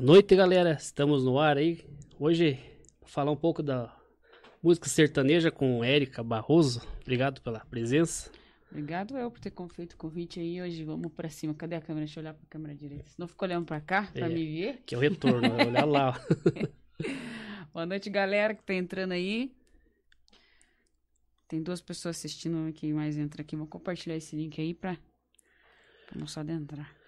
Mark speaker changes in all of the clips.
Speaker 1: Boa noite, galera. Estamos no ar aí. Hoje, vou falar um pouco da música sertaneja com Érica Barroso. Obrigado pela presença.
Speaker 2: Obrigado eu por ter feito o convite aí. Hoje vamos pra cima. Cadê a câmera? Deixa eu olhar pra câmera direita. Senão fico olhando pra cá, pra
Speaker 1: É.
Speaker 2: me ver.
Speaker 1: Que é o retorno, vai olhar lá.
Speaker 2: Boa noite, galera que tá entrando aí. Tem duas pessoas assistindo que mais entra aqui. Vou compartilhar esse link aí pra, pra moçada entrar.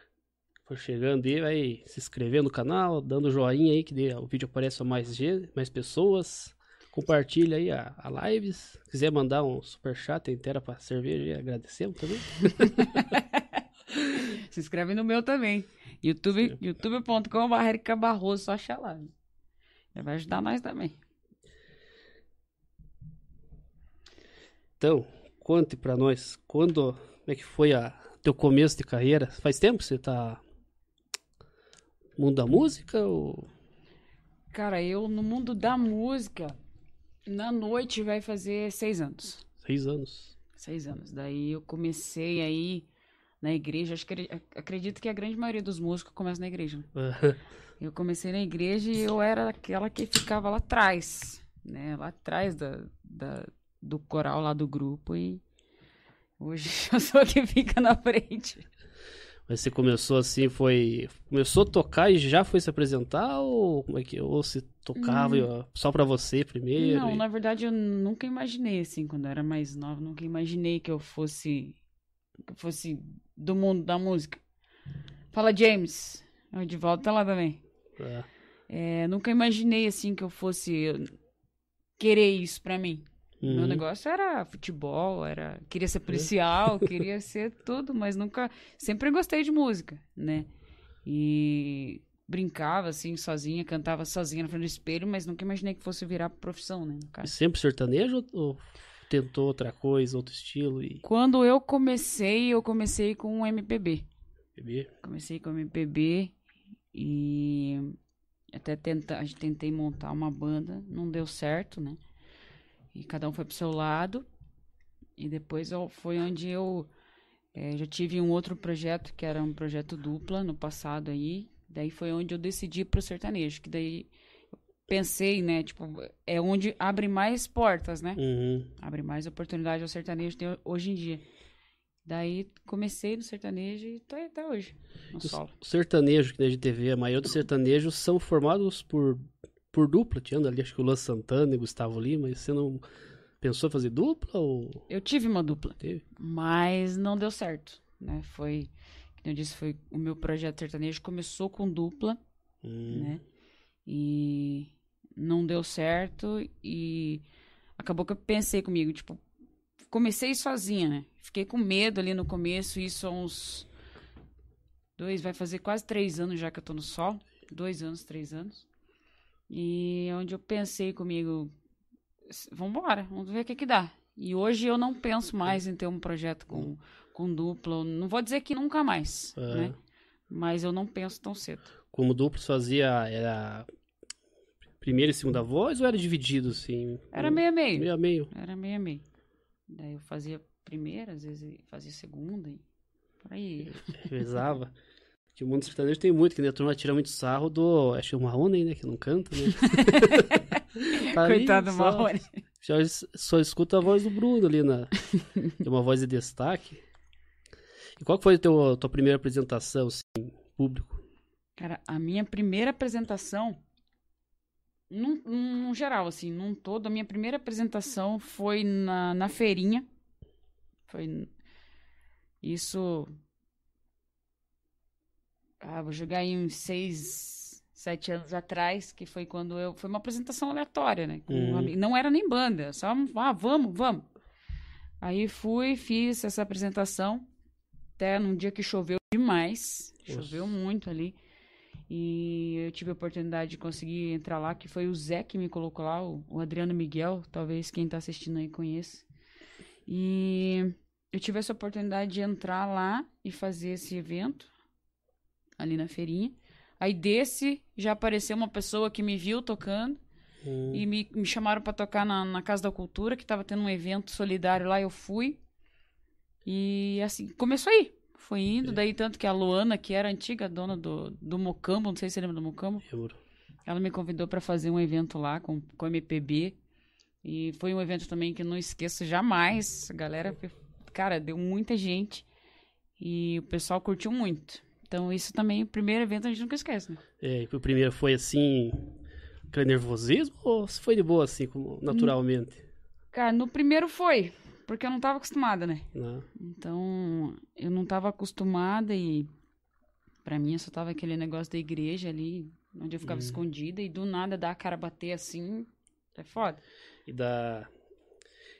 Speaker 1: For chegando aí, vai se inscrever no canal, dando joinha aí, que dê- o vídeo apareça a mais, mais pessoas. Compartilha aí a, a live. Se quiser mandar um super chat inteira pra cerveja, agradecemos também.
Speaker 2: Se inscreve no meu também. YouTube, youtube.com.br Erika Barroso, só achar lá. Vai ajudar nós também.
Speaker 1: Então, conte pra nós, quando, como é que foi a teu começo de carreira? Faz tempo que você tá mundo da música ou
Speaker 2: Cara, eu no mundo da música, na noite vai fazer seis anos.
Speaker 1: seis anos?
Speaker 2: Seis anos. Daí eu comecei aí na igreja. Acho que ac- acredito que a grande maioria dos músicos começa na igreja. Eu comecei na igreja e eu era aquela que ficava lá atrás, né? Lá atrás da, da- do coral lá do grupo e hoje eu sou a que fica na frente.
Speaker 1: Mas você começou assim, foi. Começou a tocar e já foi se apresentar? Ou como é que. Ou se tocava ó, só pra você primeiro?
Speaker 2: Não,
Speaker 1: e-
Speaker 2: na verdade eu nunca imaginei assim, quando eu era mais nova, nunca imaginei que eu fosse que eu fosse do mundo da música. Fala James, o de volta tá lá também.
Speaker 1: Ah,
Speaker 2: É, nunca imaginei assim que eu fosse querer isso pra mim. Meu
Speaker 1: uhum.
Speaker 2: negócio era futebol, era queria ser policial, queria ser tudo, mas nunca sempre gostei de música, né? E brincava assim sozinha, cantava sozinha na frente do espelho, mas nunca imaginei que fosse virar profissão, né?
Speaker 1: Sempre sertanejo ou ou tentou outra coisa, outro estilo e.
Speaker 2: Quando eu comecei, eu comecei com o MPB.
Speaker 1: Bebê?
Speaker 2: Comecei com MPB e até tenta, tentei montar uma banda, não deu certo, né? E cada um foi pro seu lado. E depois eu, foi onde eu eh, já tive um outro projeto, que era um projeto dupla no passado aí. Daí foi onde eu decidi pro sertanejo, que daí eu pensei, né? Tipo, é onde abre mais portas, né?
Speaker 1: Uhum.
Speaker 2: Abre mais oportunidade ao sertanejo tem hoje em dia. Daí comecei no sertanejo e tô aí até hoje, no
Speaker 1: O
Speaker 2: solo.
Speaker 1: sertanejo que a gente vê, a maioria dos sertanejos são formados por, por dupla. Tinha ali, acho que o Luan Santana e Gustavo Lima. E você não pensou em fazer dupla ou
Speaker 2: Eu tive uma dupla,
Speaker 1: teve?
Speaker 2: mas não deu certo, né? Foi, como eu disse, foi o meu projeto sertanejo começou com dupla,
Speaker 1: Hum,
Speaker 2: né? E não deu certo e acabou que eu pensei comigo, tipo, comecei sozinha, né? Fiquei com medo ali no começo, isso há uns dois, vai fazer quase três anos já que eu tô no sol, dois anos, três anos. E onde eu pensei comigo, "S- vambora, vamos ver o que que dá. E hoje eu não penso mais em ter um projeto com, com dupla, não vou dizer que nunca mais,
Speaker 1: É.
Speaker 2: né? Mas eu não penso tão cedo.
Speaker 1: Como dupla você fazia era primeira e segunda voz ou era dividido assim?
Speaker 2: Era meio a meio.
Speaker 1: Meio a meio.
Speaker 2: Era meio a meio. Daí eu fazia primeira, às vezes fazia segunda e por aí.
Speaker 1: Revezava. Que o mundo sertanejo tem muito, que né, a turma tira muito sarro do. Acho que é o Marrone, né? Que não canta, né? Tá
Speaker 2: Coitado do
Speaker 1: só-
Speaker 2: Marrone.
Speaker 1: Já só escuta a voz do Bruno ali na. Tem uma voz de destaque. E qual foi a teu, tua primeira apresentação, assim, público?
Speaker 2: Cara, a minha primeira apresentação, num, num geral, assim, num todo, a minha primeira apresentação foi na, na feirinha. Foi. Isso. Ah, vou jogar aí uns seis, sete anos atrás, que foi quando eu. Foi uma apresentação aleatória, né? um
Speaker 1: Uhum.
Speaker 2: Não era nem banda, só. Ah, vamos, vamos. Aí fui, fiz essa apresentação. Até num dia que choveu demais.
Speaker 1: Nossa.
Speaker 2: Choveu muito ali. E eu tive a oportunidade de conseguir entrar lá, que foi o Zé que me colocou lá, o, o Adriano Miguel, talvez quem tá assistindo aí conheça. E eu tive essa oportunidade de entrar lá e fazer esse evento ali na feirinha. Aí desse já apareceu uma pessoa que me viu tocando
Speaker 1: Hum,
Speaker 2: e me, me chamaram pra tocar na, na Casa da Cultura, que tava tendo um evento solidário lá, eu fui. E assim, começou aí. foi indo. Daí, tanto que a Luana, que era a antiga dona do, do Mocambo, não sei se você lembra do Mocambo,
Speaker 1: Lembro.
Speaker 2: ela me convidou pra fazer um evento lá com, com o MPB. E foi um evento também que eu não esqueço jamais. A galera, cara, deu muita gente. E o pessoal curtiu muito. Então, isso também, o primeiro evento a gente nunca esquece, né?
Speaker 1: É, e o primeiro foi assim, aquele nervosismo ou foi de boa assim, como naturalmente?
Speaker 2: Cara, no primeiro foi, porque eu não tava acostumada, né?
Speaker 1: Né?
Speaker 2: Então, eu não tava acostumada e pra mim só tava aquele negócio da igreja ali, onde eu ficava escondida e do nada dar a cara bater assim, é foda.
Speaker 1: E da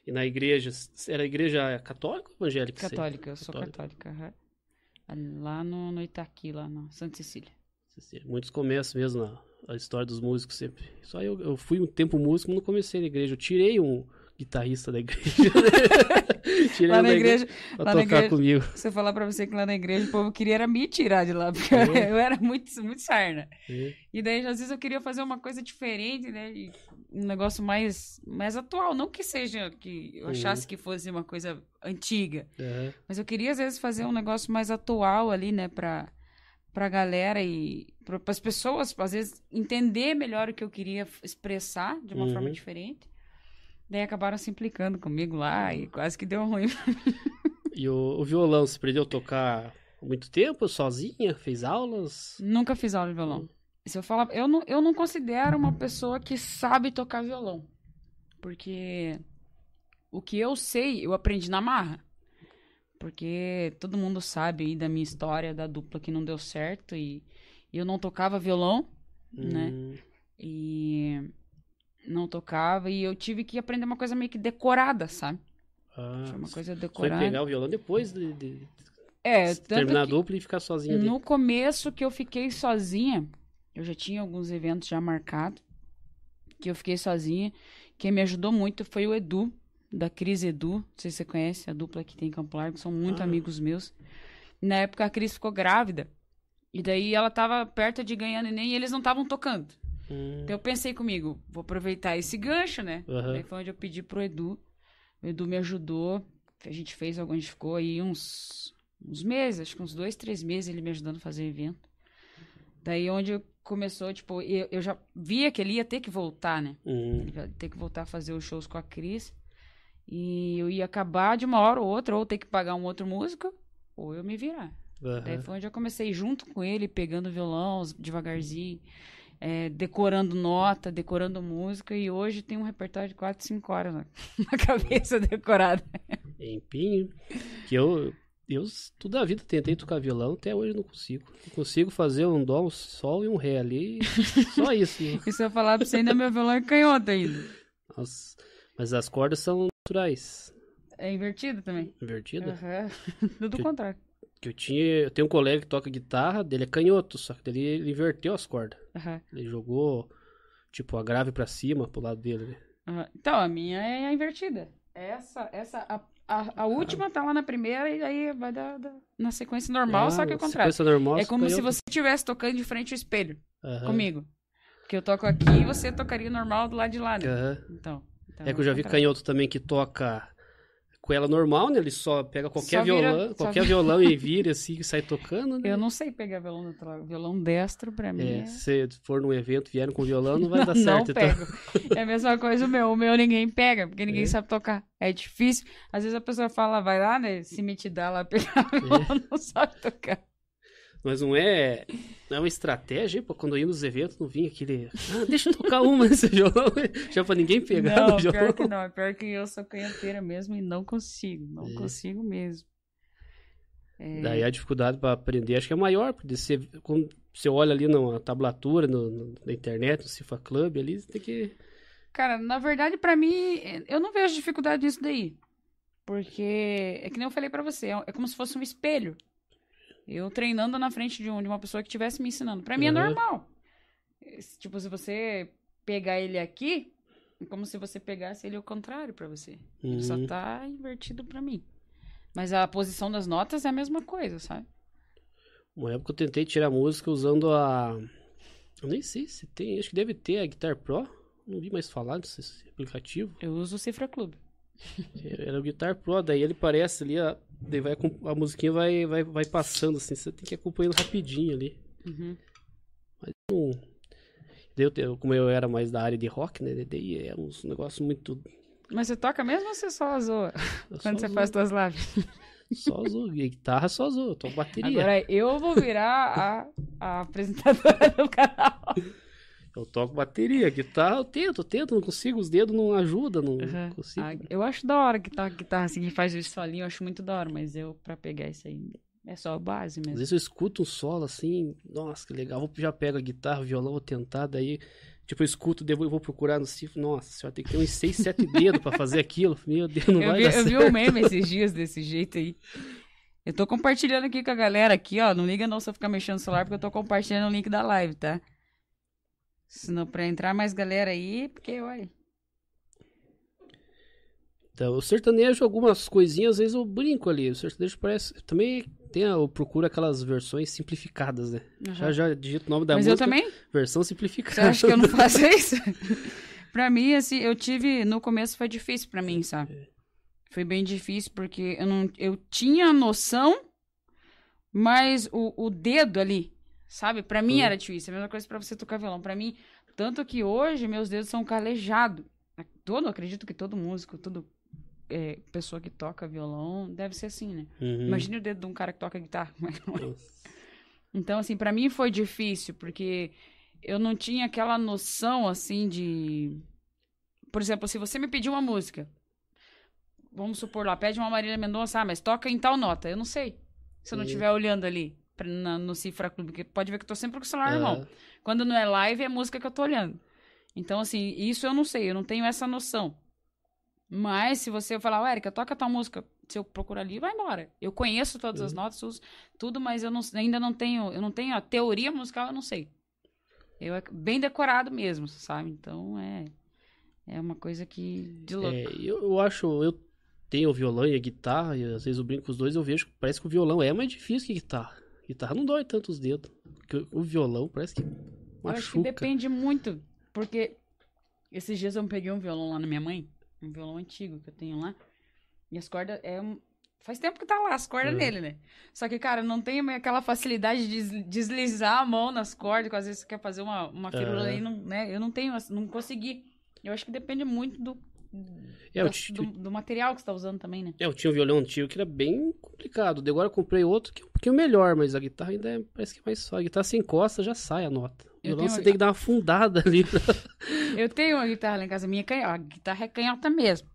Speaker 1: e na igreja, era a igreja católica ou evangélica?
Speaker 2: Católica, eu sou
Speaker 1: Católica.
Speaker 2: católica. Lá no, no Itaqui, lá na Santa Cecília.
Speaker 1: Muitos começam mesmo na a história dos músicos sempre. Só eu, eu fui um tempo músico, não comecei na igreja. Eu tirei um guitarrista da igreja. tirei
Speaker 2: Lá na
Speaker 1: da
Speaker 2: igreja,
Speaker 1: pra tocar
Speaker 2: igreja-
Speaker 1: comigo.
Speaker 2: se eu falar pra você que lá na igreja o povo queria era me tirar de lá, porque
Speaker 1: É.
Speaker 2: eu era muito, muito sarna.
Speaker 1: É.
Speaker 2: E daí, às vezes, eu queria fazer uma coisa diferente, né? Um negócio mais, mais atual. Não que seja que eu
Speaker 1: Uhum.
Speaker 2: achasse que fosse uma coisa antiga. Mas eu queria, às vezes, fazer um negócio mais atual ali, né? Pra, pra galera e para as pessoas, às vezes, entender melhor o que eu queria expressar de uma
Speaker 1: Uhum.
Speaker 2: forma diferente. Daí acabaram se implicando comigo lá e quase que deu ruim.
Speaker 1: E o, o violão, você aprendeu a tocar muito tempo, sozinha? Fez aulas?
Speaker 2: Nunca fiz aula de violão. Se eu falar, eu não, eu não considero uma pessoa que sabe tocar violão. Porque o que eu sei, eu aprendi na marra. Porque todo mundo sabe aí da minha história da dupla que não deu certo e, e eu não tocava violão, né?
Speaker 1: Hum,
Speaker 2: E não tocava e eu tive que aprender uma coisa meio que decorada, sabe?
Speaker 1: ah,
Speaker 2: Foi uma coisa
Speaker 1: foi
Speaker 2: decorada.
Speaker 1: pegar o violão depois de, de
Speaker 2: É,
Speaker 1: terminar a dupla e ficar sozinha.
Speaker 2: No começo que eu fiquei sozinha, eu já tinha alguns eventos já marcados, que eu fiquei sozinha. Quem me ajudou muito foi o Edu, da Cris Edu. Não sei se você conhece, a dupla que tem em Campo Largo, são muito
Speaker 1: Ah.
Speaker 2: amigos meus. Na época a Cris ficou grávida. E daí ela tava perto de ganhar neném e eles não estavam tocando.
Speaker 1: Hum,
Speaker 2: Então eu pensei comigo, vou aproveitar esse gancho, né? Daí foi onde eu pedi pro Edu. O Edu me ajudou. A gente fez, a gente ficou aí uns, uns meses, acho que uns dois, três meses ele me ajudando a fazer evento. Daí onde começou, tipo, eu, eu já via que ele ia ter que voltar, né?
Speaker 1: hum,
Speaker 2: Ele ia ter que voltar a fazer os shows com a Cris. E eu ia acabar de uma hora ou outra, ou ter que pagar um outro músico, ou eu me virar. Daí
Speaker 1: aham.
Speaker 2: foi onde eu comecei junto com ele, pegando violão devagarzinho, é, decorando nota, decorando música, e hoje tem um repertório de 4, 5 horas na, na cabeça decorada.
Speaker 1: Empinho. Que eu, eu toda a vida tentei tocar violão, até hoje não consigo. Eu consigo fazer um dó, um sol e um ré ali. Só isso.
Speaker 2: E se eu falar pra você, ainda meu violão é canhoto ainda.
Speaker 1: Nossa. Mas as cordas são naturais.
Speaker 2: É invertido também.
Speaker 1: Invertida.
Speaker 2: Aham. Tudo o contrário.
Speaker 1: Que eu tinha. Eu tenho um colega que toca guitarra, dele é canhoto, só que dele ele inverteu as cordas.
Speaker 2: Aham.
Speaker 1: Ele jogou, tipo, a grave pra cima, pro lado dele. né?
Speaker 2: Aham. Então, a minha é a invertida. Essa, essa, a, a, a última tá lá na primeira e aí vai dar, dar na sequência normal,
Speaker 1: Ah,
Speaker 2: só que é o contrário.
Speaker 1: sequência normal,
Speaker 2: É como se você estivesse tocando de frente ao espelho
Speaker 1: Aham,
Speaker 2: comigo. Porque eu toco aqui e você tocaria normal do lado de lá, né? Então. então
Speaker 1: É que eu já vi
Speaker 2: contrário.
Speaker 1: canhoto também que toca com ela normal, né? Ele só pega qualquer
Speaker 2: Só
Speaker 1: violão, qualquer
Speaker 2: vira-
Speaker 1: violão e vira assim e sai tocando, né?
Speaker 2: Eu não sei pegar violão neutro. Violão destro, pra mim.
Speaker 1: É,
Speaker 2: É...
Speaker 1: se for num evento vieram com violão, não vai dar
Speaker 2: não
Speaker 1: certo. então.
Speaker 2: pego. É a mesma coisa o meu. O meu ninguém pega, porque ninguém
Speaker 1: É.
Speaker 2: sabe tocar. É difícil. Às vezes a pessoa fala, vai lá, né? Se me te dá lá pegar violão, não sabe tocar.
Speaker 1: Mas não é, não é uma estratégia, pô, quando eu ia nos eventos não vinha aquele, ah, deixa eu tocar uma nesse violão, já pra ninguém pegar
Speaker 2: não,
Speaker 1: no violão.
Speaker 2: pior que não. É pior que eu sou canhoteira mesmo e não consigo. Não
Speaker 1: É.
Speaker 2: consigo mesmo. É,
Speaker 1: Daí a dificuldade pra aprender acho que é maior, porque você, quando você olha ali na tablatura, no, no- na internet, no Cifa Club ali, você tem que...
Speaker 2: Cara, na verdade, pra mim, eu não vejo dificuldade nisso daí. Porque é que nem eu falei pra você, é é como se fosse um espelho. Eu treinando na frente de, um- de uma pessoa que estivesse me ensinando. Pra mim é
Speaker 1: Uhum.
Speaker 2: normal. Esse- Tipo, se você pegar ele aqui, é como se você pegasse ele ao contrário pra você. Ele só
Speaker 1: Uhum.
Speaker 2: tá invertido pra mim. Mas a posição das notas é a mesma coisa, sabe?
Speaker 1: Uma época eu tentei tirar música usando a... Eu nem sei se tem, acho que deve ter a Guitar Pro, não vi mais falar desse aplicativo.
Speaker 2: Eu uso o Cifra Club.
Speaker 1: Era o Guitar Pro, daí ele parece ali, a, daí vai, a musiquinha vai, vai, vai passando, assim, você tem que ir acompanhando rapidinho ali.
Speaker 2: Uhum.
Speaker 1: Mas não. Eu, como eu era mais da área de rock, né? Daí é uns negócios muito.
Speaker 2: Mas você toca mesmo ou você só zoa?
Speaker 1: eu
Speaker 2: Quando
Speaker 1: só
Speaker 2: você
Speaker 1: zoo-
Speaker 2: faz suas lives?
Speaker 1: Só. E guitarra só eu toco bateria.
Speaker 2: Agora eu vou virar a, a apresentadora do canal.
Speaker 1: Eu toco bateria, guitarra eu tento, tento, não consigo, os dedos não ajudam, não
Speaker 2: Uhum.
Speaker 1: consigo.
Speaker 2: Ah, eu acho da hora que tá guitarra assim, que faz isso solinho, eu acho muito da hora, mas eu, pra pegar isso aí, é só a base
Speaker 1: Às
Speaker 2: mesmo.
Speaker 1: vezes eu escuto um solo assim, nossa, que legal. Vou, já pego a guitarra, violão, vou tentar, daí, tipo, eu escuto, devo, eu vou procurar no cifro, nossa senhora, tem que ter uns 6, 7 dedos pra fazer aquilo. Meu Deus, não
Speaker 2: Eu
Speaker 1: vai
Speaker 2: vi,
Speaker 1: dar
Speaker 2: eu vi
Speaker 1: certo.
Speaker 2: um meme esses dias desse jeito aí. Eu tô compartilhando aqui com a galera aqui, ó. Não liga não se eu ficar mexendo no celular, porque eu tô compartilhando o link da live, tá? Senão pra entrar mais galera aí, porque, uai.
Speaker 1: Então, o sertanejo, algumas coisinhas, às vezes eu brinco ali. O sertanejo parece. Também tem, eu procuro aquelas versões simplificadas, né? Já já digito o nome da
Speaker 2: Mas eu
Speaker 1: música.
Speaker 2: também?
Speaker 1: Versão
Speaker 2: Você
Speaker 1: simplificada.
Speaker 2: acha que eu não faço isso? pra mim, assim, eu tive. No começo foi difícil pra mim, sabe? Foi bem difícil porque eu não. Eu tinha a noção, mas o, o dedo ali, sabe? Pra mim
Speaker 1: Hum.
Speaker 2: era difícil. A mesma coisa pra você tocar violão. Pra mim, tanto que hoje meus dedos são calejados. Todo, acredito que todo músico, todo é, pessoa que toca violão deve ser assim, né?
Speaker 1: Uhum.
Speaker 2: Imagina o dedo de um cara que toca guitarra. que não é? Então, assim, pra mim foi difícil, porque eu não tinha aquela noção, assim, de. Por exemplo, se você me pedir uma música, vamos supor lá, pede uma Marília Mendonça, ah, mas toca em tal nota. Eu não sei. Se eu não
Speaker 1: Sim.
Speaker 2: estiver olhando ali na- no Cifra Clube, porque pode ver que eu tô sempre com o celular na mão. Quando não é live, é música que eu tô olhando. Então, assim, isso eu não sei, eu não tenho essa noção. Mas se você falar, "Ô, Érica, toca tal música, se eu procurar ali, vai embora. Eu conheço todas as notas, uso tudo, mas eu não- ainda não tenho, eu não tenho a teoria musical, eu não sei. Eu é bem decorado mesmo, sabe? Então é é uma coisa que de louco.
Speaker 1: É, eu, eu acho, eu tenho o violão e a guitarra, e às vezes eu brinco com os dois, eu vejo que parece que o violão é mais difícil que a guitarra. Guitarra não dói tanto os dedos. Porque o violão parece que
Speaker 2: Eu acho que
Speaker 1: machuca.
Speaker 2: depende muito, porque esses dias eu peguei um violão lá na minha mãe, um violão antigo que eu tenho lá, e as cordas é um- faz tempo que tá lá as cordas
Speaker 1: Uhum.
Speaker 2: nele, né? Só que, cara, não tem aquela facilidade de des- deslizar a mão nas cordas, que às vezes você quer fazer uma, uma firula aí, não, né? Eu não tenho, não consegui. Eu acho que depende muito do,
Speaker 1: É, eu
Speaker 2: da-
Speaker 1: ti-
Speaker 2: do, do material que você tá usando também, né?
Speaker 1: É, eu tinha um violão antigo que era bem complicado. Daí Agora eu comprei outro que é um pouquinho melhor, mas a guitarra ainda é- parece que é mais só. A guitarra se encosta, já sai a nota. O violão você tem que dar uma fundada ali. pra-
Speaker 2: Eu tenho uma guitarra lá em casa, minha canhota, a guitarra é canhota mesmo.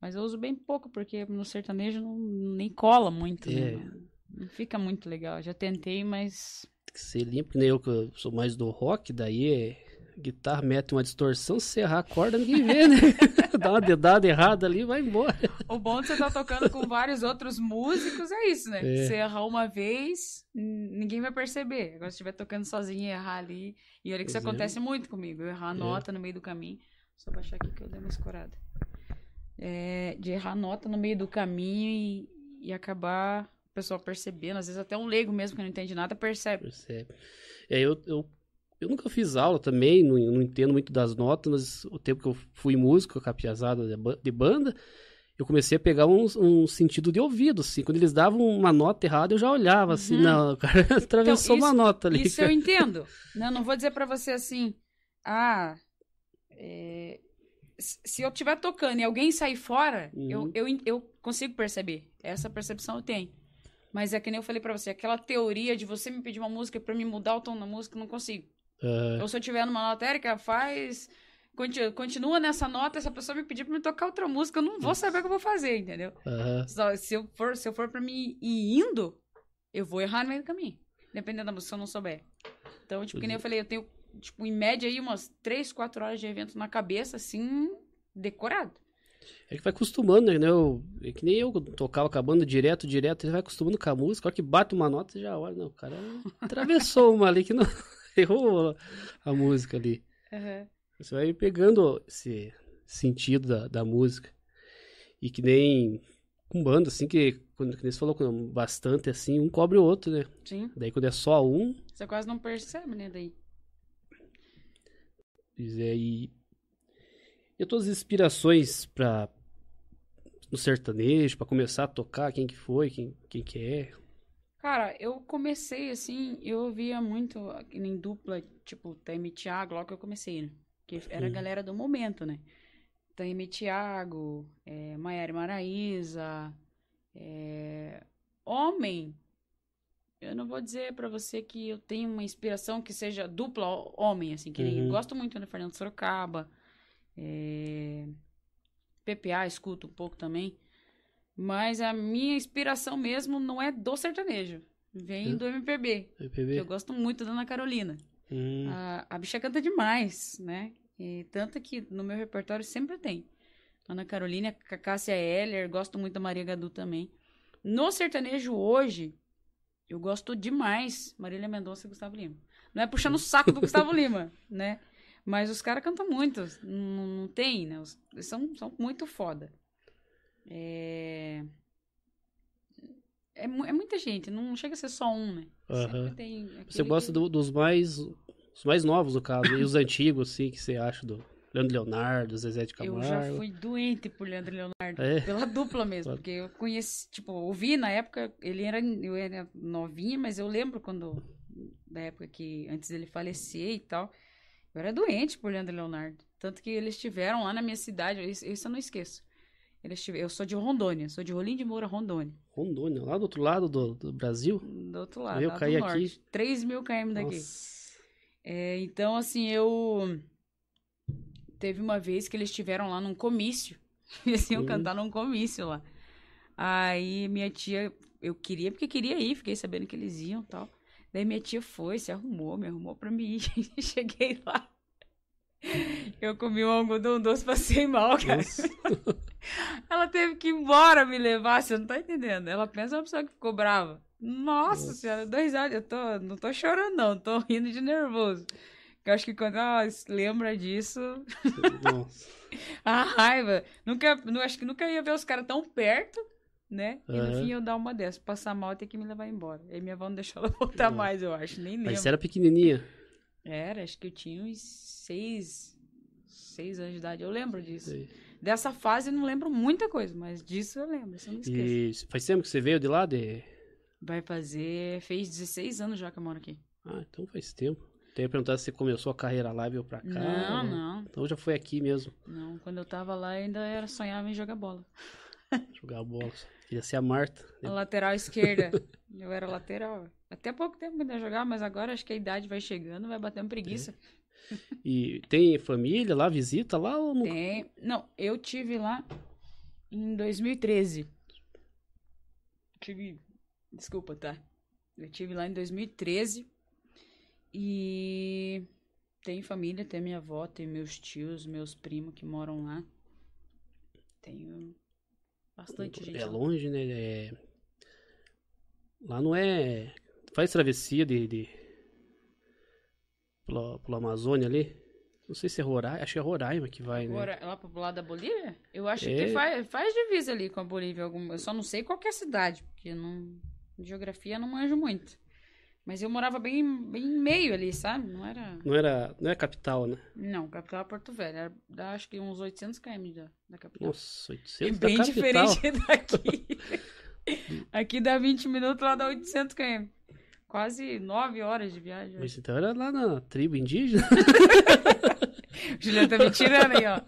Speaker 2: Mas eu uso bem pouco, porque no sertanejo não, nem cola muito, né?
Speaker 1: É.
Speaker 2: Não, não fica muito legal. Já tentei, mas.
Speaker 1: Tem que ser limpo, que nem eu que eu sou mais do rock, daí é. Guitarra mete uma distorção, se errar a corda, ninguém vê, né? Dá uma dedada errada ali, vai embora.
Speaker 2: O bom de você estar tocando com vários outros músicos é isso, né?
Speaker 1: É.
Speaker 2: Você errar uma vez, ninguém vai perceber. Agora, se estiver tocando sozinho e errar ali. E olha que isso
Speaker 1: é.
Speaker 2: acontece muito comigo. Eu errar a
Speaker 1: É.
Speaker 2: nota no meio do caminho. Só baixar aqui que eu dei uma escorada. É, de errar a nota no meio do caminho e, e acabar o pessoal percebendo. Às vezes até um leigo mesmo que não entende nada percebe.
Speaker 1: Percebe? É, eu, eu, eu nunca fiz aula também, não, não entendo muito das notas, mas o tempo que eu fui músico, capiazada de ba- de banda, eu comecei a pegar um, um sentido de ouvido, assim. Quando eles davam uma nota errada, eu já olhava, assim,
Speaker 2: Uhum.
Speaker 1: não, o cara atravessou
Speaker 2: Então,
Speaker 1: uma nota ali.
Speaker 2: Isso eu entendo. Não, não vou dizer pra você assim, ah, é, se eu estiver tocando e alguém sair fora,
Speaker 1: Uhum.
Speaker 2: eu, eu, eu consigo perceber. Essa percepção eu tenho. Mas é que nem eu falei pra você, aquela teoria de você me pedir uma música pra me mudar o tom da música, eu não consigo.
Speaker 1: Ah,
Speaker 2: Ou se eu tiver numa nota, Érica, faz. conti- Continua nessa nota, se a pessoa me pedir pra me tocar outra música, eu não vou saber o que eu vou fazer, entendeu?
Speaker 1: aham.
Speaker 2: Só- se eu for, se eu for pra mim ir indo, eu vou errar no meio do caminho. Dependendo da música, se eu não souber. Então, tipo, que nem eu falei, eu tenho, tipo, em média aí umas 3, 4 horas de evento na cabeça, assim, decorado.
Speaker 1: É que vai acostumando, né? Eu, é que nem eu tocava com a banda direto, direto, você vai acostumando com a música, a hora que bate uma nota, você já olha, não, o cara atravessou uma ali que não errou a música ali. Você vai pegando esse sentido da, da música. E que nem com banda, assim, que quando que nem você falou com bastante assim, um cobre o outro, né?
Speaker 2: Sim.
Speaker 1: Daí quando é só um,
Speaker 2: Você quase não percebe, né, daí.
Speaker 1: pois é, e. E todas as inspirações pra, no sertanejo, pra começar a tocar? Quem que foi? Quem, quem que é?
Speaker 2: Cara, eu comecei assim, eu ouvia muito em dupla, tipo, Taime Thiago, logo que eu comecei, né? Que era a galera do momento, né? Taime Thiago, é, Maiara Maraíza, é, Homem. Eu não vou dizer pra você que eu tenho uma inspiração que seja dupla ho- homem, assim, que nem
Speaker 1: Uhum.
Speaker 2: gosto muito do Fernando Sorocaba, é, PPA, escuto um pouco também. Mas a minha inspiração mesmo não é do sertanejo. Vem
Speaker 1: Hã?
Speaker 2: do MPB.
Speaker 1: MPB?
Speaker 2: Eu gosto muito da Ana Carolina.
Speaker 1: Hum,
Speaker 2: A, a bicha canta demais, né? E tanto que no meu repertório sempre tem. Ana Carolina, Cássia Eller, gosto muito da Maria Gadu também. No sertanejo hoje, eu gosto demais Marília Mendonça e Gustavo Lima. Não é puxando o saco do Gustavo Lima, né? Mas os caras cantam muito. Não, não tem, né? Os- são, são muito foda. É... É, é muita gente, não chega a ser só um, né?
Speaker 1: Você gosta do- dos mais. Os mais novos, no caso, e os antigos, assim, que você acha do Leandro Leonardo, Zezé de
Speaker 2: Eu
Speaker 1: Camargo.
Speaker 2: já fui doente por Leandro Leonardo.
Speaker 1: É?
Speaker 2: Pela dupla mesmo, porque eu conheci, tipo, ouvi na época, ele era, eu era novinha, mas eu lembro quando, da época que, antes dele falecer e tal, eu era doente por Leandro Leonardo. Tanto que eles estiveram lá na minha cidade, isso, isso eu não esqueço. Eles eu sou de Rondônia, sou de Rolim de Moura, Rondônia.
Speaker 1: Rondônia, lá do outro lado do, do Brasil.
Speaker 2: Do outro lado,
Speaker 1: Eu
Speaker 2: lá do
Speaker 1: caí
Speaker 2: norte.
Speaker 1: aqui.
Speaker 2: 3 mil km daqui. É, então, assim, eu. Teve uma vez que eles estiveram lá num comício. Eles iam
Speaker 1: Hum.
Speaker 2: cantar num comício lá. Aí minha tia, eu queria, porque queria ir, fiquei sabendo que eles iam e tal. Daí minha tia foi, se arrumou, me arrumou pra mim ir. Cheguei lá. Eu comi um algodão doce, passei mal, cara. Ela teve que ir embora me levar, você não tá entendendo. Ela pensa uma pessoa que ficou brava. Nossa,
Speaker 1: Nossa.
Speaker 2: senhora, dois anos, eu tô, não tô chorando não, tô rindo de nervoso. Eu acho que quando ela lembra disso, a raiva, nunca, não, acho que nunca ia ver os caras tão perto, né? E no
Speaker 1: Aham.
Speaker 2: fim eu dar uma dessa, passar mal e ter que me levar embora. Aí minha avó não deixou ela voltar
Speaker 1: Nossa.
Speaker 2: mais, eu acho, nem lembro.
Speaker 1: Mas você era pequenininha.
Speaker 2: Era, acho que eu tinha uns seis, seis anos de idade, eu lembro disso.
Speaker 1: Sei.
Speaker 2: Dessa fase eu não lembro muita coisa, mas disso eu lembro, isso eu não esqueço.
Speaker 1: E faz tempo que você veio de lá? De...
Speaker 2: Vai fazer. Fez 16 anos já que eu moro aqui.
Speaker 1: Ah, então faz tempo. Tem que perguntar se você começou a carreira lá e veio pra cá.
Speaker 2: Não,
Speaker 1: ou-
Speaker 2: não.
Speaker 1: Então já foi aqui mesmo,
Speaker 2: Não, quando eu tava lá ainda era sonhava em jogar bola.
Speaker 1: jogar bola. Queria ser a Marta. né?
Speaker 2: A lateral esquerda. eu era lateral. Até pouco tempo ainda jogava, mas agora acho que a idade vai chegando, vai batendo preguiça.
Speaker 1: E tem família lá, visita lá ou não?
Speaker 2: Tem. Não, eu tive lá em 2013. Tive. Desculpa, tá? Eu tive lá em 2013. E tem família, tem minha avó, tem meus tios, meus primos que moram lá. Tenho bastante gente.
Speaker 1: É
Speaker 2: lá.
Speaker 1: longe, né? É... Lá não é. Faz travessia de. de... Pela, pela Amazônia ali. Não sei se é Roraima. Acho que é Roraima que vai, né?
Speaker 2: Agora, lá pro lado da Bolívia? Eu acho
Speaker 1: É.
Speaker 2: que faz, faz divisa ali com a Bolívia. Alguma, eu só não sei qual que é a cidade, porque não, geografia eu não manjo muito. Mas eu morava bem, bem em meio ali, sabe? Não era.
Speaker 1: Não era. Não é capital, né?
Speaker 2: Não, capital é Porto Velho. Era, dá, acho que uns 800 km da, da capital.
Speaker 1: Nossa,
Speaker 2: é
Speaker 1: 800 da
Speaker 2: bem
Speaker 1: capital.
Speaker 2: diferente daqui. Aqui dá 20 minutos, lá dá 800 km. Quase 9 horas de viagem.
Speaker 1: Mas então era lá na tribo indígena.
Speaker 2: Juliana tá me tirando aí, ó.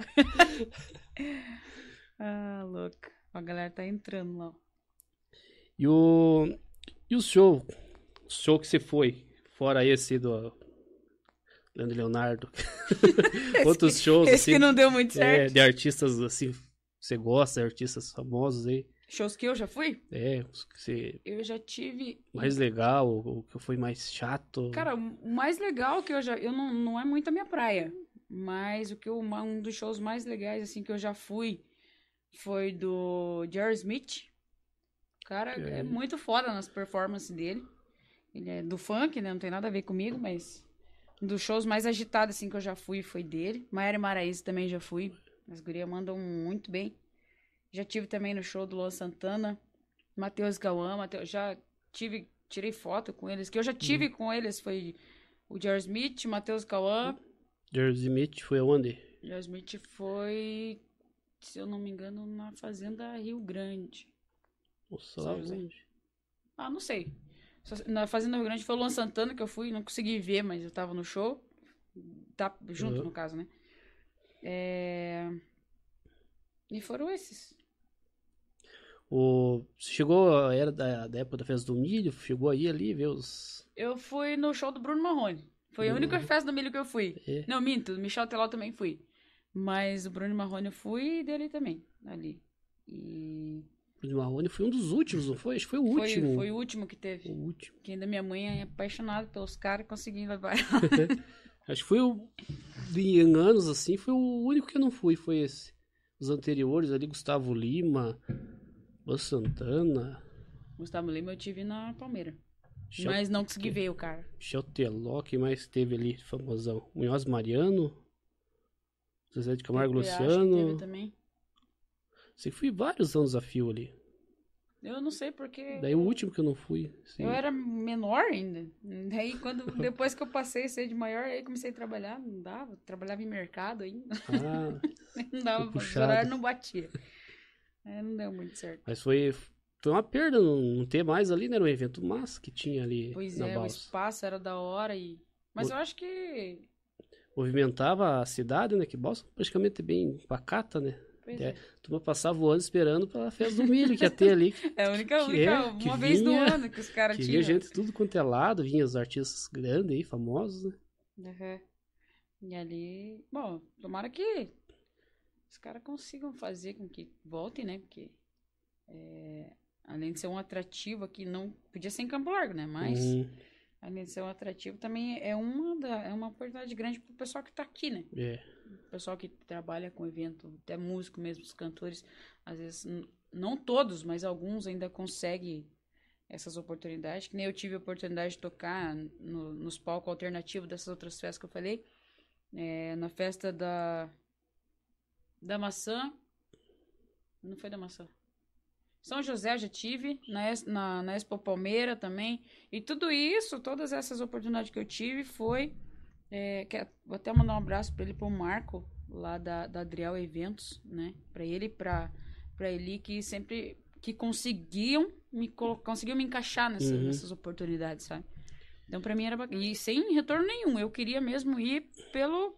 Speaker 2: ah, louco. A galera tá entrando lá.
Speaker 1: E o. E o show? O show que você foi? Fora esse do. Leandro Leonardo. Outros shows,
Speaker 2: Esse
Speaker 1: assim.
Speaker 2: que não deu muito
Speaker 1: é,
Speaker 2: certo.
Speaker 1: de artistas, assim. Você gosta, artistas famosos aí.
Speaker 2: Shows que eu já fui?
Speaker 1: É, você.
Speaker 2: Eu já tive.
Speaker 1: Mais legal, o que foi mais chato.
Speaker 2: Cara, o mais legal que eu já. Eu não, não é muito a minha praia. Mas o que eu, um dos shows mais legais, assim, que eu já fui foi do Jerry Smith. O cara é
Speaker 1: É.
Speaker 2: muito foda nas performances dele. Ele é do funk, né? Não tem nada a ver comigo, mas. Um dos shows mais agitados, assim, que eu já fui foi dele. Maera Maraíza também já fui. As gurias mandam muito bem. Já tive também no show do Luan Santana. Matheus Cauã, Mateus, já tive, tirei foto com eles. Que eu já tive com eles foi o Jerry Smith, Matheus Cauã.
Speaker 1: Jersey Smith foi aonde?
Speaker 2: Jerry Smith foi se eu não me engano, na Fazenda Rio Grande.
Speaker 1: Nossa,
Speaker 2: São
Speaker 1: lá
Speaker 2: José.
Speaker 1: longe.
Speaker 2: Ah, não sei. Na Fazenda Rio Grande foi o Luan Santana que eu fui, não consegui ver, mas eu tava no show. Tá junto,
Speaker 1: Uhum.
Speaker 2: no caso, né? É... E foram esses.
Speaker 1: O... você Chegou era da, da época da festa do milho, chegou aí ali, ver os.
Speaker 2: Eu fui no show do Bruno Marrone. Foi a
Speaker 1: Bruno
Speaker 2: única festa do milho que eu fui.
Speaker 1: É.
Speaker 2: Não, minto, Michel Teló também fui. Mas o Bruno Marrone eu fui e dele também, ali. E
Speaker 1: O Marrone foi um dos últimos, não foi? Acho que foi o
Speaker 2: foi,
Speaker 1: último.
Speaker 2: foi o último que teve.
Speaker 1: O último.
Speaker 2: Que ainda minha mãe é apaixonada pelos caras e consegui levar.
Speaker 1: Acho que foi o. Em anos assim, foi o único que eu não fui, foi esse. Os anteriores ali, Gustavo Lima, Luan Santana,
Speaker 2: Gustavo Lima eu tive na Palmeira. Mas não consegui ver o cara.
Speaker 1: Michel Teló, quem mais teve ali, famosão? Munhoz Mariano, Zezé de Camargo
Speaker 2: que
Speaker 1: Luciano.
Speaker 2: teve também.
Speaker 1: Que fui vários anos desafio ali.
Speaker 2: Eu não sei porque.
Speaker 1: Daí o último que eu não fui. assim,
Speaker 2: Eu era menor ainda. Daí, quando, depois que eu passei a ser de maior, aí comecei a trabalhar, não dava. Trabalhava em mercado ainda.
Speaker 1: ah,
Speaker 2: Não dava, o horário não batia. É, não deu muito certo.
Speaker 1: mas foi, foi uma perda não, ter mais ali, né? Era um evento massa que tinha ali
Speaker 2: Pois
Speaker 1: na
Speaker 2: é, o
Speaker 1: balsa.
Speaker 2: espaço era da hora e. Mas
Speaker 1: O-
Speaker 2: eu acho que.
Speaker 1: Movimentava a cidade, né? Que balsa praticamente é bem pacata, né?
Speaker 2: Pois
Speaker 1: É.
Speaker 2: é.
Speaker 1: Turma passava o ano esperando pela festa do milho que ia ter ali.
Speaker 2: É a única,
Speaker 1: Que
Speaker 2: única
Speaker 1: é, que
Speaker 2: uma vez no
Speaker 1: vinha-
Speaker 2: ano que os caras tinham.
Speaker 1: vinha gente tudo quanto é lado, vinha os artistas grandes aí, famosos, né?
Speaker 2: Uhum. E ali, bom, tomara que os caras consigam fazer com que voltem, né? Porque é, além de ser um atrativo aqui, não podia ser em Campo Largo, né? Mas
Speaker 1: Uhum,
Speaker 2: além de ser um atrativo, também é uma, da, é uma oportunidade grande pro pessoal que tá aqui, né?
Speaker 1: é.
Speaker 2: O pessoal que trabalha com evento, até músico mesmo, os cantores, às vezes, não todos, mas alguns ainda conseguem essas oportunidades. Que nem eu tive a oportunidade de tocar no- nos palcos alternativos dessas outras festas que eu falei. É, na festa da, da maçã. Não foi da maçã. São José já tive, na, na, na Expo Palmeira também. E tudo isso, todas essas oportunidades que eu tive foi. é, que- vou até mandar um abraço para ele, pro Marco, lá da, da Adriel Eventos, né? Para ele e pra Eli, que sempre que conseguiam me conseguiam me encaixar nessa-
Speaker 1: Uhum.
Speaker 2: nessas oportunidades, sabe? Então, para mim era bacana. E sem retorno nenhum. Eu queria mesmo ir pelo,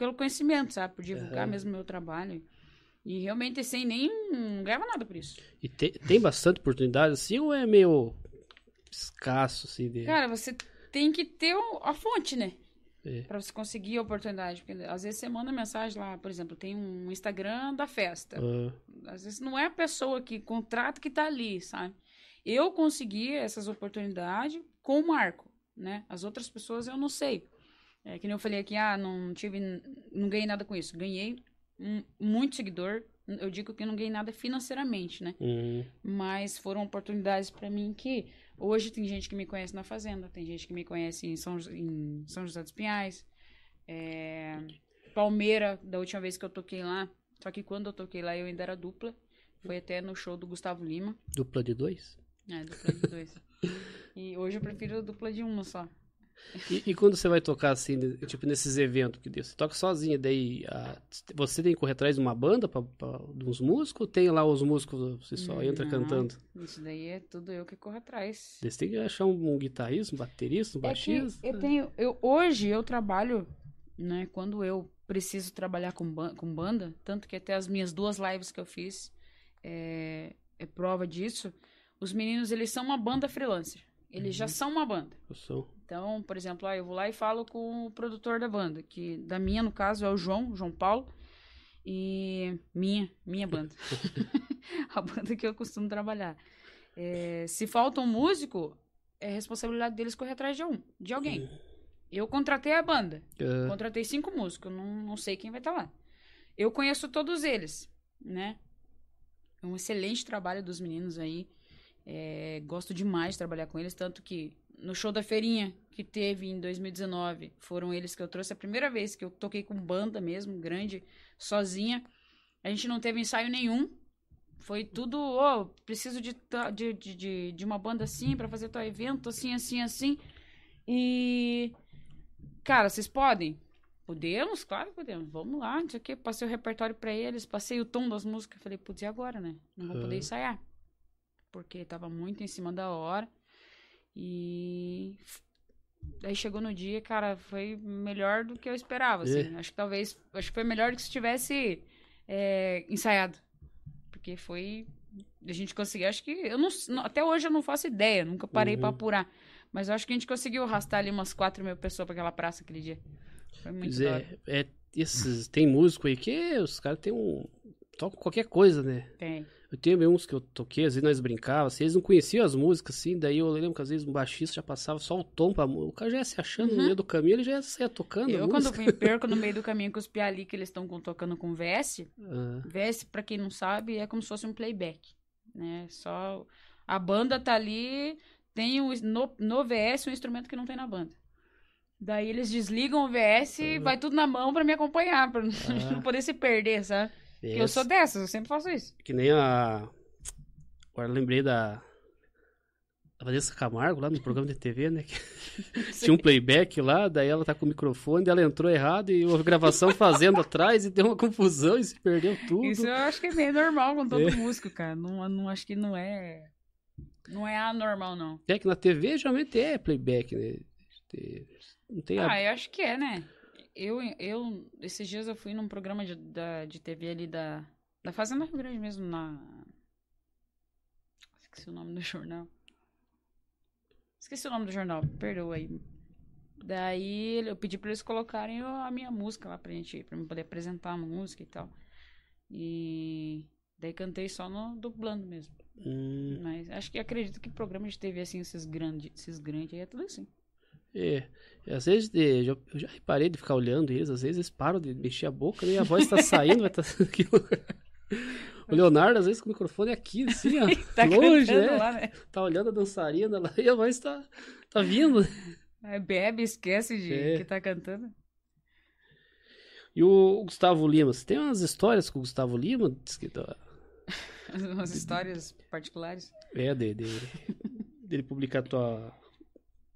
Speaker 2: pelo conhecimento, sabe? Por divulgar
Speaker 1: Aham.
Speaker 2: mesmo meu trabalho. E realmente sem nem. Não ganhava nada por isso.
Speaker 1: E te- tem bastante oportunidade assim ou é meio escasso, assim, de...
Speaker 2: Cara, você tem que ter a fonte, né?
Speaker 1: É.
Speaker 2: Pra você conseguir a oportunidade. Porque às vezes você manda mensagem lá, por exemplo, tem um Instagram da festa.
Speaker 1: Ah,
Speaker 2: Às vezes não é a pessoa que contrata que tá ali, sabe? Eu consegui essas oportunidades com o Marco, né? As outras pessoas eu não sei. É que nem eu falei aqui, ah, não tive, não ganhei nada com isso. Ganhei um- muito seguidor. Eu digo que não ganhei nada financeiramente, né?
Speaker 1: hum,
Speaker 2: Mas foram oportunidades pra mim que hoje tem gente que me conhece na fazenda, tem gente que me conhece em São, em São José dos Pinhais, é, Palmeira, da última vez que eu toquei lá. Só que quando eu toquei lá eu ainda era dupla. Foi até no show do Gustavo Lima.
Speaker 1: dupla de dois?
Speaker 2: É, dupla de dois. e hoje eu prefiro dupla de uma só.
Speaker 1: E, e quando você vai tocar assim, tipo nesses eventos que você toca sozinha, daí a- você tem que correr atrás de uma banda pra, pra, de uns músicos ou tem lá os músicos, você só entra
Speaker 2: Não,
Speaker 1: cantando?
Speaker 2: Isso daí é tudo eu que corro atrás.
Speaker 1: Você tem que achar um, um guitarrista, um baterista, um
Speaker 2: É
Speaker 1: baixista.
Speaker 2: eu tenho, eu, hoje eu trabalho, né, quando eu preciso trabalhar com, ban- com banda, tanto que até as minhas duas lives que eu fiz é, é prova disso, os meninos, eles são uma banda freelancer. Eles já são uma banda.
Speaker 1: Eu sou.
Speaker 2: Então, por exemplo, ah, eu vou lá e falo com o produtor da banda, que da minha, no caso, é o João, João Paulo, e minha, minha banda. a banda que eu costumo trabalhar. É, se falta um músico, é responsabilidade deles correr atrás de um, de alguém. Eu contratei a banda,
Speaker 1: Ah,
Speaker 2: contratei cinco músicos, não, não sei quem vai estar lá. Eu conheço todos eles, né? É um excelente trabalho dos meninos aí. É, gosto demais de trabalhar com eles, tanto que no show da feirinha que teve em 2019, foram eles que eu trouxe a primeira vez que eu toquei com banda mesmo, grande, sozinha. A gente não teve ensaio nenhum. Foi tudo, ô, preciso de, de, de, de, uma banda assim pra fazer tal evento, assim, assim, assim. E. Cara, vocês podem? podemos, claro que podemos. Vamos lá, não sei o quê. Passei o repertório pra eles, passei o tom das músicas. Falei, putz, e agora, né? Não vou poder
Speaker 1: Aham.
Speaker 2: ensaiar. Porque tava muito em cima da hora. E. Daí chegou no dia, cara, foi melhor do que eu esperava, assim. Acho que talvez. Acho que foi melhor do que se tivesse é, ensaiado. Porque foi. A gente conseguiu. Acho que. Eu não, até hoje eu não faço ideia, nunca parei pra
Speaker 1: Uhum.
Speaker 2: apurar. Mas acho que a gente conseguiu arrastar ali umas 4 mil pessoas pra aquela praça aquele dia. Foi muito
Speaker 1: Pois é, é, esses, tem músico aí que os caras têm um. Tocam qualquer coisa, né?
Speaker 2: Tem.
Speaker 1: Eu tenho uns que eu toquei, às vezes nós brincávamos, assim, eles não conheciam as músicas, assim, daí eu lembro que às vezes um baixista já passava só o tom pra música. O cara já ia se achando no
Speaker 2: Uhum.
Speaker 1: meio do caminho, ele já ia sair tocando. a
Speaker 2: Eu, quando
Speaker 1: música.
Speaker 2: me perco no meio do caminho com os piali que eles estão tocando com VS,
Speaker 1: Ah,
Speaker 2: VS, pra quem não sabe, é como se fosse um playback, né? Só a banda tá ali, tem o, no, no VS um instrumento que não tem na banda. Daí eles desligam o VS e
Speaker 1: Ah.
Speaker 2: vai tudo na mão pra me acompanhar, pra
Speaker 1: Ah.
Speaker 2: não poder se perder, sabe? Porque Eu sou dessas, eu sempre faço isso.
Speaker 1: Que nem a. Agora lembrei da. A Vanessa Camargo lá no programa de TV, né? Tinha um playback lá, daí ela tá com o microfone, daí ela entrou errado e houve gravação fazendo atrás e deu uma confusão e se perdeu tudo.
Speaker 2: Isso eu acho que é meio normal com todo
Speaker 1: É.
Speaker 2: músico, cara. Não, não acho que não é. Não é anormal, não.
Speaker 1: É que na TV geralmente é playback, né? Não tem a.
Speaker 2: Ah, eu acho que é, né? Eu, eu esses dias eu fui num programa de, da, de TV ali da, da Fazenda Rio Grande mesmo, na. Esqueci o nome do jornal. Esqueci o nome do jornal, perdoa aí. Daí eu pedi pra eles colocarem a minha música lá pra gente, pra eu poder apresentar a música e tal. E daí cantei só no dublando mesmo.
Speaker 1: Hum,
Speaker 2: Mas acho que acredito que programa de TV assim, esses grandes, esses grandes aí é tudo assim.
Speaker 1: É. E Às vezes é, já- eu já reparei de ficar olhando eles, às vezes eles param de mexer a boca né, e a voz tá saindo, vai tá aqui. O Leonardo, às vezes, com o microfone aqui, assim, ó.
Speaker 2: Tá
Speaker 1: longe, né?
Speaker 2: lá, né?
Speaker 1: Tá olhando a dançarina lá e a voz tá, tá vindo.
Speaker 2: Bebe, esquece de
Speaker 1: É.
Speaker 2: que tá cantando.
Speaker 1: E o Gustavo Lima, você tem umas histórias com o Gustavo Lima? Diz que tá-
Speaker 2: Umas histórias particulares.
Speaker 1: É, de, de, dele publicar tua,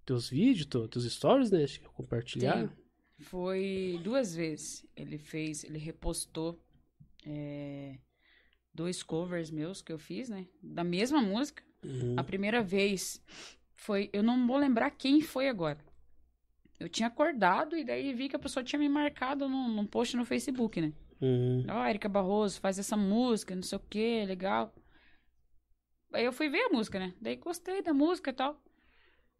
Speaker 1: teus vídeos, tu- teus stories, né? Que compartilhar.
Speaker 2: Tem. Foi duas vezes. Ele fez, ele repostou é, dois covers meus que eu fiz, né? Da mesma música.
Speaker 1: Uhum.
Speaker 2: A primeira vez foi. Eu não vou lembrar quem foi agora. Eu tinha acordado e daí vi que a pessoa tinha me marcado num, num post no Facebook, né?
Speaker 1: Uhum.
Speaker 2: Ó, Erika Barroso faz essa música, não sei o que, legal. Aí eu fui ver a música, né? Daí gostei da música e tal.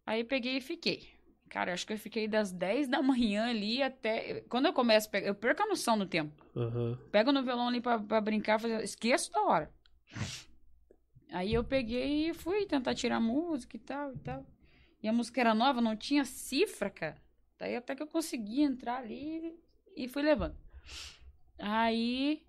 Speaker 2: Aí peguei e fiquei. Cara, acho que eu fiquei das 10 da manhã ali até. Quando eu começo a pegar. Eu perco a noção do tempo.
Speaker 1: Uhum.
Speaker 2: Pego no violão ali pra, pra brincar, fazer... esqueço da hora. Aí eu peguei e fui tentar tirar música e tal e tal. E a música era nova, não tinha cifra, cara. Daí até que eu consegui entrar ali e fui levando. Aí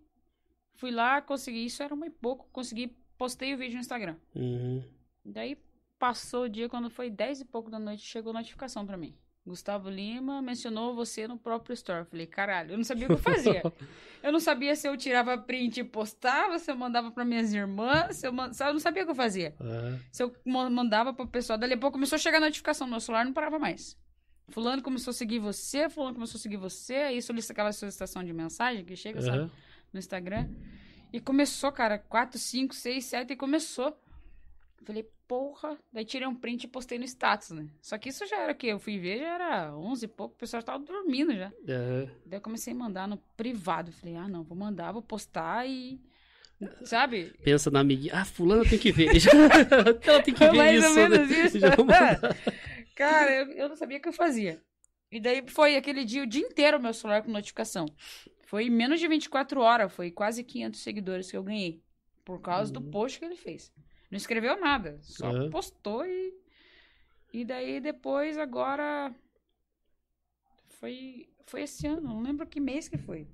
Speaker 2: fui lá, consegui, isso era uma e pouco, consegui, postei o vídeo no Instagram.
Speaker 1: Uhum.
Speaker 2: Daí passou o dia, quando foi 10 e pouco da noite, chegou notificação pra mim. Gustavo Lima mencionou você no próprio store. Eu Falei, caralho, eu não sabia o que eu fazia. Eu não sabia se eu tirava print e postava, se eu mandava pra minhas irmãs, se eu, sabe, eu não sabia o que eu fazia.
Speaker 1: Ah,
Speaker 2: Se eu ma- mandava pro pessoal, dali a pouco começou a chegar a notificação no meu celular, não parava mais. Fulano começou a seguir você, fulano começou a seguir você, aí solicita aquela solicitação de mensagem que chega, sabe?
Speaker 1: aham.
Speaker 2: no Instagram. E começou, cara, 4, 5, 6, 7 e começou. Falei, porra. Daí tirei um print e postei no status, né? Só que isso já era o quê? Eu fui ver, já era 11 e pouco, o pessoal tava dormindo já.
Speaker 1: Aham.
Speaker 2: Daí eu comecei a mandar no privado. Falei, ah, não, vou mandar, vou postar e. Sabe?
Speaker 1: Pensa na amiguinha. Ah, fulano tem que ver. Ela tem que ver
Speaker 2: Mais
Speaker 1: isso.
Speaker 2: ou menos
Speaker 1: né?
Speaker 2: isso. Cara, eu, eu não sabia o que eu fazia. E daí foi aquele dia, o dia inteiro, meu celular com notificação. Foi menos de 24 horas, foi quase 500 seguidores que eu ganhei. Por causa do
Speaker 1: Uhum.
Speaker 2: post que ele fez. Não escreveu nada, só
Speaker 1: Aham.
Speaker 2: postou e. E daí depois, agora. Foi, foi esse ano, não lembro que mês que foi.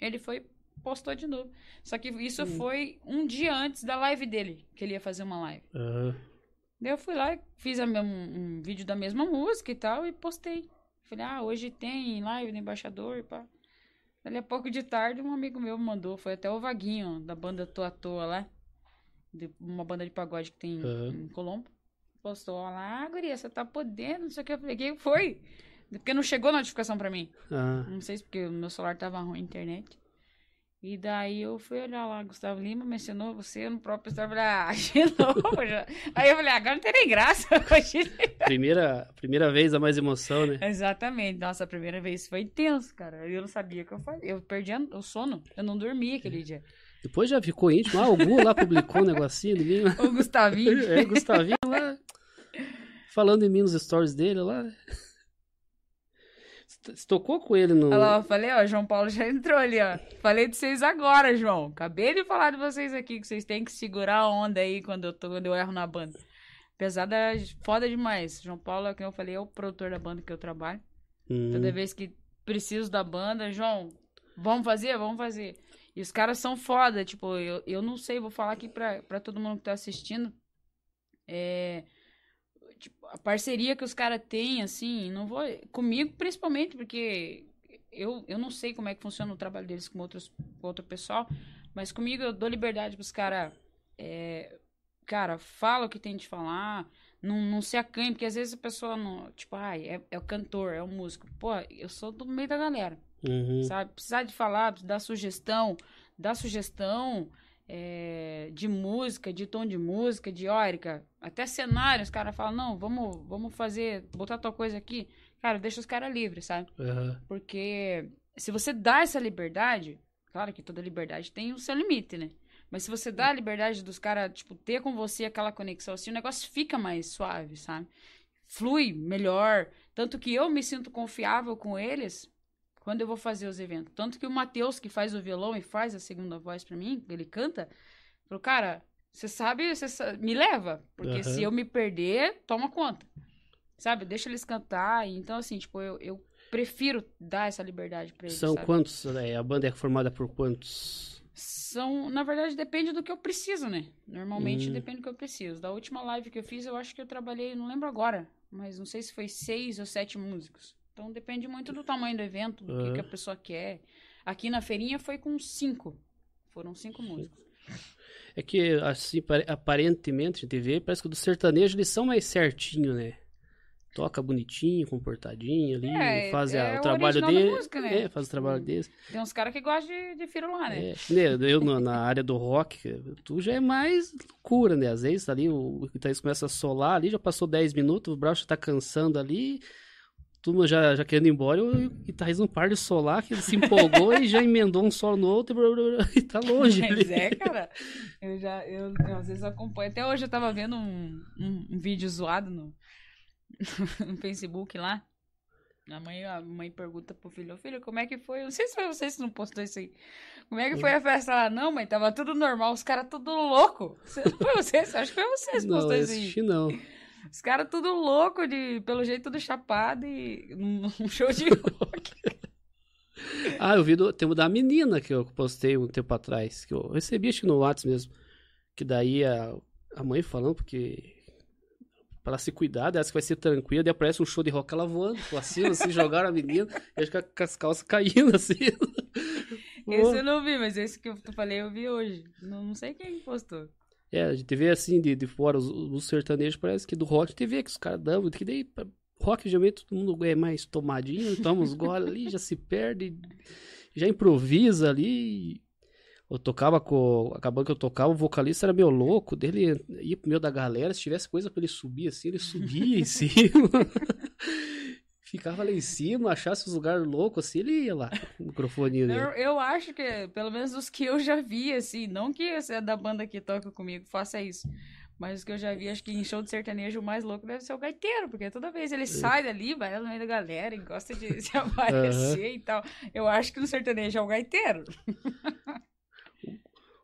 Speaker 2: Ele foi, postou de novo. Só que isso
Speaker 1: Uhum.
Speaker 2: foi um dia antes da live dele, que ele ia fazer uma live.
Speaker 1: Aham.
Speaker 2: Daí eu fui lá e fiz um, um vídeo da mesma música e tal e postei. Falei, ah, hoje tem live do embaixador e pá. Dali a pouco de tarde, um amigo meu me mandou. Foi até o Vaguinho, da banda Tô à Toa lá. De- uma banda de pagode que tem
Speaker 1: Aham.
Speaker 2: em Colombo. Postou lá, ah, guria, você tá podendo, não sei o que. Eu falei, quem foi? Porque não chegou notificação pra mim.
Speaker 1: Ah,
Speaker 2: Não sei se porque o meu celular tava ruim a internet. E daí eu fui olhar lá, Gustavo Lima mencionou você no próprio story. Eu falei, ah, de novo já. Aí eu falei, ah, agora não tem nem graça.
Speaker 1: Primeira, primeira vez dá mais emoção, né?
Speaker 2: Exatamente. Nossa, a primeira vez foi intenso, cara. Eu não sabia o que eu fazia. Eu perdi a- o sono. Eu não dormi aquele dia.
Speaker 1: Depois já ficou íntimo. Ah, o Gu lá publicou um negocinho de mim.
Speaker 2: O Gustavinho.
Speaker 1: É, Gustavinho lá. Falando em mim nos stories dele lá. Você tocou com ele no.
Speaker 2: Olha lá, eu falei, ó, João Paulo já entrou ali, ó. Falei de vocês agora, João. Acabei de falar de vocês aqui, que vocês têm que segurar a onda aí quando eu, tô, quando eu erro na banda. Pesada, foda demais. João Paulo, como eu falei, é o produtor da banda que eu trabalho.
Speaker 1: Hum,
Speaker 2: Toda vez que preciso da banda, João, vamos fazer? Vamos fazer. E os caras são foda, tipo, eu, eu não sei, vou falar aqui pra, pra todo mundo que tá assistindo. É. Tipo, a parceria que os caras têm, assim, não vou. Comigo, principalmente, porque eu, eu não sei como é que funciona o trabalho deles com, outros, com outro pessoal, mas comigo eu dou liberdade pros caras. É, cara, fala o que tem de falar. Não, não se acanhe, porque às vezes a pessoa não. Tipo, ai, é, é o cantor, é o músico. Pô, eu sou do meio da galera
Speaker 1: uhum.
Speaker 2: sabe? Precisar de falar, dar sugestão, dar sugestão é, de música, de tom de música, de órica, até cenário, os caras falam, não, vamos, vamos fazer, botar tua coisa aqui. Cara, deixa os caras livres, sabe?
Speaker 1: Aham.
Speaker 2: Porque se você dá essa liberdade, claro que toda liberdade tem o seu limite, né? Mas se você dá a liberdade dos caras, tipo, ter com você aquela conexão assim, o negócio fica mais suave, sabe? Flui melhor. Tanto que eu me sinto confiável com eles quando eu vou fazer os eventos. Tanto que o Matheus, que faz o violão e faz a segunda voz pra mim, ele canta, falou, cara, você sabe, você me leva. Porque
Speaker 1: Aham.
Speaker 2: se eu me perder, toma conta. Sabe? Deixa eles cantar. Então, assim, tipo, eu, eu prefiro dar essa liberdade pra eles.
Speaker 1: São
Speaker 2: sabe?
Speaker 1: quantos? é, a banda é formada por quantos?
Speaker 2: São, na verdade, depende do que eu preciso, né? Normalmente
Speaker 1: Hum.
Speaker 2: depende do que eu preciso. Da última live que eu fiz, eu acho que eu trabalhei, não lembro agora, mas não sei se foi seis ou sete músicos. Então depende muito do tamanho do evento, do que,
Speaker 1: Aham.
Speaker 2: que a pessoa quer. Aqui na feirinha foi com cinco. Foram cinco músicos.
Speaker 1: É que, assim, pare- aparentemente, a gente vê, parece que do sertanejo eles são mais certinho, né? Toca bonitinho, comportadinho ali,
Speaker 2: É,
Speaker 1: faz
Speaker 2: é
Speaker 1: o trabalho dele.
Speaker 2: música, né?
Speaker 1: É, faz o trabalho
Speaker 2: Tipo,
Speaker 1: deles.
Speaker 2: Tem uns caras que gostam de, de firular, né?
Speaker 1: É, né, eu na área do rock, tu já é mais loucura, né? Às vezes ali o guitarrista começa a solar ali, já passou 10 minutos, o já tá cansando ali, turma já, já querendo ir embora, e o guitarrista não para de solar, que ele se empolgou e já emendou um solo no outro e, tá longe.
Speaker 2: Mas
Speaker 1: ali.
Speaker 2: é, cara. Eu já, eu, eu às vezes acompanho. Até hoje eu tava vendo um, um, um vídeo zoado no, no Facebook lá. A mãe, a mãe pergunta pro filho, "Ô, filho, como é que foi? Eu não sei se foi você que não postou isso aí. Como é que foi a festa lá? Não, mãe, tava tudo normal, os caras tudo louco. Você- Foi você? Acho que foi você que
Speaker 1: Não,
Speaker 2: postou isso aí.
Speaker 1: assisti não.
Speaker 2: Os caras tudo louco, de, pelo jeito tudo chapado e num num show de rock.
Speaker 1: Ah, eu vi do, tem o da menina que eu postei um tempo atrás, que eu recebi acho que no WhatsApp mesmo. Que daí a, a mãe falando, porque pra ela se cuidar, essa que vai ser tranquila, daí aparece um show de rock ela voando pra cima, assim, jogaram a menina, e acho que com as calças caindo, assim.
Speaker 2: Esse eu não vi, mas esse que eu falei eu vi hoje. Não, não sei quem postou.
Speaker 1: É, a gente vê assim de, de fora os, os sertanejos, parece que do rock vê que os caras dão, que daí rock geralmente todo mundo é mais tomadinho, toma uns goles ali, já se perde, já improvisa ali. Eu tocava com. Acabando que eu tocava, o vocalista era meio louco, dele ia pro meio da galera, se tivesse coisa pra ele subir assim, ele subia em cima. Ficava lá em cima, achasse os lugares loucos assim, ele ia lá, o microfoninho dele.
Speaker 2: Eu, eu acho que, pelo menos os que eu já vi, assim, não que esse é da banda que toca comigo faça isso, mas os que eu já vi, acho que em show de sertanejo o mais louco deve ser o gaiteiro, porque toda vez ele sai dali, vai no meio da galera e gosta de se aparecer e tal. Eu acho que no sertanejo é o gaiteiro.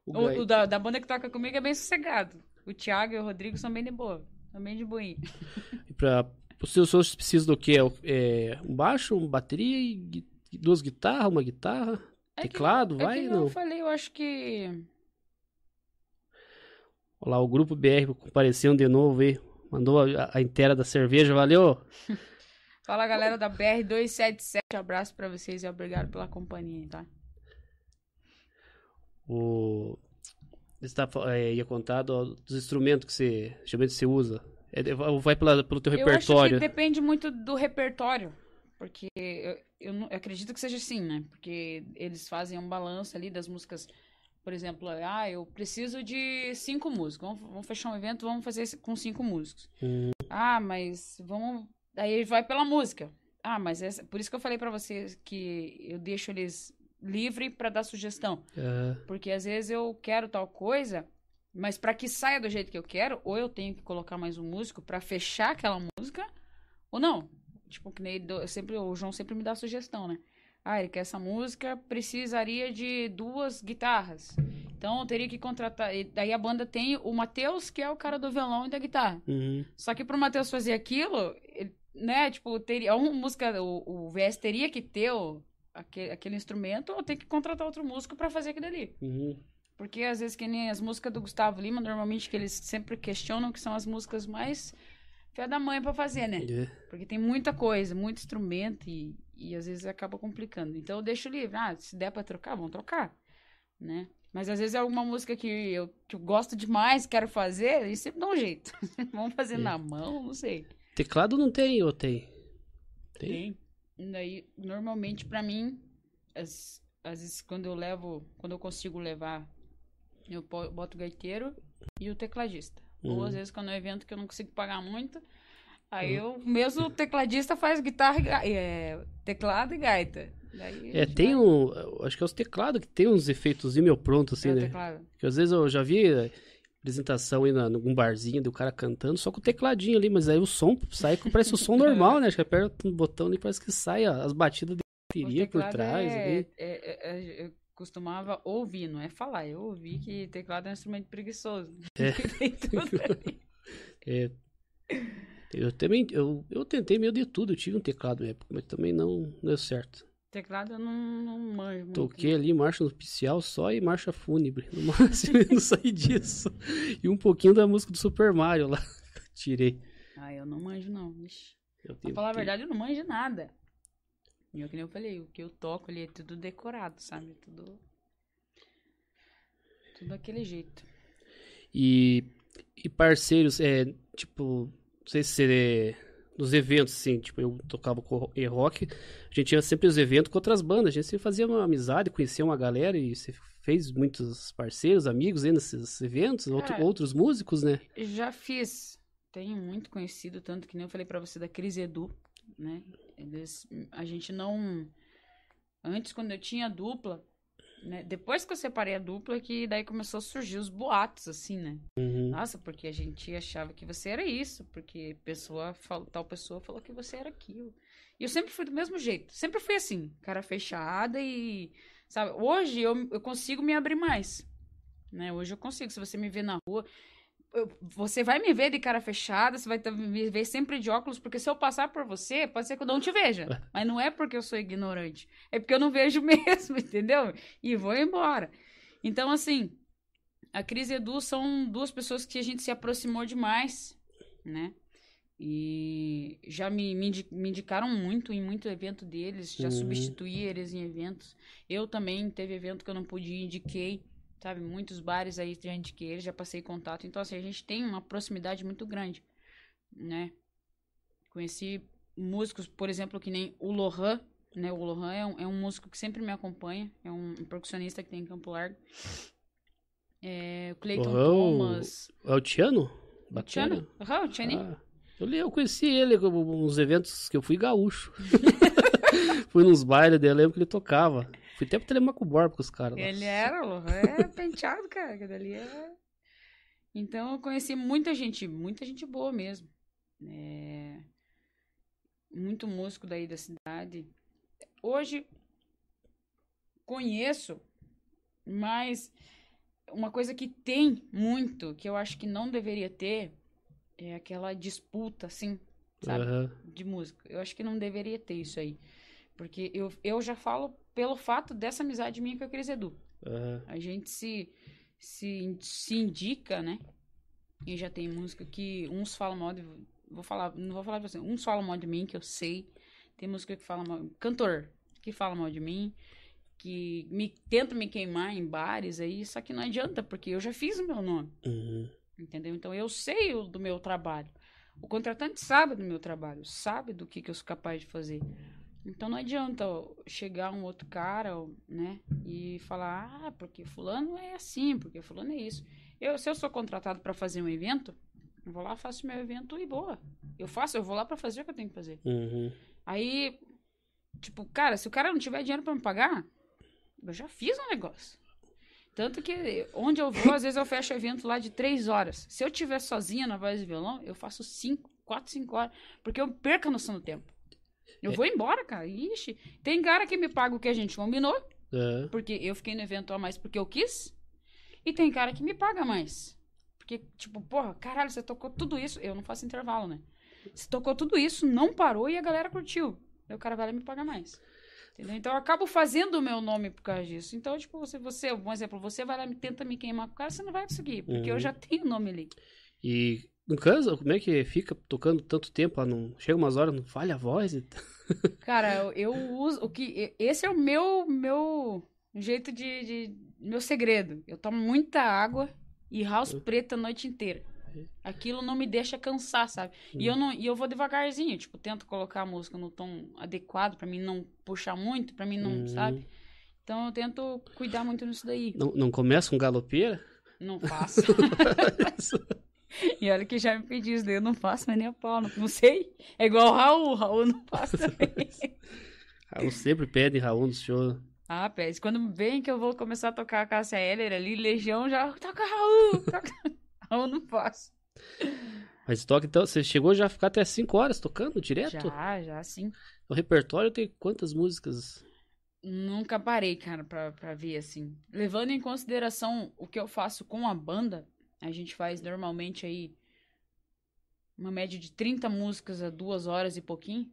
Speaker 1: O
Speaker 2: O, o da, da banda que toca comigo é bem sossegado. O Thiago e o Rodrigo são bem de boa, bem de boinha.
Speaker 1: E pra, os seus shows precisam do quê? É, um baixo, uma bateria, e duas guitarras, uma guitarra,
Speaker 2: É que-
Speaker 1: teclado,
Speaker 2: É
Speaker 1: vai?
Speaker 2: que
Speaker 1: não.
Speaker 2: eu falei, eu acho que
Speaker 1: Olha lá, o grupo BR comparecendo de novo aí. Mandou a, a inteira da cerveja, valeu?
Speaker 2: Fala galera da BR277, abraço pra vocês e obrigado pela companhia, tá?
Speaker 1: O... Você tá, é, ia contar do- dos instrumentos que você, geralmente você usa. É, vai pela, pelo teu
Speaker 2: Eu acho
Speaker 1: repertório.
Speaker 2: que depende muito do repertório. Porque eu, eu, não, eu acredito que seja assim, né? Porque eles fazem um balanço ali das músicas. Por exemplo, ah, eu preciso de cinco músicos. Vamos, vamos fechar um evento, vamos fazer com cinco músicos.
Speaker 1: Hum.
Speaker 2: Ah, mas vamos. Aí vai pela música. Ah, mas essa... por isso que eu falei para vocês que eu deixo eles livre para dar sugestão.
Speaker 1: É.
Speaker 2: Porque às vezes eu quero tal coisa, mas para que saia do jeito que eu quero, ou eu tenho que colocar mais um músico para fechar aquela música, ou não. Tipo, que nem do- sempre, o João sempre me dá sugestão, né? Ah, ele quer essa música, precisaria de duas guitarras. Então eu teria que contratar. e Daí a banda tem o Matheus, que é o cara do violão e da guitarra.
Speaker 1: Uhum.
Speaker 2: Só que pro Matheus fazer aquilo, ele- né, tipo, teria uma música, o, o VS teria que ter o, aquele, aquele instrumento ou tem que contratar outro músico pra fazer aquilo ali.
Speaker 1: Uhum.
Speaker 2: Porque às vezes que nem as músicas do Gustavo Lima, normalmente que eles sempre questionam que são as músicas mais fé da mãe pra fazer, né?
Speaker 1: É.
Speaker 2: Porque tem muita coisa, muito instrumento e, e às vezes acaba complicando. Então eu deixo livre. Ah, se der pra trocar, vamos trocar, né? Mas às vezes é alguma música que eu, que eu gosto demais, quero fazer, e sempre dá um jeito. vamos fazer
Speaker 1: É.
Speaker 2: na mão, não sei.
Speaker 1: Teclado não tem ou tem? Tem.
Speaker 2: Tem. Daí, normalmente, pra mim, as- às vezes quando eu levo, quando eu consigo levar, eu boto o gaiteiro e o tecladista. Ou
Speaker 1: Uhum.
Speaker 2: às vezes quando é um evento que eu não consigo pagar muito, aí eu, mesmo o tecladista faz guitarra, e é, teclado e gaita. Daí
Speaker 1: É, tem
Speaker 2: vai-
Speaker 1: um. Acho que é os teclados que tem uns efeitos meio pronto, assim,
Speaker 2: é
Speaker 1: né?
Speaker 2: teclado.
Speaker 1: Que às vezes eu já vi eh, apresentação aí na, num barzinho do cara cantando, só com o tecladinho ali, mas aí o som sai que parece o som normal, né? Acho que aperta um botão e parece que sai ó, as batidas de bateria por trás.
Speaker 2: é-
Speaker 1: ali.
Speaker 2: é- é- é- costumava ouvir, não é falar. Eu ouvi que teclado é um instrumento preguiçoso.
Speaker 1: É. É. Eu também, eu, eu tentei meio de tudo, eu tive um teclado na época, mas também não deu certo.
Speaker 2: Teclado eu não, não manjo muito.
Speaker 1: Toquei ali marcha nupcial só e marcha fúnebre, no máximo, e não saí disso. E um pouquinho da música do Super Mario lá, tirei.
Speaker 2: Ah, eu não manjo, não.
Speaker 1: Eu
Speaker 2: Pra falar a verdade, eu não manjo nada. E eu, que nem eu falei, o que eu toco ali é tudo decorado, sabe? Tudo. Tudo daquele jeito.
Speaker 1: E, e parceiros, é, tipo, não sei se é, nos eventos, assim, tipo, eu tocava com rock, a gente tinha sempre os eventos com outras bandas, a gente sempre fazia uma amizade, conhecia uma galera e você fez muitos parceiros, amigos aí nesses eventos, outro-
Speaker 2: Cara,
Speaker 1: outros músicos, né?
Speaker 2: Já fiz. Tenho muito conhecido, tanto que nem eu falei pra você da Cris Edu, né? Eles, a gente não. Antes, quando eu tinha dupla, né? Depois que eu separei a dupla, que daí começou a surgir os boatos, assim, né?
Speaker 1: Uhum.
Speaker 2: Nossa, porque a gente achava que você era isso, porque pessoa, tal pessoa falou que você era aquilo. E eu sempre fui do mesmo jeito, sempre fui assim, cara fechada e, sabe, hoje eu, eu consigo me abrir mais, né? Hoje eu consigo, se você me ver na rua, eu- você vai me ver de cara fechada, você vai me ver sempre de óculos, porque se eu passar por você, pode ser que eu não te veja. Mas não é porque eu sou ignorante, é porque eu não vejo mesmo, entendeu? E vou embora. Então, assim, a Cris e Edu são duas pessoas que a gente se aproximou demais, né? E já me, me, me indicaram muito em muito evento deles, já
Speaker 1: Uhum.
Speaker 2: substituí eles em eventos. Eu também teve evento que eu não pude ir, indiquei, sabe? Muitos bares aí já indiquei eles, já passei contato. Então, assim, a gente tem uma proximidade muito grande, né? Conheci músicos, por exemplo, que nem o Lohan, né? O Lohan é um, é um músico que sempre me acompanha, é um, percussionista que tem em Campo Largo. É, o Clayton
Speaker 1: Lohan, o-
Speaker 2: Thomas.
Speaker 1: É o Tiano?
Speaker 2: Tiano? Aham, o Tianinho.
Speaker 1: Ah, eu, eu conheci ele nos eventos que eu fui gaúcho. fui nos bailes dele, eu lembro que ele tocava. Fui até pro Telemaco Borba com os caras.
Speaker 2: Ele era, é penteado, cara. que dali é... Então eu conheci muita gente, muita gente boa mesmo. É, Muito músico daí da cidade. Hoje conheço, mas uma coisa que tem muito, que eu acho que não deveria ter, é aquela disputa, assim, sabe?
Speaker 1: Aham.
Speaker 2: de música. Eu acho que não deveria ter isso aí. Porque eu, eu já falo pelo fato dessa amizade minha com a Cris Edu.
Speaker 1: aham.
Speaker 2: A gente se, se, se indica, né? E já tem música que uns falam mal de. Vou falar, não vou falar pra você. Uns falam mal de mim, que eu sei. Tem música que fala mal. Cantor que fala mal de mim. Que me tenta me queimar em bares aí. Só que não adianta, porque eu já fiz o meu nome.
Speaker 1: Uhum.
Speaker 2: Entendeu? Então eu sei o, do meu trabalho. O contratante sabe do meu trabalho, sabe do que, que eu sou capaz de fazer. Então não adianta chegar um outro cara, né, e falar, ah, porque fulano é assim, porque fulano é isso. Eu, se eu sou contratado para fazer um evento, eu vou lá, faço meu evento e boa. Eu faço, eu vou lá para fazer o que eu tenho que fazer.
Speaker 1: Uhum.
Speaker 2: Aí, tipo, cara, se o cara não tiver dinheiro para me pagar, eu já fiz um negócio. Tanto que onde eu vou, às vezes eu fecho evento lá de três horas. Se eu tiver sozinha na voz e violão, eu faço cinco, quatro, cinco horas. Porque eu perco a noção do tempo. Eu
Speaker 1: É.
Speaker 2: vou embora, cara. Ixi. Tem cara que me paga o que a gente combinou,
Speaker 1: É.
Speaker 2: porque eu fiquei no evento a mais porque eu quis. E tem cara que me paga mais. Porque, tipo, porra, caralho, você tocou tudo isso. Eu não faço intervalo, né? Você tocou tudo isso, não parou e a galera curtiu. Aí o cara vai lá e me paga mais. Entendeu? Então eu acabo fazendo o meu nome por causa disso. Então, tipo, você, você, um exemplo, você vai lá e tenta me queimar com o cara, você não vai conseguir, porque eu
Speaker 1: Uhum.
Speaker 2: já tenho o nome ali.
Speaker 1: E não cansa? Como é que fica tocando tanto tempo? Não... Chega umas horas, não falha a voz? E...
Speaker 2: Cara, eu, uso o que. Esse é o meu meu jeito de, de- meu segredo. Eu tomo muita água e house preta a noite inteira. Aquilo não me deixa cansar, sabe? E eu não e eu vou devagarzinho, tipo, tento colocar a música no tom adequado pra mim não puxar muito, pra mim não,
Speaker 1: Uhum.
Speaker 2: sabe? Então eu tento cuidar muito nisso daí.
Speaker 1: Não, não começa com galopeira?
Speaker 2: Não faço. e olha que já me pedi isso daí, eu não faço, mas nem a pau, não, não sei. É igual o Raul, o Raul não faz também.
Speaker 1: Raul sempre pede Raul no show.
Speaker 2: Ah, Pés, quando vem que eu vou começar a tocar a Cássia Eller ali, Legião já toca Raul, toca... Raul não faço.
Speaker 1: Mas toca então, você chegou já a ficar até 5 horas tocando direto?
Speaker 2: Já, já, sim.
Speaker 1: O repertório tem quantas músicas?
Speaker 2: Nunca parei, cara, pra, pra ver assim. Levando em consideração o que eu faço com a banda, a gente faz normalmente aí uma média de 30 músicas a duas horas e pouquinho.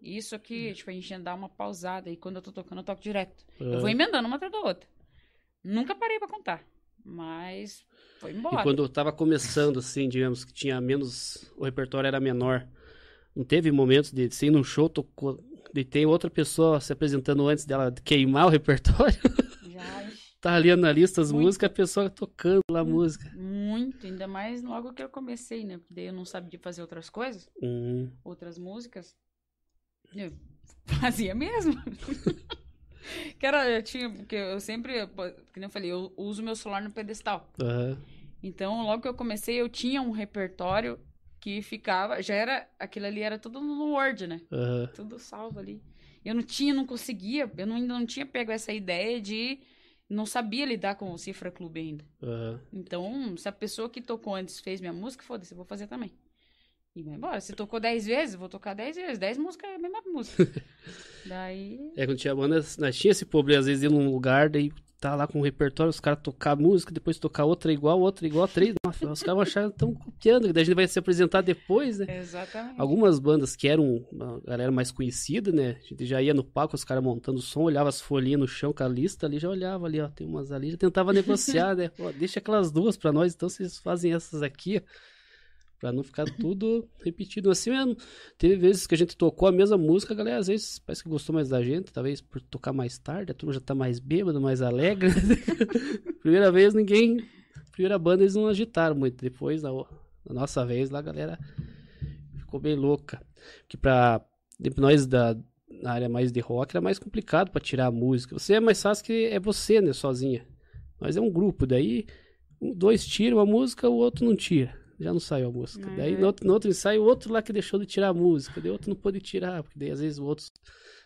Speaker 2: Isso aqui, tipo, a gente dá uma pausada e quando eu tô tocando, eu toco direto. Eu vou emendando uma atrás da outra. Nunca parei pra contar. Mas foi embora.
Speaker 1: E quando eu tava começando, assim, digamos, que tinha menos. O repertório era menor. Não teve momentos de ser num show, tocou. De tem outra pessoa se apresentando antes dela queimar o repertório. Tá ali na lista as
Speaker 2: Muito.
Speaker 1: músicas, a pessoa tocando lá a música.
Speaker 2: muito, ainda mais logo que eu comecei, né? Porque daí eu não sabia fazer outras coisas,
Speaker 1: Hum,
Speaker 2: outras músicas. Eu fazia mesmo. que era, eu tinha, porque eu sempre, nem eu falei, eu uso meu celular no pedestal.
Speaker 1: aham,
Speaker 2: Então, logo que eu comecei, eu tinha um repertório que ficava, já era, aquilo ali era tudo no Word, né?
Speaker 1: aham.
Speaker 2: tudo salvo ali. Eu não tinha, não conseguia, eu não, ainda não tinha pego essa ideia de. Não sabia lidar com o Cifra Clube ainda.
Speaker 1: aham.
Speaker 2: Então, se a pessoa que tocou antes fez minha música, foda-se, eu vou fazer também. E vai embora. Se tocou 10 vezes, vou tocar 10 vezes. 10 músicas é a mesma música. Daí.
Speaker 1: É, quando tinha banda, nós tinha esse problema, às vezes ir num lugar, daí tá lá com o repertório, os caras tocar música, depois tocar outra igual, outra igual, três. Nossa, os caras vão achar que estão copiando, daí a gente vai se apresentar depois, né?
Speaker 2: Exatamente.
Speaker 1: Algumas bandas que eram uma galera mais conhecida, né? A gente já ia no palco, os caras montando o som, olhava as folhinhas no chão com a lista ali, já olhava ali, ó, tem umas ali, já tentava negociar, né? Deixa aquelas duas pra nós, então vocês fazem essas aqui, ó. Pra não ficar tudo repetido assim mesmo. Teve vezes que a gente tocou a mesma música, a galera às vezes parece que gostou mais da gente, talvez por tocar mais tarde, a turma já tá mais bêbada, mais alegre. Primeira vez ninguém. Primeira banda eles não agitaram muito. Depois, na, na nossa vez, lá a galera ficou bem louca. Porque pra nós da na área mais de rock era mais complicado pra tirar a música. Você é mais fácil que é você, né, sozinha. Mas é um grupo, daí dois tiram a música, o outro não tira. Já não saiu a música.
Speaker 2: Uhum.
Speaker 1: Daí no outro, no outro ensaio, o outro lá que deixou de tirar a música. Daí o outro não pôde tirar, porque daí às vezes o outro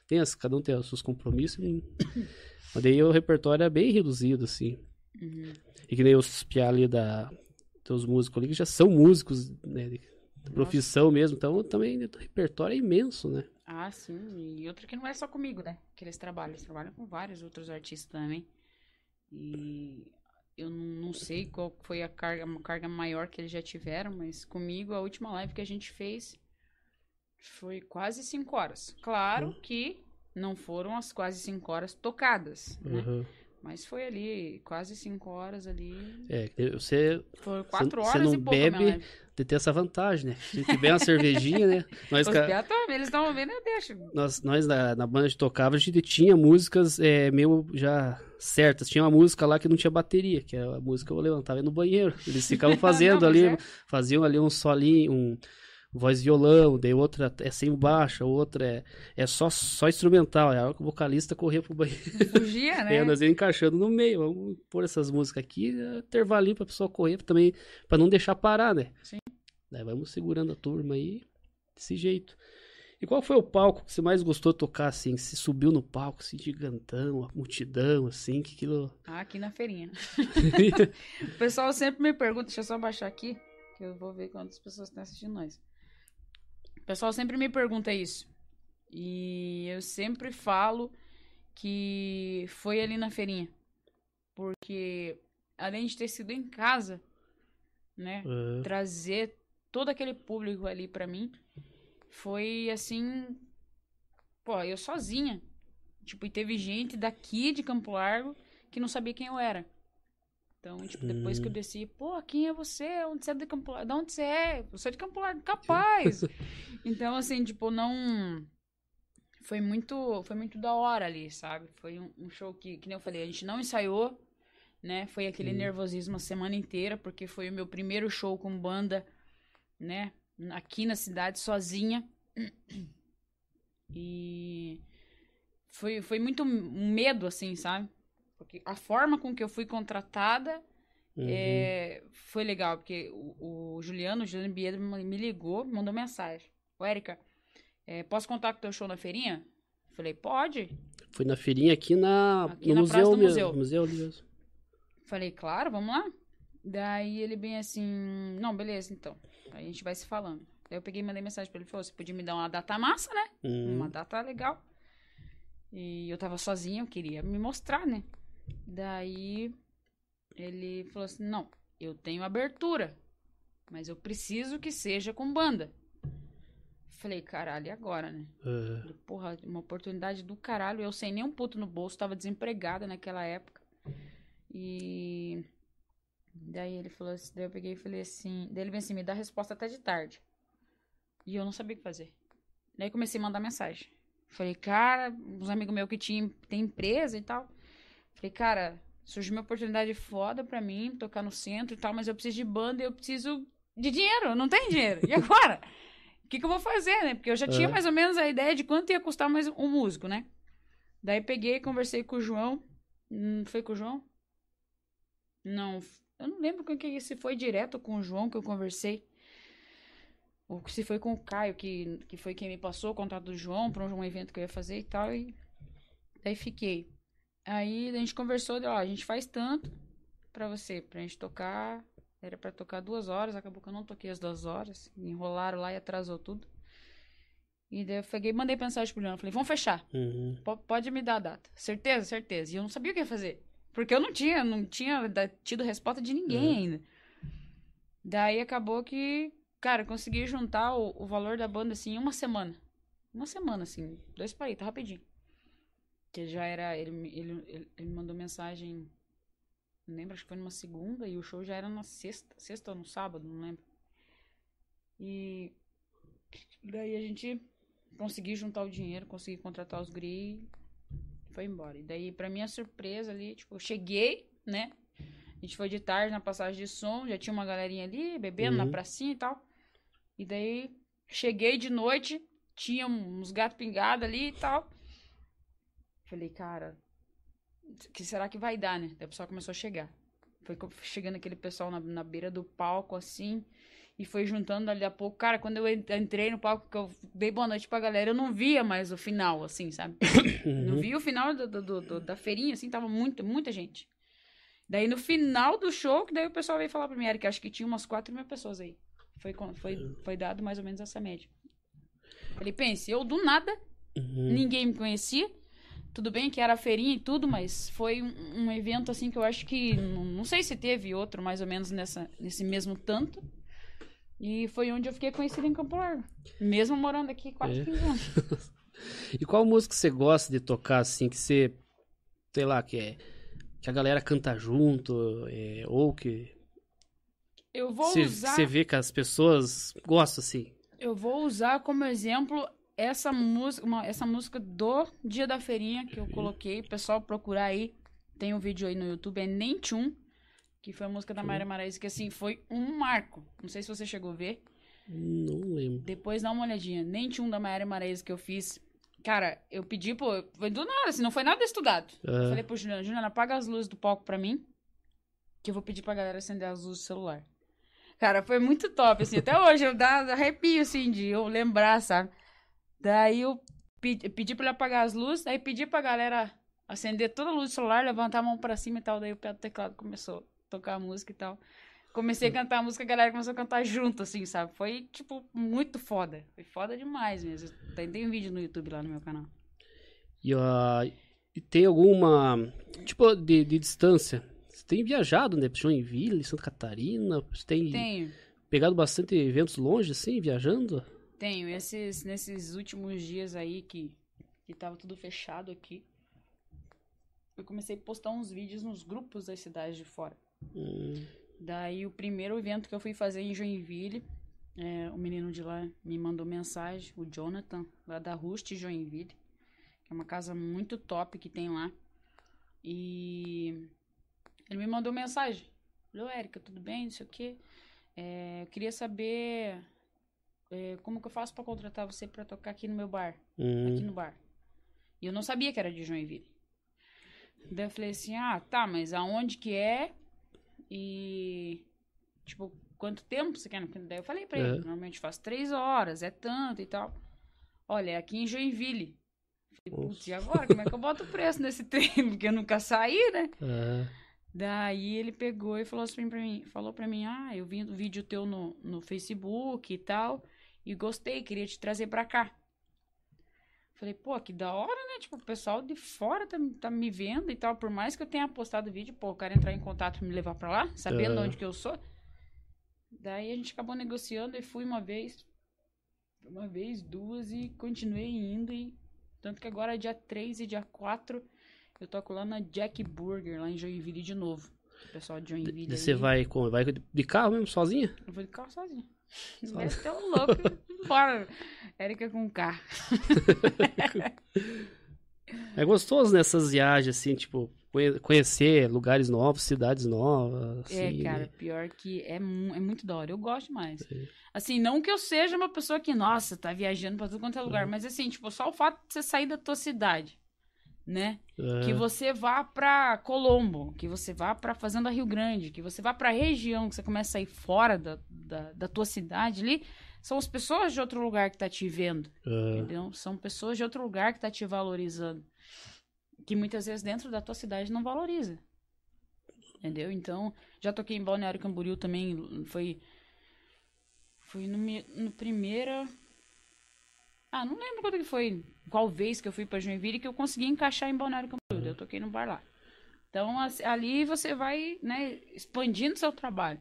Speaker 1: tem as, cada um tem os seus compromissos. e- Mas daí o repertório é bem reduzido, assim.
Speaker 2: Uhum.
Speaker 1: E que nem os piá ali da. Dos músicos ali que já são músicos, né? De profissão mesmo. Então também o repertório é imenso, né?
Speaker 2: Ah, sim. E outra que não é só comigo, né? Que eles trabalham. Eles trabalham com vários outros artistas também. E eu não não sei qual foi a carga, a carga maior que eles já tiveram, mas comigo a última live que a gente fez foi quase cinco horas. Claro que não foram as quase cinco horas tocadas, né?
Speaker 1: Uhum.
Speaker 2: Mas foi ali, quase cinco horas ali.
Speaker 1: É, você
Speaker 2: Foi quatro
Speaker 1: você
Speaker 2: horas
Speaker 1: não
Speaker 2: e pouco
Speaker 1: bebe. De ter essa vantagem, né? Se tiver uma cervejinha, né? Nós,
Speaker 2: Os
Speaker 1: ca-
Speaker 2: eles estão ouvindo, eu deixo.
Speaker 1: nós, nós na, na banda de tocava, a gente tinha músicas é, meio já certas. Tinha uma música lá que não tinha bateria, que era a música que eu levantava no banheiro. Eles ficavam fazendo
Speaker 2: Não,
Speaker 1: ali,
Speaker 2: é.
Speaker 1: faziam ali um solinho, um, voz violão, daí outra é sem baixo, a outra é, é só, só instrumental. É a hora que o vocalista correr pro banheiro.
Speaker 2: Fugia, né?
Speaker 1: É, nós ia encaixando no meio. Vamos pôr essas músicas aqui, é, intervalinho pra pessoa correr também, pra não deixar parar, né?
Speaker 2: Sim.
Speaker 1: Daí vamos segurando a turma aí, desse jeito. E qual foi o palco que você mais gostou de tocar, assim? Você subiu no palco, assim, gigantão, a multidão, assim, que aquilo...
Speaker 2: Ah, aqui na feirinha. o pessoal sempre me pergunta, deixa eu só baixar aqui, que eu vou ver quantas pessoas estão assistindo nós. O pessoal sempre me pergunta isso. E eu sempre falo que foi ali na feirinha. Porque, além de ter sido em casa, né?
Speaker 1: É,
Speaker 2: trazer todo aquele público ali pra mim foi assim, pô, eu sozinha. Tipo, e teve gente daqui de Campo Largo que não sabia quem eu era. Então, tipo, depois que eu desci, pô, quem é você? Onde você é de Campo? De onde você é? Eu sou de Campo Largo, capaz. então, assim, tipo, não foi muito, foi muito da hora ali, sabe? Foi um, um show que, que nem eu falei, a gente não ensaiou, né? Foi aquele
Speaker 1: Hum.
Speaker 2: nervosismo a semana inteira, porque foi o meu primeiro show com banda, né? Aqui na cidade, sozinha. E foi, foi muito medo, assim, sabe? Porque a forma com que eu fui contratada
Speaker 1: uhum.
Speaker 2: é, foi legal, porque o, o Juliano, o Juliano Biedro me ligou, me mandou mensagem. Ô, Érica, é, posso contar com o teu show na feirinha? Falei, pode.
Speaker 1: Foi na feirinha aqui na,
Speaker 2: Aqui
Speaker 1: no
Speaker 2: na
Speaker 1: museu
Speaker 2: Praça do. Museu.
Speaker 1: museu ali mesmo.
Speaker 2: Falei, claro, vamos lá. Daí ele bem assim, não, beleza, então. Aí a gente vai se falando. Daí eu peguei e mandei mensagem pra ele, falou, você podia me dar uma data massa, né?
Speaker 1: Uhum.
Speaker 2: Uma data legal. E eu tava sozinha, eu queria me mostrar, né? Daí ele falou assim: não, eu tenho abertura, mas eu preciso que seja com banda. Falei, caralho, e agora, né?
Speaker 1: É.
Speaker 2: Falei, Porra, uma oportunidade do caralho. Eu sem nem um puto no bolso, tava desempregada naquela época. E daí ele falou assim, daí eu peguei e falei assim, daí ele veio assim, me dá a resposta até de tarde. E eu não sabia o que fazer. Daí comecei a mandar mensagem. Falei, cara, uns amigos meus que tinham, tem empresa e tal. Falei, cara, surgiu uma oportunidade foda pra mim, tocar no centro e tal, mas eu preciso de banda e eu preciso de dinheiro, eu não tenho dinheiro. E agora? O que, que eu vou fazer, né? Porque eu já tinha
Speaker 1: É.
Speaker 2: mais ou menos a ideia de quanto ia custar mais um músico, né? Daí peguei, conversei com o João. Hum, foi com o João? Não, eu não lembro com que se foi direto com o João que eu conversei. Ou se foi com o Caio, que, que foi quem me passou o contato do João para um evento que eu ia fazer e tal. E daí fiquei. Aí a gente conversou, deu, ó, a gente faz tanto pra você, pra gente tocar. Era pra tocar duas horas, acabou que eu não toquei as duas horas. Enrolaram lá e atrasou tudo. E daí eu peguei mandei mensagem pro Leandro. Falei, vamos fechar.
Speaker 1: Uhum.
Speaker 2: Po- Pode me dar a data. Certeza, certeza. E eu não sabia o que ia fazer. Porque eu não tinha, não tinha tido resposta de ninguém
Speaker 1: Uhum.
Speaker 2: ainda. Daí acabou que, cara, consegui juntar o, o valor da banda assim em uma semana. Uma semana, assim. Dois palitos, rapidinho. Que já era. Ele, ele, ele, ele me mandou mensagem. Não lembro, acho que foi numa segunda. E o show já era na sexta. Sexta ou no sábado, não lembro. E. Daí a gente consegui juntar o dinheiro, consegui contratar os guri e foi embora. E daí, pra minha surpresa ali, tipo, eu cheguei, né? A gente foi de tarde na passagem de som, já tinha uma galerinha ali, bebendo na
Speaker 1: Uhum.
Speaker 2: pracinha e tal. E daí, cheguei de noite, tinha uns gatos pingados ali e tal. Falei, cara, o que será que vai dar, né? Daí o pessoal começou a chegar. Foi chegando aquele pessoal na, na beira do palco, assim, e foi juntando ali a pouco. Cara, quando eu en- entrei no palco, que eu dei boa noite pra galera, eu não via mais o final, assim, sabe? Não
Speaker 1: Uhum.
Speaker 2: vi o final do, do- do- do- da feirinha, assim, tava muita, muita gente. Daí no final do show, que daí o pessoal veio falar pra mim, Eric, acho que tinha umas 4 mil pessoas aí. Foi, foi, foi dado mais ou menos essa média. Falei, pense, eu do nada,
Speaker 1: Uhum.
Speaker 2: ninguém me conhecia. Tudo bem que era a feirinha e tudo, mas foi um, um evento assim que eu acho que. Não, não sei se teve outro mais ou menos nessa, nesse mesmo tanto. E foi onde eu fiquei conhecida em Campo Largo. Mesmo morando aqui quase
Speaker 1: É.
Speaker 2: 15 anos.
Speaker 1: E qual música você gosta de tocar, assim, que você, sei lá, que é que a galera canta junto, é, ou que
Speaker 2: Eu vou
Speaker 1: você,
Speaker 2: usar.
Speaker 1: você vê que as pessoas gostam, assim?
Speaker 2: Eu vou usar como exemplo essa música, uma- essa música do Dia da Feirinha que eu coloquei. O pessoal procurar aí. Tem um vídeo aí no YouTube, é Nem Tchum, que foi a música da
Speaker 1: Tchum.
Speaker 2: Mayra Maraíza, que assim, foi um marco. Não sei se você chegou a ver.
Speaker 1: Não lembro.
Speaker 2: Depois dá uma olhadinha. Nem tinha um da Maiara Mareza que eu fiz. Cara, eu pedi, pô, foi do nada, assim, não foi nada estudado.
Speaker 1: Ah.
Speaker 2: Falei pro Juliana, Juliana, apaga as luzes do palco pra mim, que eu vou pedir pra galera acender as luzes do celular. Cara, foi muito top, assim, até hoje eu dá arrepio, assim, de eu lembrar, sabe? Daí eu pedi, pedi pra ele apagar as luzes, aí pedi pra galera acender toda a luz do celular, levantar a mão pra cima e tal, daí o pé do teclado começou a tocar a música e tal. Comecei a cantar a música, a galera começou a cantar junto, assim, sabe? Foi, tipo, muito foda. Foi foda demais mesmo. Tem, tem um vídeo no YouTube lá no meu canal.
Speaker 1: E, e tem alguma. Tipo, de, de distância? Você tem viajado, né? Joinville, Santa Catarina? Você tem
Speaker 2: Tenho,
Speaker 1: pegado bastante eventos longe, assim, viajando?
Speaker 2: Tenho. Esses, nesses últimos dias aí que, que tava tudo fechado aqui, eu comecei a postar uns vídeos nos grupos das cidades de fora.
Speaker 1: Hum,
Speaker 2: Daí o primeiro evento que eu fui fazer em Joinville, é, o menino de lá me mandou mensagem, o Jonathan, lá da Rust Joinville, que é uma casa muito top que tem lá. E ele me mandou mensagem. Falou, Érica, tudo bem? Não sei o quê. É, eu queria saber é, como que eu faço pra contratar você pra tocar aqui no meu bar
Speaker 1: hum,
Speaker 2: aqui no bar. E eu não sabia que era de Joinville. Daí eu falei assim, ah, tá, mas aonde que é? E, tipo, quanto tempo você quer? Daí eu falei pra ele,
Speaker 1: É.
Speaker 2: normalmente faz três horas, é tanto e tal. Olha, é aqui em Joinville. Falei, putz, e agora? Como é que eu boto o preço nesse trem? Porque eu nunca saí, né?
Speaker 1: ah,
Speaker 2: Daí ele pegou e falou assim pra mim, falou pra mim, ah, eu vi o vídeo teu no, no Facebook e tal, e gostei, queria te trazer pra cá. Falei, pô, que da hora, né? Tipo, o pessoal de fora tá, tá me vendo e tal, por mais que eu tenha postado o vídeo, pô, o cara entrar em contato pra me levar pra lá, sabendo
Speaker 1: É.
Speaker 2: onde que eu sou. Daí a gente acabou negociando e fui uma vez, uma vez, duas e continuei indo e tanto que agora dia 3 e dia 4 eu toco lá na Jack Burger, lá em Joinville de novo. O pessoal de Joinville.
Speaker 1: você
Speaker 2: aí,
Speaker 1: vai, com, vai de carro mesmo, sozinha?
Speaker 2: Eu vou de carro sozinho. Deve ter um louco. Bora. Érica com carro.
Speaker 1: É gostoso nessas viagens, assim, tipo, conhe- conhecer lugares novos, cidades novas.
Speaker 2: É,
Speaker 1: assim,
Speaker 2: cara,
Speaker 1: né?
Speaker 2: pior que é, é muito da hora. Eu gosto mais.
Speaker 1: É.
Speaker 2: Assim, não que eu seja uma pessoa que, nossa, tá viajando pra tudo quanto é lugar,
Speaker 1: Uhum.
Speaker 2: mas assim, tipo, só o fato de você sair da tua cidade, né?
Speaker 1: É,
Speaker 2: Que você vá pra Colombo, que você vá pra Fazenda Rio Grande, que você vá pra região, que você começa a sair fora da, da, da tua cidade ali, são as pessoas de outro lugar que tá te vendo,
Speaker 1: é,
Speaker 2: entendeu? São pessoas de outro lugar que tá te valorizando. Que muitas vezes dentro da tua cidade não valoriza. Entendeu? Então, já toquei em Balneário Camboriú também, foi foi no, no primeira Ah, não lembro quando que foi, qual vez que eu fui pra Joinville que eu consegui encaixar em Balneário Camboriú, eu toquei no bar lá. Então, ali você vai, né, expandindo seu trabalho.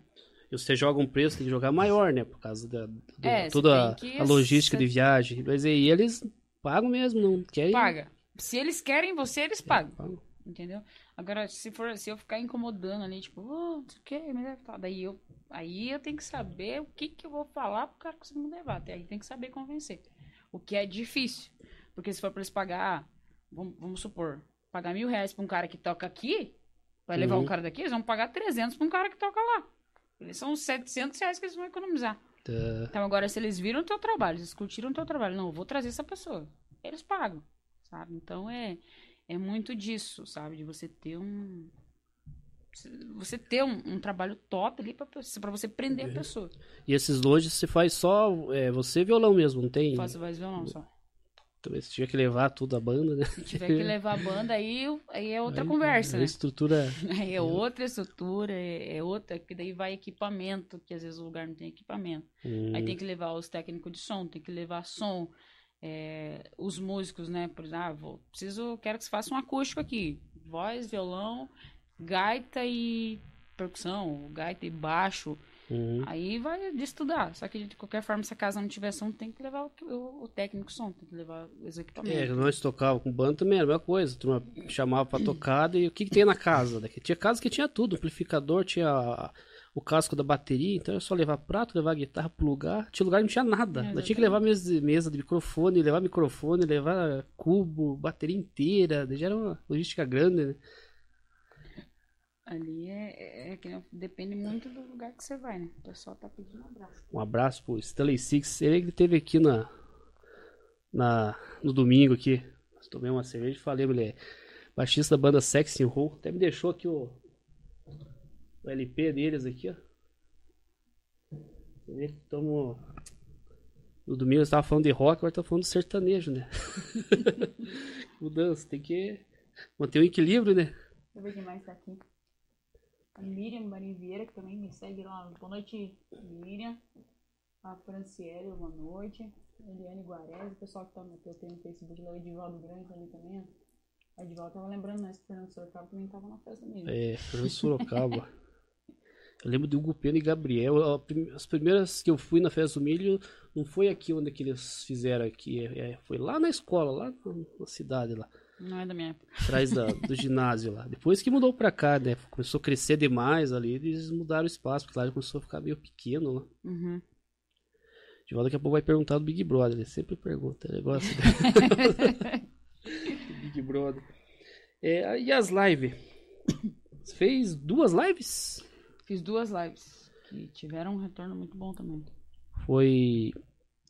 Speaker 1: E você joga um preço, tem que jogar maior, né? Por causa da do-
Speaker 2: É, você
Speaker 1: toda
Speaker 2: que-
Speaker 1: a logística
Speaker 2: você-
Speaker 1: de viagem. Mas aí eles pagam mesmo, não querem.
Speaker 2: Paga. Se eles querem você, eles pagam.
Speaker 1: Pagam.
Speaker 2: Entendeu? Agora, se for se eu ficar incomodando ali, tipo, oh, não sei o que, me leva, tá. daí eu, aí eu tenho que saber o que que eu vou falar pro cara conseguir me levar. Até aí tem que saber convencer. O que é difícil. Porque se for pra eles pagar, vamos, vamos supor, pagar mil reais pra um cara que toca aqui, vai levar
Speaker 1: Uhum.
Speaker 2: um cara daqui, eles vão pagar 300 pra um cara que toca lá. Eles são 700 reais que eles vão economizar.
Speaker 1: Tá.
Speaker 2: Então agora, se eles viram o teu trabalho, eles curtiram o teu trabalho, não, eu vou trazer essa pessoa. Eles pagam, sabe? Então é, é muito disso, sabe? De você ter um. Você ter um, um trabalho top ali pra você prender a pessoa.
Speaker 1: E esses longes você faz só é, você violão mesmo, não tem?
Speaker 2: Faça voz violão só.
Speaker 1: Também Você tinha que levar tudo a banda, né?
Speaker 2: Se tiver que levar a banda, aí, aí é outra
Speaker 1: Aí,
Speaker 2: conversa,
Speaker 1: a
Speaker 2: né?
Speaker 1: estrutura.
Speaker 2: Aí é outra estrutura, é, é outra, que daí vai equipamento, que às vezes o lugar não tem equipamento.
Speaker 1: hum,
Speaker 2: Aí tem que levar os técnicos de som, tem que levar som, é, os músicos, né? Por exemplo, ah, vou, preciso, quero que você faça um acústico aqui. Voz, violão, gaita e percussão, gaita e baixo.
Speaker 1: hum.
Speaker 2: Aí vai de estudar. Só que de qualquer forma, se a casa não tiver som, tem que levar o, o- o técnico som, tem que levar os
Speaker 1: É,
Speaker 2: equipamentos.
Speaker 1: nós tocava com banda também, era a mesma coisa. Turma chamava pra tocada e o que, que tem na casa? Tinha casa que tinha tudo, amplificador, tinha o casco da bateria, então era só levar prato, levar guitarra, plugar. Tinha lugar que não tinha nada.
Speaker 2: É,
Speaker 1: Nós tinha que levar mesa, mesa de microfone, levar microfone, levar cubo, bateria inteira. Já era uma logística grande, né?
Speaker 2: Ali é, é que nem- depende muito do lugar que você vai, né? O pessoal tá pedindo um abraço.
Speaker 1: Um abraço pro Stanley Six. Ele que teve aqui na, na, no domingo aqui. Tomei uma cerveja e falei, mulher. Baixista da banda Sex and Roll. Até me deixou aqui o, o LP deles aqui, ó. Tamo... No domingo eu tava falando de rock, agora tô falando de sertanejo, né? Mudança, tem que manter o equilíbrio, né?
Speaker 2: Deixa eu ver quem mais tá aqui. A Miriam Maria Vieira, que também me segue lá. Boa noite, Miriam. A Franciele, boa noite. Eliane Guarez, o pessoal que tá que no Facebook lá, o Edivaldo Grande ali também. O Edivaldo tava lembrando, né? O Fernando Sorocaba também tava na festa mesmo.
Speaker 1: É, Fernando Sorocaba. Eu lembro Hugo Pena e Gabriel. A As primeiras que eu fui na Festa do Milho não foi aqui onde que eles fizeram aqui. é, é, foi lá na escola, lá na cidade lá.
Speaker 2: Não é da minha época.
Speaker 1: Atrás da- do ginásio lá. Depois que mudou pra cá, né? Começou a crescer demais ali, eles mudaram o espaço, porque lá começou a ficar meio pequeno lá.
Speaker 2: Uhum.
Speaker 1: De volta daqui a pouco vai perguntar do Big Brother. Ele sempre pergunta. Ele gosta do Big Brother. É, e as lives? Você fez duas lives?
Speaker 2: Fiz duas lives que tiveram um retorno muito bom também.
Speaker 1: Foi.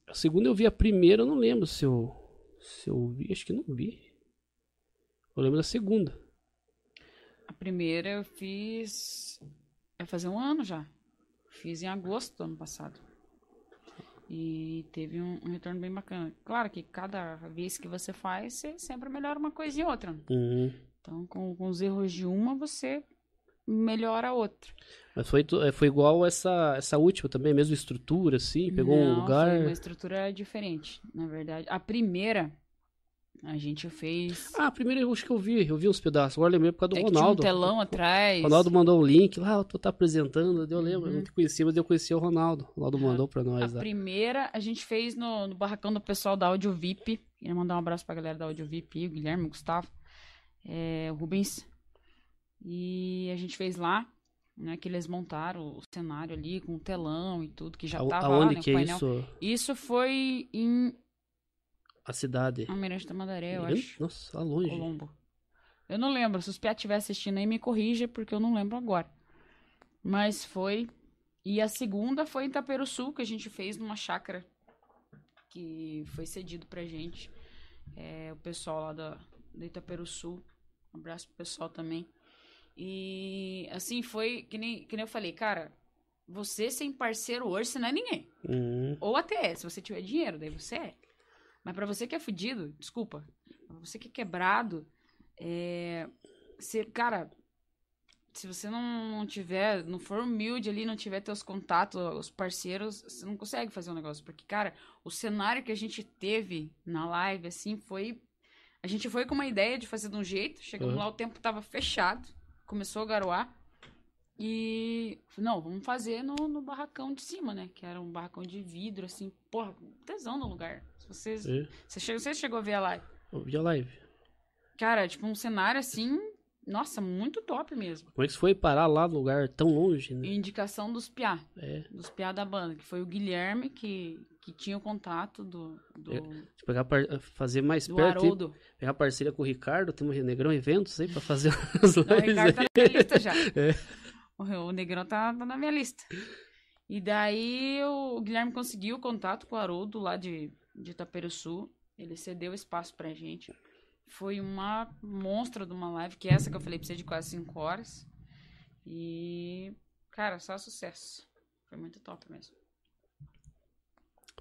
Speaker 1: A segunda eu vi a primeira, eu não lembro se eu. Se eu vi, acho que não vi. Eu lembro da segunda.
Speaker 2: A primeira eu fiz. Vai fazer um ano já. Fiz em agosto do ano passado. E teve um, um retorno bem bacana. Claro que cada vez que você faz, você sempre melhora uma coisa e outra. né?
Speaker 1: Uhum.
Speaker 2: Então, com, com os erros de uma, você melhora a outra.
Speaker 1: Mas foi, é, foi igual essa, essa última também, mesma estrutura, assim, pegou um
Speaker 2: Não,
Speaker 1: lugar.
Speaker 2: Foi uma estrutura diferente, na verdade. A primeira, a gente fez.
Speaker 1: Ah, a primeira eu acho que eu vi, eu vi uns pedaços. Agora eu lembrei por causa do
Speaker 2: é que tinha um
Speaker 1: Ronaldo.
Speaker 2: telão atrás.
Speaker 1: O Ronaldo mandou um link lá, tu tá apresentando, eu lembro, eu
Speaker 2: Uhum.
Speaker 1: não te conhecia, mas eu conhecia o Ronaldo. O Ronaldo mandou pra
Speaker 2: A
Speaker 1: nós lá.
Speaker 2: primeira a gente fez no, no barracão do pessoal da Audio VIP. Queria mandar um abraço pra galera da Audio VIP, o Guilherme, o Gustavo, é, o Rubens. E a gente fez lá, né? Que eles montaram o cenário ali com o telão e tudo, que já
Speaker 1: A-
Speaker 2: tava lá,
Speaker 1: Aonde
Speaker 2: né,
Speaker 1: que
Speaker 2: o
Speaker 1: é
Speaker 2: painel.
Speaker 1: isso?
Speaker 2: Isso foi em
Speaker 1: A cidade.
Speaker 2: Almirante Tamandaré, eu acho.
Speaker 1: Nossa, lá longe.
Speaker 2: Colombo. Eu não lembro. Se os Pia estiver assistindo aí, me corrija, porque eu não lembro agora. Mas foi. E a segunda foi em Itaperuçu, que a gente fez numa chácara que foi cedido pra gente. É, o pessoal lá da, da Itaperuçu. Um abraço pro pessoal também. E assim, foi que nem, que nem eu falei, cara, você sem parceiro hoje, você não é ninguém.
Speaker 1: Uhum.
Speaker 2: Ou até é, se você tiver dinheiro, daí você é. Mas pra você que é fudido, desculpa. Pra você que é quebrado, é. Você, cara, se você não, não tiver, não for humilde ali, não tiver teus contatos, os parceiros, você não consegue fazer um negócio. Porque, cara, o cenário que a gente teve na live, assim, foi. A gente foi com uma ideia de fazer de um jeito, chegamos
Speaker 1: Uhum.
Speaker 2: lá, o tempo tava fechado, começou a garoar. E. Não, vamos fazer no, no barracão de cima, né? Que era um barracão de vidro, assim. Porra, tesão no lugar. Se vocês.
Speaker 1: É,
Speaker 2: Você, chegou, você chegou a ver a live.
Speaker 1: eu vi a live.
Speaker 2: Cara, tipo, um cenário assim. Nossa, muito top mesmo.
Speaker 1: Como é que você foi parar lá no lugar tão longe, né?
Speaker 2: E indicação dos Piá.
Speaker 1: É,
Speaker 2: Dos Piá da banda. Que foi o Guilherme que, que tinha o contato do. Do,
Speaker 1: É, de pegar fazer mais
Speaker 2: do
Speaker 1: perto, e
Speaker 2: Haroldo.
Speaker 1: pegar parceria com o Ricardo, tem um Negrão Eventos aí pra fazer as
Speaker 2: Não, o
Speaker 1: lives
Speaker 2: Ricardo tá
Speaker 1: aí.
Speaker 2: na minha lista já.
Speaker 1: É.
Speaker 2: O, o Negrão tá, tá na minha lista. E daí o Guilherme conseguiu o contato com o Haroldo lá de, de Itaperuçu. Ele cedeu espaço pra gente. Foi uma monstra de uma live, que é essa que eu falei pra você de quase 5 horas. E, cara, só sucesso. Foi muito top mesmo.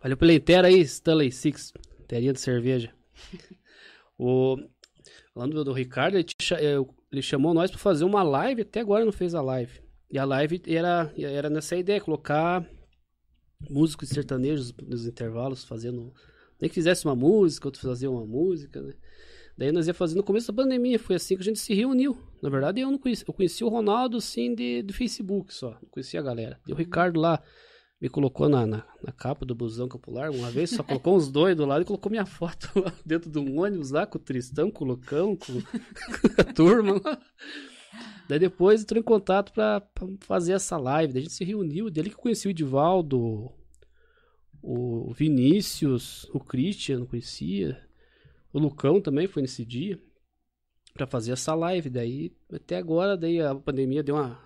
Speaker 1: Valeu pela inteira aí, Stanley Six, teria de cerveja. o, falando do, do Ricardo, ele, te eu- ele chamou nós pra fazer uma live, até agora não fez a live. E a live era, era nessa ideia, colocar músicos sertanejos nos intervalos, fazendo. Nem que fizesse uma música, outro fazia uma música, né? Daí nós ia fazer no começo da pandemia, foi assim que a gente se reuniu. Na verdade, eu não conheci, eu conheci o Ronaldo, assim, de, do Facebook só, não conhecia a galera. E o Ricardo lá me colocou na, na, na capa do busão popular uma vez, só colocou uns dois do lado e colocou minha foto lá dentro de um ônibus lá, com o Tristão, com o Lucão, com a turma lá. Daí depois entrou em contato pra fazer essa live. Daí a gente se reuniu, dele que eu conheci o Edivaldo, o Vinícius, o Christian, não conhecia. O Lucão também foi nesse dia. para fazer essa live. Daí, até agora, daí a pandemia deu uma.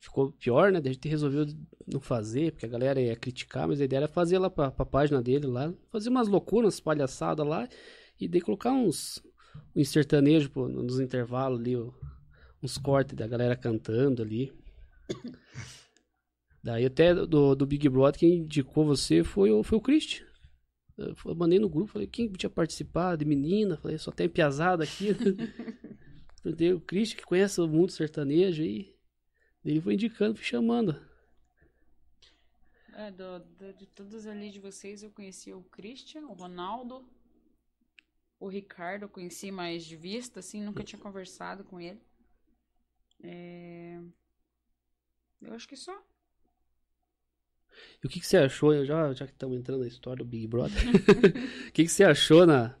Speaker 1: Ficou pior, né? Daí a gente resolveu não fazer, porque a galera ia criticar, mas a ideia era fazer lá pra, pra página dele lá, fazer umas loucuras, palhaçadas lá, e daí colocar uns, sertanejos pô, nos intervalos ali, uns cortes da galera cantando ali. Daí até do, do Big Brother, quem indicou você foi, o- foi o Christian. Eu mandei no grupo, falei, quem podia participar de menina? Falei, só tem piazada aqui. Perguntei o Christian, que conhece o mundo sertanejo aí. Ele foi indicando, fui chamando.
Speaker 2: É, do- do- de todos ali de vocês, eu conheci o Christian, o Ronaldo, o Ricardo, eu conheci mais de vista, assim, nunca tinha conversado com ele. É, Eu acho que só.
Speaker 1: E o que, que você achou, eu já, já que estamos entrando na história do Big Brother, o que, que você achou na...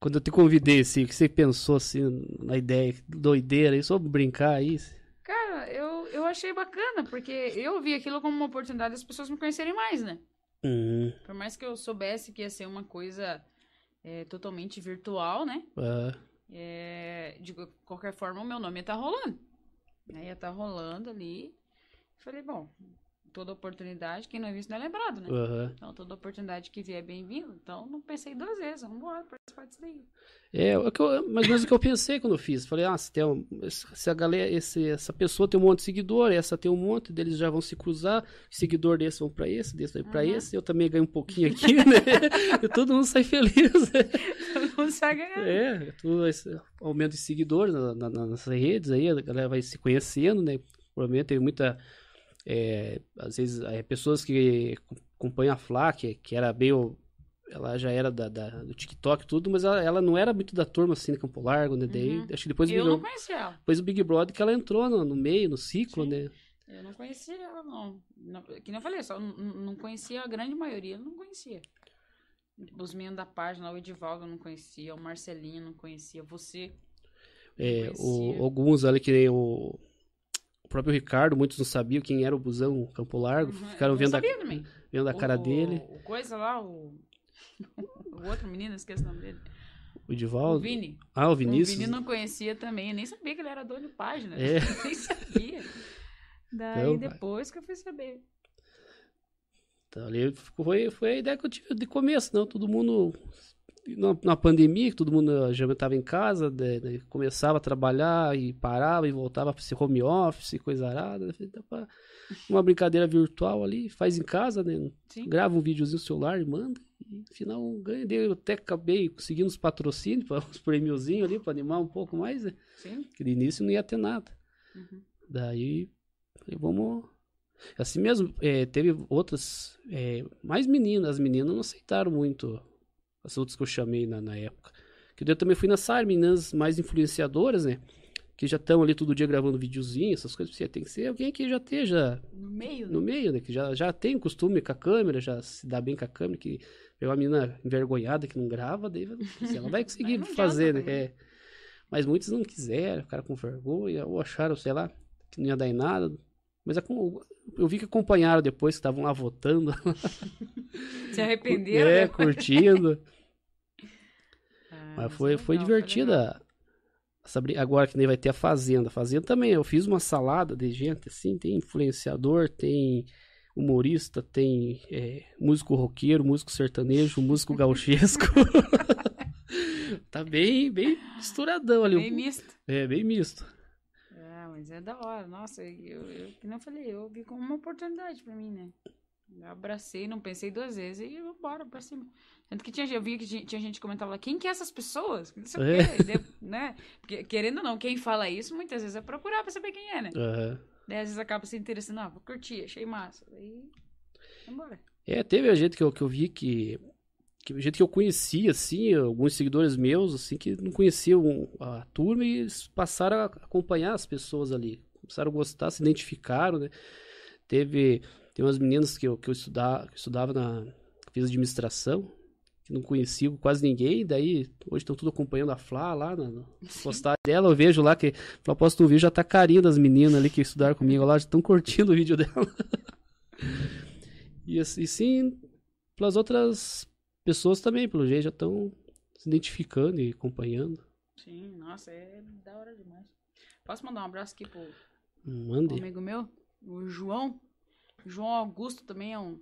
Speaker 1: Quando eu te convidei, assim, o que você pensou, assim, na ideia, doideira aí, só brincar aí?
Speaker 2: Cara, eu, eu achei bacana, porque eu vi aquilo como uma oportunidade das pessoas me conhecerem mais, né?
Speaker 1: Hum,
Speaker 2: Por mais que eu soubesse que ia ser uma coisa é, totalmente virtual, né?
Speaker 1: ah,
Speaker 2: É, de qualquer forma, o meu nome ia estar rolando. Aí ia estar rolando ali. Falei, bom, toda oportunidade, quem não é visto não é lembrado, né?
Speaker 1: aham.
Speaker 2: Então, toda oportunidade que vier é bem-vindo. Então, não pensei duas vezes. Vamos embora participar disso daí.
Speaker 1: É, é o que eu, mais ou menos o que eu pensei quando eu fiz. Falei, ah, se, tem um, se a galera, esse, essa pessoa tem um monte de seguidor, essa tem um monte, deles já vão se cruzar, seguidor desse vão pra esse, desse vai pra
Speaker 2: Uhum.
Speaker 1: esse, eu também ganho um pouquinho aqui, né? e todo mundo sai feliz.
Speaker 2: Todo mundo sai ganhando.
Speaker 1: É, tudo esse aumento de seguidores na, na, nas redes aí, a galera vai se conhecendo, né? Provavelmente tem muita. É, às vezes, é, pessoas que acompanham a Flá, que, que era meio. Ela já era da, da- do TikTok e tudo, mas ela, ela não era muito da turma assim de Campo Largo, né? Daí,
Speaker 2: Uhum.
Speaker 1: acho que depois,
Speaker 2: Eu
Speaker 1: virou-
Speaker 2: não conhecia ela.
Speaker 1: depois o Big Brother que ela entrou no, no meio, no ciclo,
Speaker 2: Sim.
Speaker 1: né?
Speaker 2: Eu não conhecia ela, não. não que nem eu falei, só não, não conhecia a grande maioria, não conhecia. Os meninos da página, o Edivaldo eu não conhecia, o Marcelinho eu não conhecia, você.
Speaker 1: É,
Speaker 2: Conhecia.
Speaker 1: o, alguns ali que nem o, o próprio Ricardo, muitos não sabiam quem era o busão Campo Largo,
Speaker 2: Uhum,
Speaker 1: ficaram vendo a, vendo a cara
Speaker 2: o,
Speaker 1: dele,
Speaker 2: O coisa lá, o. o outro menino, esqueci o nome dele.
Speaker 1: o
Speaker 2: O
Speaker 1: Edivaldo.
Speaker 2: Vini.
Speaker 1: Ah, o
Speaker 2: O
Speaker 1: Vinícius.
Speaker 2: Vini não conhecia também, eu nem sabia que ele era dono de página.
Speaker 1: É.
Speaker 2: Nem sabia. Daí
Speaker 1: Então,
Speaker 2: depois que eu fui saber.
Speaker 1: Então, ali foi, foi a ideia que eu tive de começo, não? Todo mundo. Na, na pandemia, que todo mundo já estava em casa, né, né, começava a trabalhar e parava e voltava para esse home office, coisa arada. né, pra- Uma brincadeira virtual ali, faz em casa, né?
Speaker 2: Sim.
Speaker 1: Grava um videozinho no celular e manda. E no final ganha. Eu até acabei conseguindo os patrocínios, uns prêmiozinhos ali para animar um pouco mais, né?
Speaker 2: Sim.
Speaker 1: Que de início não ia ter nada.
Speaker 2: Uhum.
Speaker 1: Daí, falei, vamos. Assim mesmo, é, teve outras. é, mais meninas. As meninas não aceitaram muito as outras que eu chamei na, na época. Que daí eu também fui nessa área, meninas mais influenciadoras, né? Que já estão ali todo dia gravando videozinho, essas coisas. Você tem que ser alguém que já esteja
Speaker 2: No meio, né?
Speaker 1: no meio, né? Que já, já tem costume com a câmera, já se dá bem com a câmera. Que é uma menina envergonhada que não grava, daí ela vai conseguir fazer,
Speaker 2: adianta
Speaker 1: né? É. Mas muitos não quiseram, ficaram com vergonha, ou acharam, sei lá, que não ia dar em nada. Mas a- eu vi que acompanharam depois, que estavam lá votando.
Speaker 2: Se arrependeram,
Speaker 1: é,
Speaker 2: né?
Speaker 1: curtindo.
Speaker 2: Ah,
Speaker 1: Mas
Speaker 2: é
Speaker 1: foi, foi
Speaker 2: legal, legal.
Speaker 1: divertida. brin- Agora que nem vai ter a Fazenda. A Fazenda também, eu fiz uma salada de gente, assim, tem influenciador, tem humorista, tem é, músico roqueiro, músico sertanejo, músico gauchesco. tá bem, bem misturadão ali.
Speaker 2: Bem misto.
Speaker 1: É, bem misto.
Speaker 2: Mas é da hora. Nossa, eu, eu que não falei, eu vi como uma oportunidade pra mim, né? Eu abracei, não pensei duas vezes e eu bora pra cima. Tanto que tinha, eu vi que tinha, tinha gente que comentava lá, quem que é essas pessoas? Não sei
Speaker 1: É.
Speaker 2: o quê, de- né? Porque, querendo ou não, quem fala isso muitas vezes é procurar pra saber quem é, né?
Speaker 1: Aham.
Speaker 2: Daí às vezes acaba se interessando, ah, vou curtir, achei massa. Daí, vambora.
Speaker 1: É, teve a gente que eu, que eu vi que. Que gente que eu conhecia, assim, alguns seguidores meus, assim, que não conheciam a turma e eles passaram a acompanhar as pessoas ali. Começaram a gostar, se identificaram, né? Teve. Tem umas meninas que eu, que eu estudava, que eu estudava na. Fiz administração, que não conheciam quase ninguém, daí hoje estão tudo acompanhando a Flá lá na, na postagem dela. Eu vejo lá que. Flá posta um vídeo, já tá carinho das meninas ali que estudaram comigo lá, já estão curtindo o vídeo dela. E, assim, sim, pelas outras pessoas também, pelo jeito, já estão se identificando e acompanhando.
Speaker 2: Sim, nossa, é da hora demais. Posso mandar um abraço aqui pro
Speaker 1: Mande.
Speaker 2: um amigo meu, o João. João Augusto também é um,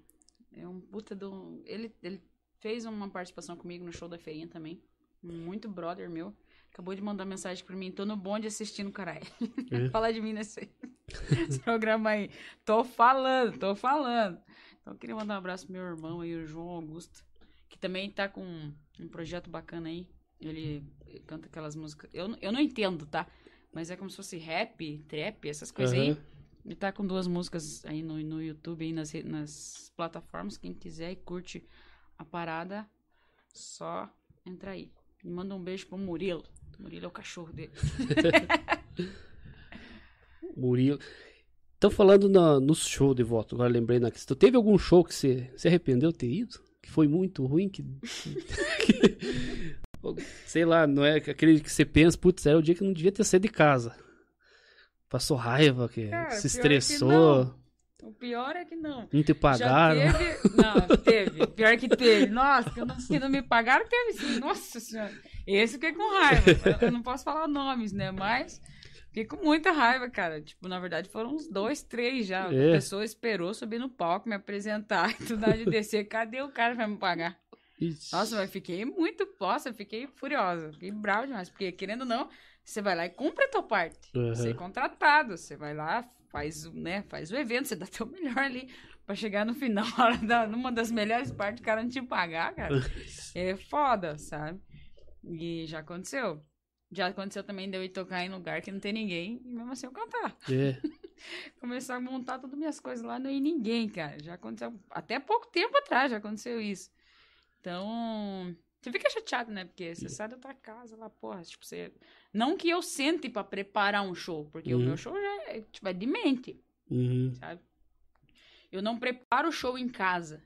Speaker 2: é um puta do. Ele, ele fez uma participação comigo no show da feirinha também. Muito brother meu. Acabou de mandar mensagem pra mim. Tô no bonde assistindo, caralho.
Speaker 1: É.
Speaker 2: Fala de mim nesse, nesse programa aí. Tô falando, tô falando. Então eu queria mandar um abraço pro meu irmão aí, o João Augusto. Que também tá com um projeto bacana aí. Ele canta aquelas músicas. Eu, não- eu não entendo, tá? Mas é como se fosse rap, trap, essas coisas aí.
Speaker 1: Aham.
Speaker 2: Ele tá com duas músicas aí no, no YouTube, aí nas, nas plataformas. Quem quiser e curte a parada, só entra aí. E manda um beijo pro Murilo. Murilo é o cachorro dele.
Speaker 1: Murilo. Estão falando na, no show de voto, agora lembrei na questão. Teve algum show que você se arrependeu de ter ido? Que foi muito ruim? Que, sei lá, não é aquele que você pensa, putz, era o dia que não devia ter saído de casa. Passou raiva, que
Speaker 2: Cara,
Speaker 1: se
Speaker 2: pior que
Speaker 1: estressou.
Speaker 2: O pior é que não.
Speaker 1: não te pagaram.
Speaker 2: Já teve. Não, teve. Pior que teve. Nossa, que não, que não me pagaram, teve sim. Nossa senhora. Esse fiquei com raiva. Eu não posso falar nomes, né? Mas fiquei com muita raiva, cara. Tipo, na verdade, foram uns dois, três já.
Speaker 1: É.
Speaker 2: A pessoa esperou subir no palco, me apresentar e tudo de descer. Cadê o cara pra me pagar?
Speaker 1: Ixi.
Speaker 2: Nossa, mas fiquei muito. Nossa, fiquei furiosa. Fiquei bravo demais. Porque, querendo ou não, você vai lá e cumpre a tua parte.
Speaker 1: Aham.
Speaker 2: Você é contratado. Você vai lá, faz, o- né, faz o evento, você dá teu melhor ali. Pra chegar no final, da- numa das melhores partes, o cara não te pagar, cara. É foda, sabe? E já aconteceu. Já aconteceu também de eu ir tocar em lugar que não tem ninguém e mesmo assim eu cantar.
Speaker 1: É.
Speaker 2: Começar a montar todas as minhas coisas lá, não ia ninguém, cara. Já aconteceu. Até pouco tempo atrás já aconteceu isso. Então. Você fica chateado, né? Porque você sai da tua casa lá, porra. Tipo, você. Não que eu sente pra preparar um show, porque o
Speaker 1: Uhum.
Speaker 2: meu show já é, tipo, é de mente
Speaker 1: Uhum.
Speaker 2: sabe? Eu não preparo o show em casa.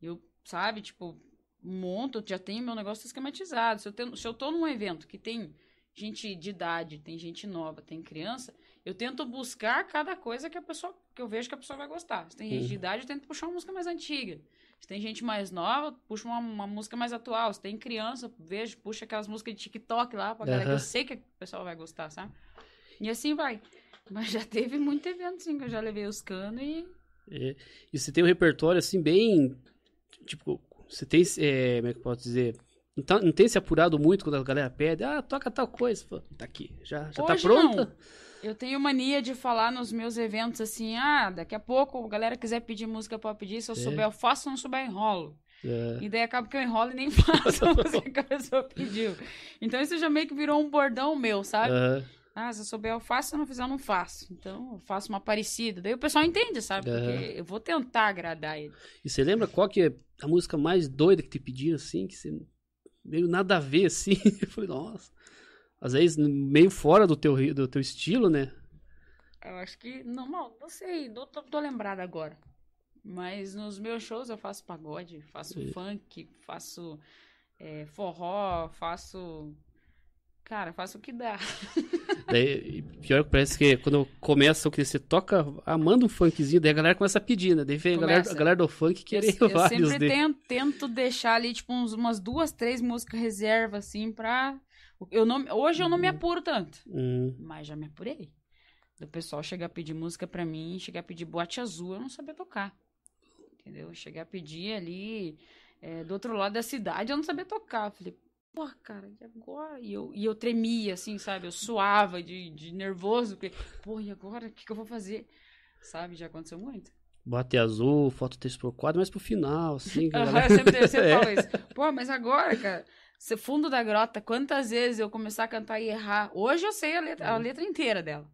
Speaker 2: Eu, sabe, tipo, monto, já tenho meu negócio esquematizado. Se eu, tenho, se eu tô num evento que tem gente de idade, tem gente nova, tem criança, eu tento buscar cada coisa que a pessoa, que eu vejo que a pessoa vai gostar. Se tem gente de
Speaker 1: Uhum.
Speaker 2: idade, eu tento puxar uma música mais antiga. Se tem gente mais nova, puxa uma, uma música mais atual. Se tem criança, vejo, puxa aquelas músicas de TikTok lá pra galera que eu sei que o pessoal vai gostar, sabe? E assim vai. Mas já teve muito evento, sim, que eu já levei os canos e
Speaker 1: É. E você tem um repertório assim bem. Tipo, você tem. É, como é que eu posso dizer? Não, tá- não tem se apurado muito quando a galera pede, ah, toca tal coisa. Pô, tá aqui, já, já tá pronta?
Speaker 2: não. Eu tenho mania de falar nos meus eventos assim, ah, daqui a pouco a galera quiser pedir música pra pedir, se eu
Speaker 1: É.
Speaker 2: souber eu faço, se não souber eu enrolo.
Speaker 1: É,
Speaker 2: E daí acaba que eu enrolo e nem faço a música que a pessoa pediu. Então isso já meio que virou um bordão meu, sabe? Ah, se eu souber eu faço, se eu não fizer eu não faço. Então eu faço uma parecida. Daí o pessoal entende, sabe? Porque eu vou tentar agradar ele.
Speaker 1: E você lembra qual que é a música mais doida que te pediram assim, que você meio nada a ver assim? Eu falei, nossa. Às vezes meio fora do teu, do teu estilo, né?
Speaker 2: Eu acho que. Não, não, não sei, não tô, tô lembrada agora. Mas nos meus shows eu faço pagode, faço funk, faço é, forró, faço. Cara, faço o que dá.
Speaker 1: Daí, pior que parece que quando começa o que você toca, ah, manda um funkzinho, daí a galera começa a pedir, né? Daí vem a galera, a galera do funk
Speaker 2: Eu,
Speaker 1: querer
Speaker 2: eu
Speaker 1: vários
Speaker 2: sempre
Speaker 1: dele.
Speaker 2: tento, tento deixar ali, tipo, uns- umas duas, três músicas reserva, assim, pra. Eu não, hoje eu não me apuro tanto.
Speaker 1: Hum,
Speaker 2: Mas já me apurei. Do pessoal chegar a pedir música pra mim, chegar a pedir boate azul, eu não sabia tocar. Entendeu? Chegar a pedir ali é, do outro lado da cidade, eu não sabia tocar. Eu Falei, pô, cara, e agora? E eu, e eu tremia, assim, sabe? Eu suava de, de nervoso, porque, pô, e agora? O que, que eu vou fazer? Sabe? Já aconteceu muito.
Speaker 1: bate azul, foto 3x4, mas pro final, assim. galera-
Speaker 2: eu sempre, eu sempre
Speaker 1: É.
Speaker 2: falo isso. Pô, mas agora, cara, se fundo da grota, quantas vezes eu começar a cantar e errar? Hoje eu sei a letra, a letra inteira dela.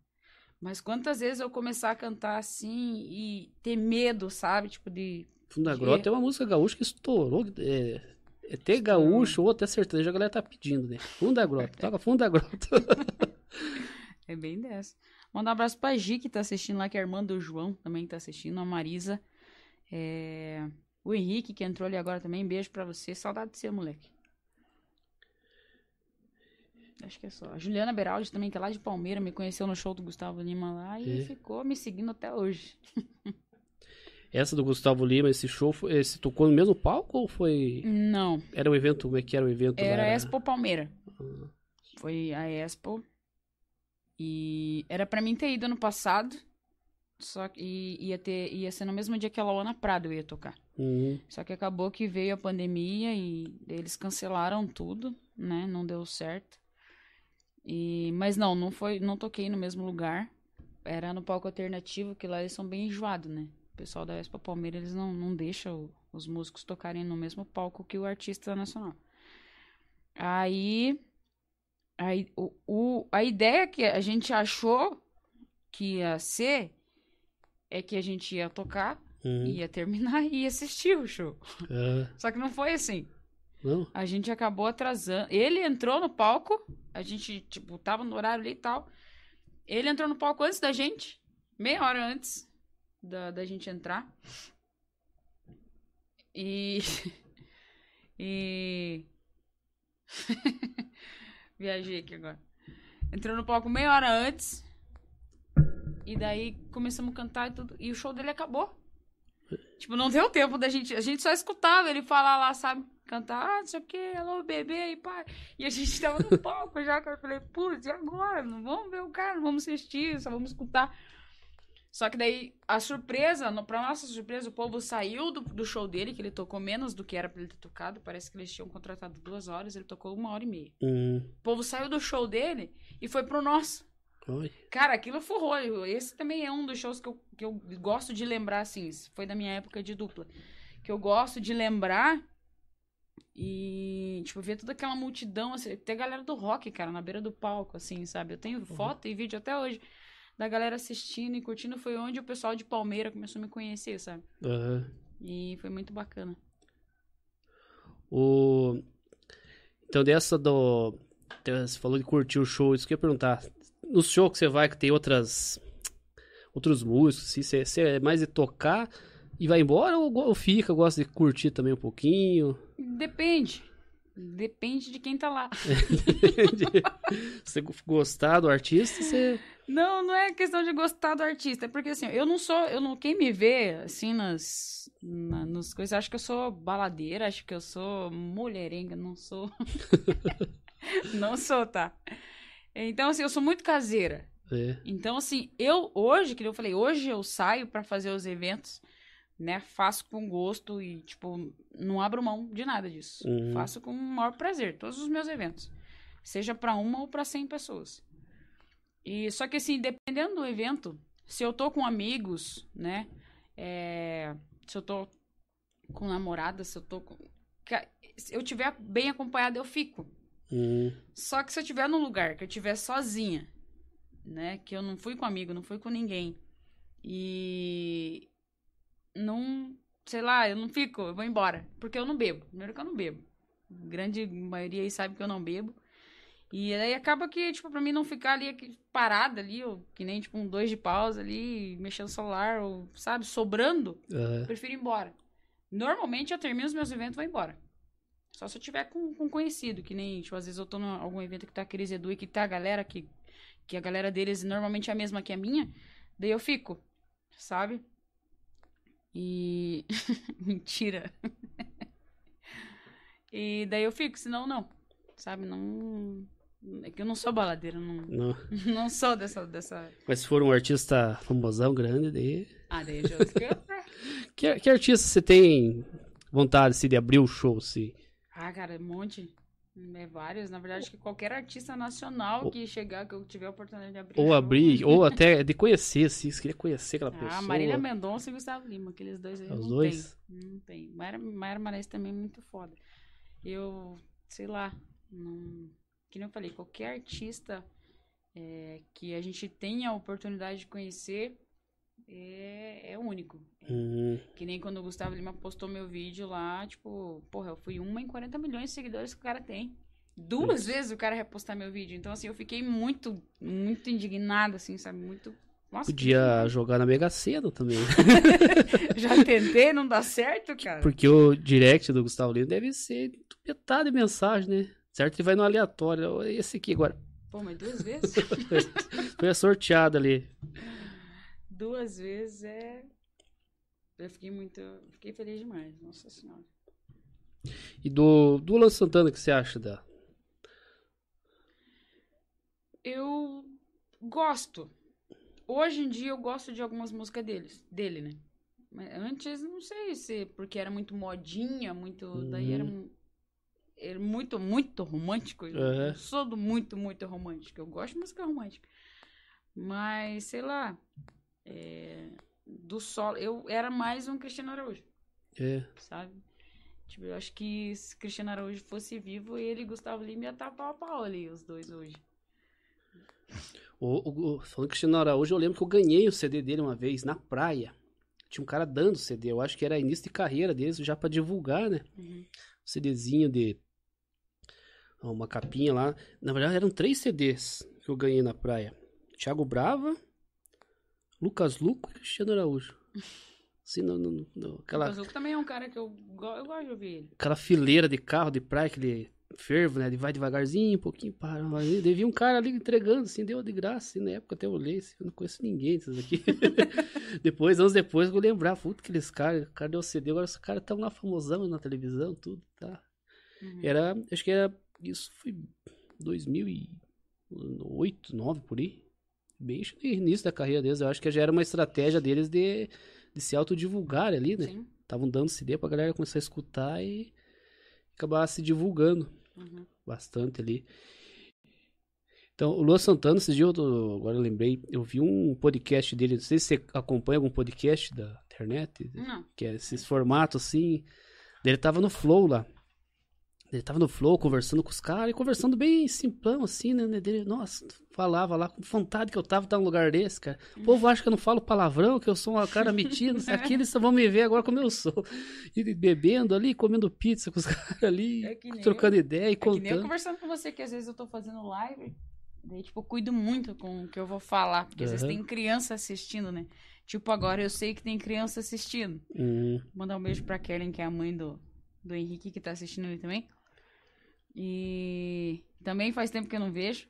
Speaker 2: Mas quantas vezes eu começar a cantar assim e ter medo, sabe? Tipo, de.
Speaker 1: Fundo da Grota é uma música gaúcha que estourou. É, é
Speaker 2: Estourou.
Speaker 1: gaúcho ou até sertanejo, a galera tá pedindo, né? Fundo da Grota, toca Fundo da Grota.
Speaker 2: É bem dessa. Mandar um abraço pra Gi, que tá assistindo lá, que é a irmã do João, também tá assistindo. A Marisa. É, O Henrique, que entrou ali agora também. Beijo pra você. Saudade de ser, moleque. Acho que é só. A Juliana Beraldi também, que é lá de Palmeira, me conheceu no show do Gustavo Lima lá e
Speaker 1: É.
Speaker 2: ficou me seguindo até hoje.
Speaker 1: Essa do Gustavo Lima, esse show, esse tocou no mesmo palco ou foi.
Speaker 2: Não,
Speaker 1: Era o evento, como é que era o evento? lá?
Speaker 2: era Expo Palmeira. Foi a Expo. E era pra mim ter ido ano passado. Só que ia, ter, ia ser no mesmo dia que a Laona Prado eu ia tocar.
Speaker 1: Uhum.
Speaker 2: Só que acabou que veio a pandemia e eles cancelaram tudo, né? Não deu certo. E, mas não, não foi, não toquei no mesmo lugar. Era no palco alternativo, que lá eles são bem enjoados, né? O pessoal da Expo Palmeiras, eles não, não deixam os músicos tocarem no mesmo palco que o artista nacional. Aí, aí o, o, a ideia que a gente achou que ia ser é que a gente ia tocar,
Speaker 1: Uhum.
Speaker 2: ia terminar e ia assistir o show.
Speaker 1: Ah,
Speaker 2: Só que não foi assim.
Speaker 1: não?
Speaker 2: A gente acabou atrasando. Ele entrou no palco, a gente, tipo, tava no horário ali e tal. Ele entrou no palco antes da gente, meia hora antes da, da gente entrar. E. E. Viajei aqui agora. Entrou no palco meia hora antes. E daí começamos a cantar e tudo. E o show dele acabou. Tipo, não deu tempo da gente. A gente só escutava ele falar lá, sabe? Cantar, ah, não sei o que, alô, bebê, e pá. E a gente tava no palco já, cara. Eu falei, putz, e agora? Não vamos ver o cara, não vamos assistir, só vamos escutar. Só que daí, a surpresa, no, pra nossa surpresa, o povo saiu do, do show dele, que ele tocou menos do que era pra ele ter tocado. Parece que eles tinham contratado duas horas, ele tocou uma hora e meia.
Speaker 1: Uhum.
Speaker 2: O povo saiu do show dele e foi pro nosso.
Speaker 1: Oi.
Speaker 2: Cara, aquilo forrou. Esse também é um dos shows que eu, que eu gosto de lembrar, assim. Foi da minha época de dupla. Que eu gosto de lembrar e, tipo, ver toda aquela multidão, assim, a galera do rock, cara, na beira do palco, assim, sabe? Eu tenho foto e vídeo até hoje da galera assistindo e curtindo. Foi onde o pessoal de Palmeira começou a me conhecer, sabe?
Speaker 1: Aham.
Speaker 2: E foi muito bacana.
Speaker 1: O... Então, dessa do. Você falou de curtir o show, isso que eu ia perguntar. No show que você vai, que tem outras. Outros músicos, assim, você, você é mais de tocar e vai embora ou, ou fica, gosta de curtir também um pouquinho?
Speaker 2: Depende. Depende de quem tá lá.
Speaker 1: Você gostar do artista, você.
Speaker 2: Não, não é questão de gostar do artista, é porque assim, eu não sou, eu não, quem me vê assim nas, na, nas coisas, acha que eu sou baladeira, acho que eu sou mulherenga, não sou. não sou, tá? Então assim, eu sou muito caseira.
Speaker 1: É.
Speaker 2: Então assim, eu hoje, que eu falei, hoje eu saio pra fazer os eventos, né? Faço com gosto e tipo, não abro mão de nada disso.
Speaker 1: Uhum.
Speaker 2: Faço com o maior prazer todos os meus eventos, seja pra uma ou pra 100 pessoas. E só que assim, dependendo do evento, se eu tô com amigos, né? é, se eu tô com namorada, se eu tô com. Se eu tiver bem acompanhada, eu fico.
Speaker 1: Hum,
Speaker 2: Só que se eu tiver num lugar que eu tiver sozinha, né? Que eu não fui com amigo, não fui com ninguém. E não, sei lá, eu não fico, eu vou embora. Porque eu não bebo. Primeiro que eu não bebo. Grande maioria aí sabe que eu não bebo. E aí acaba que, tipo, pra mim não ficar ali parada ali, ou que nem, tipo, um dois de pausa ali, mexendo no celular, ou, sabe, sobrando, eu prefiro ir embora. Normalmente eu termino os meus eventos e vou embora. Só se eu tiver com, com conhecido, que nem, tipo, às vezes eu tô em algum evento que tá a Cris Edu e que tá a galera que, que a galera deles normalmente é a mesma que a minha, daí eu fico, sabe? E. Mentira. e daí eu fico, senão não. Sabe? Não. É que eu não sou baladeira, não,
Speaker 1: Não.
Speaker 2: não sou dessa, dessa.
Speaker 1: Mas se for um artista famosão, grande, daí.
Speaker 2: Ah, daí já fica-
Speaker 1: Que, que artista você tem vontade assim, de abrir o show? Assim?
Speaker 2: Ah, cara, um monte. É vários. Na verdade, que qualquer artista nacional que chegar, que eu tiver a oportunidade de abrir.
Speaker 1: Ou
Speaker 2: show-
Speaker 1: abrir, ou até de conhecer, assim. Você queria conhecer aquela pessoa.
Speaker 2: Ah, Marília Mendonça e Gustavo Lima, aqueles dois aí.
Speaker 1: Os
Speaker 2: não
Speaker 1: dois?
Speaker 2: Tem. Não tem. Mayra, Mayra Marais também é muito foda. Eu, sei lá, não. Que nem eu falei, qualquer artista é, que a gente tenha a oportunidade de conhecer é, é único.
Speaker 1: Hum,
Speaker 2: Que nem quando o Gustavo Lima postou meu vídeo lá, tipo, porra, eu fui uma em 40 milhões de seguidores que o cara tem. Duas vezes o cara repostar meu vídeo. Então, assim, eu fiquei muito, muito indignada, assim, sabe? Muito. Nossa,
Speaker 1: podia jogar na Mega Sena também.
Speaker 2: que- Já tentei, não dá certo, cara.
Speaker 1: Porque o direct do Gustavo Lima deve ser metade de mensagem, né? Certo? Ele vai no aleatório. Esse aqui agora.
Speaker 2: Pô, mas duas vezes?
Speaker 1: Foi sorteado ali.
Speaker 2: Duas vezes é. Eu fiquei muito. Fiquei feliz demais, nossa senhora.
Speaker 1: E do, do Luan Santana, o que você acha da.
Speaker 2: eu gosto. Hoje em dia eu gosto de algumas músicas deles, dele, né? Mas antes não sei se porque era muito modinha, muito, daí era,
Speaker 1: Uhum.
Speaker 2: um- era muito muito romântico. Eu
Speaker 1: Aham.
Speaker 2: não sou do muito muito romântico. Eu gosto de música romântica. Mas sei lá, é, do solo, eu era mais um Cristiano Araújo
Speaker 1: É.
Speaker 2: sabe? Tipo, eu acho que se Cristiano Araújo fosse vivo, ele e Gustavo Lima ia estar pau a pau ali, os dois hoje.
Speaker 1: O, o, falando Cristiano Araújo, eu lembro que eu ganhei o CD dele uma vez na praia. Tinha um cara dando CD, eu acho que era início de carreira deles, já pra divulgar, né?
Speaker 2: Uhum.
Speaker 1: CDzinho de. Uma capinha lá. Na verdade, eram três CDs que eu ganhei na praia: Thiago Brava, Lucas Luco e Cristiano Araújo. Assim, no, no- no- aquela,
Speaker 2: O Pazuco também é um cara que eu, eu gosto de ouvir ele.
Speaker 1: aquela fileira de carro de praia, aquele fervo, né? Ele vai devagarzinho, um pouquinho, para. Devia um cara ali entregando, assim, deu de graça. Assim, na época até eu olhei, assim, eu não conheço ninguém desses aqui. depois, anos depois, eu vou lembrar, puta, aqueles caras, o cara deu CD, agora os caras estão lá famosão na televisão, tudo, tá?
Speaker 2: Uhum.
Speaker 1: Era, acho que era, isso foi 2008, 2009, por aí. Bem no início da carreira deles, eu acho que já era uma estratégia deles de, de se autodivulgar ali, né? Estavam dando CD pra galera começar a escutar e acabar se divulgando
Speaker 2: Uhum.
Speaker 1: bastante ali. Então, o Luan Santana, esses dias, eu, agora eu lembrei, eu vi um podcast dele, não sei se você acompanha algum podcast da internet,
Speaker 2: Não.
Speaker 1: que é esses formatos assim. Ele tava no Flow lá. Ele tava no Flow conversando com os caras e conversando bem simplão, assim, né? Dele, nossa, falava lá com vontade que eu tava estar num lugar desse, cara. O povo acha que eu não falo palavrão, que eu sou um cara metido. Aqui eles só vão me ver agora como eu sou. E bebendo ali, comendo pizza com os caras ali,
Speaker 2: É
Speaker 1: trocando ideia e
Speaker 2: É que nem eu
Speaker 1: contando.
Speaker 2: conversando com você, que às vezes eu tô fazendo live, daí, tipo, eu cuido muito com o que eu vou falar, porque às vezes tem criança assistindo, né? Tipo, agora eu sei que tem criança assistindo.
Speaker 1: Hum,
Speaker 2: Vou mandar um beijo pra Kellen, que é a mãe do, do Henrique, que tá assistindo ali também. E também faz tempo que eu não vejo.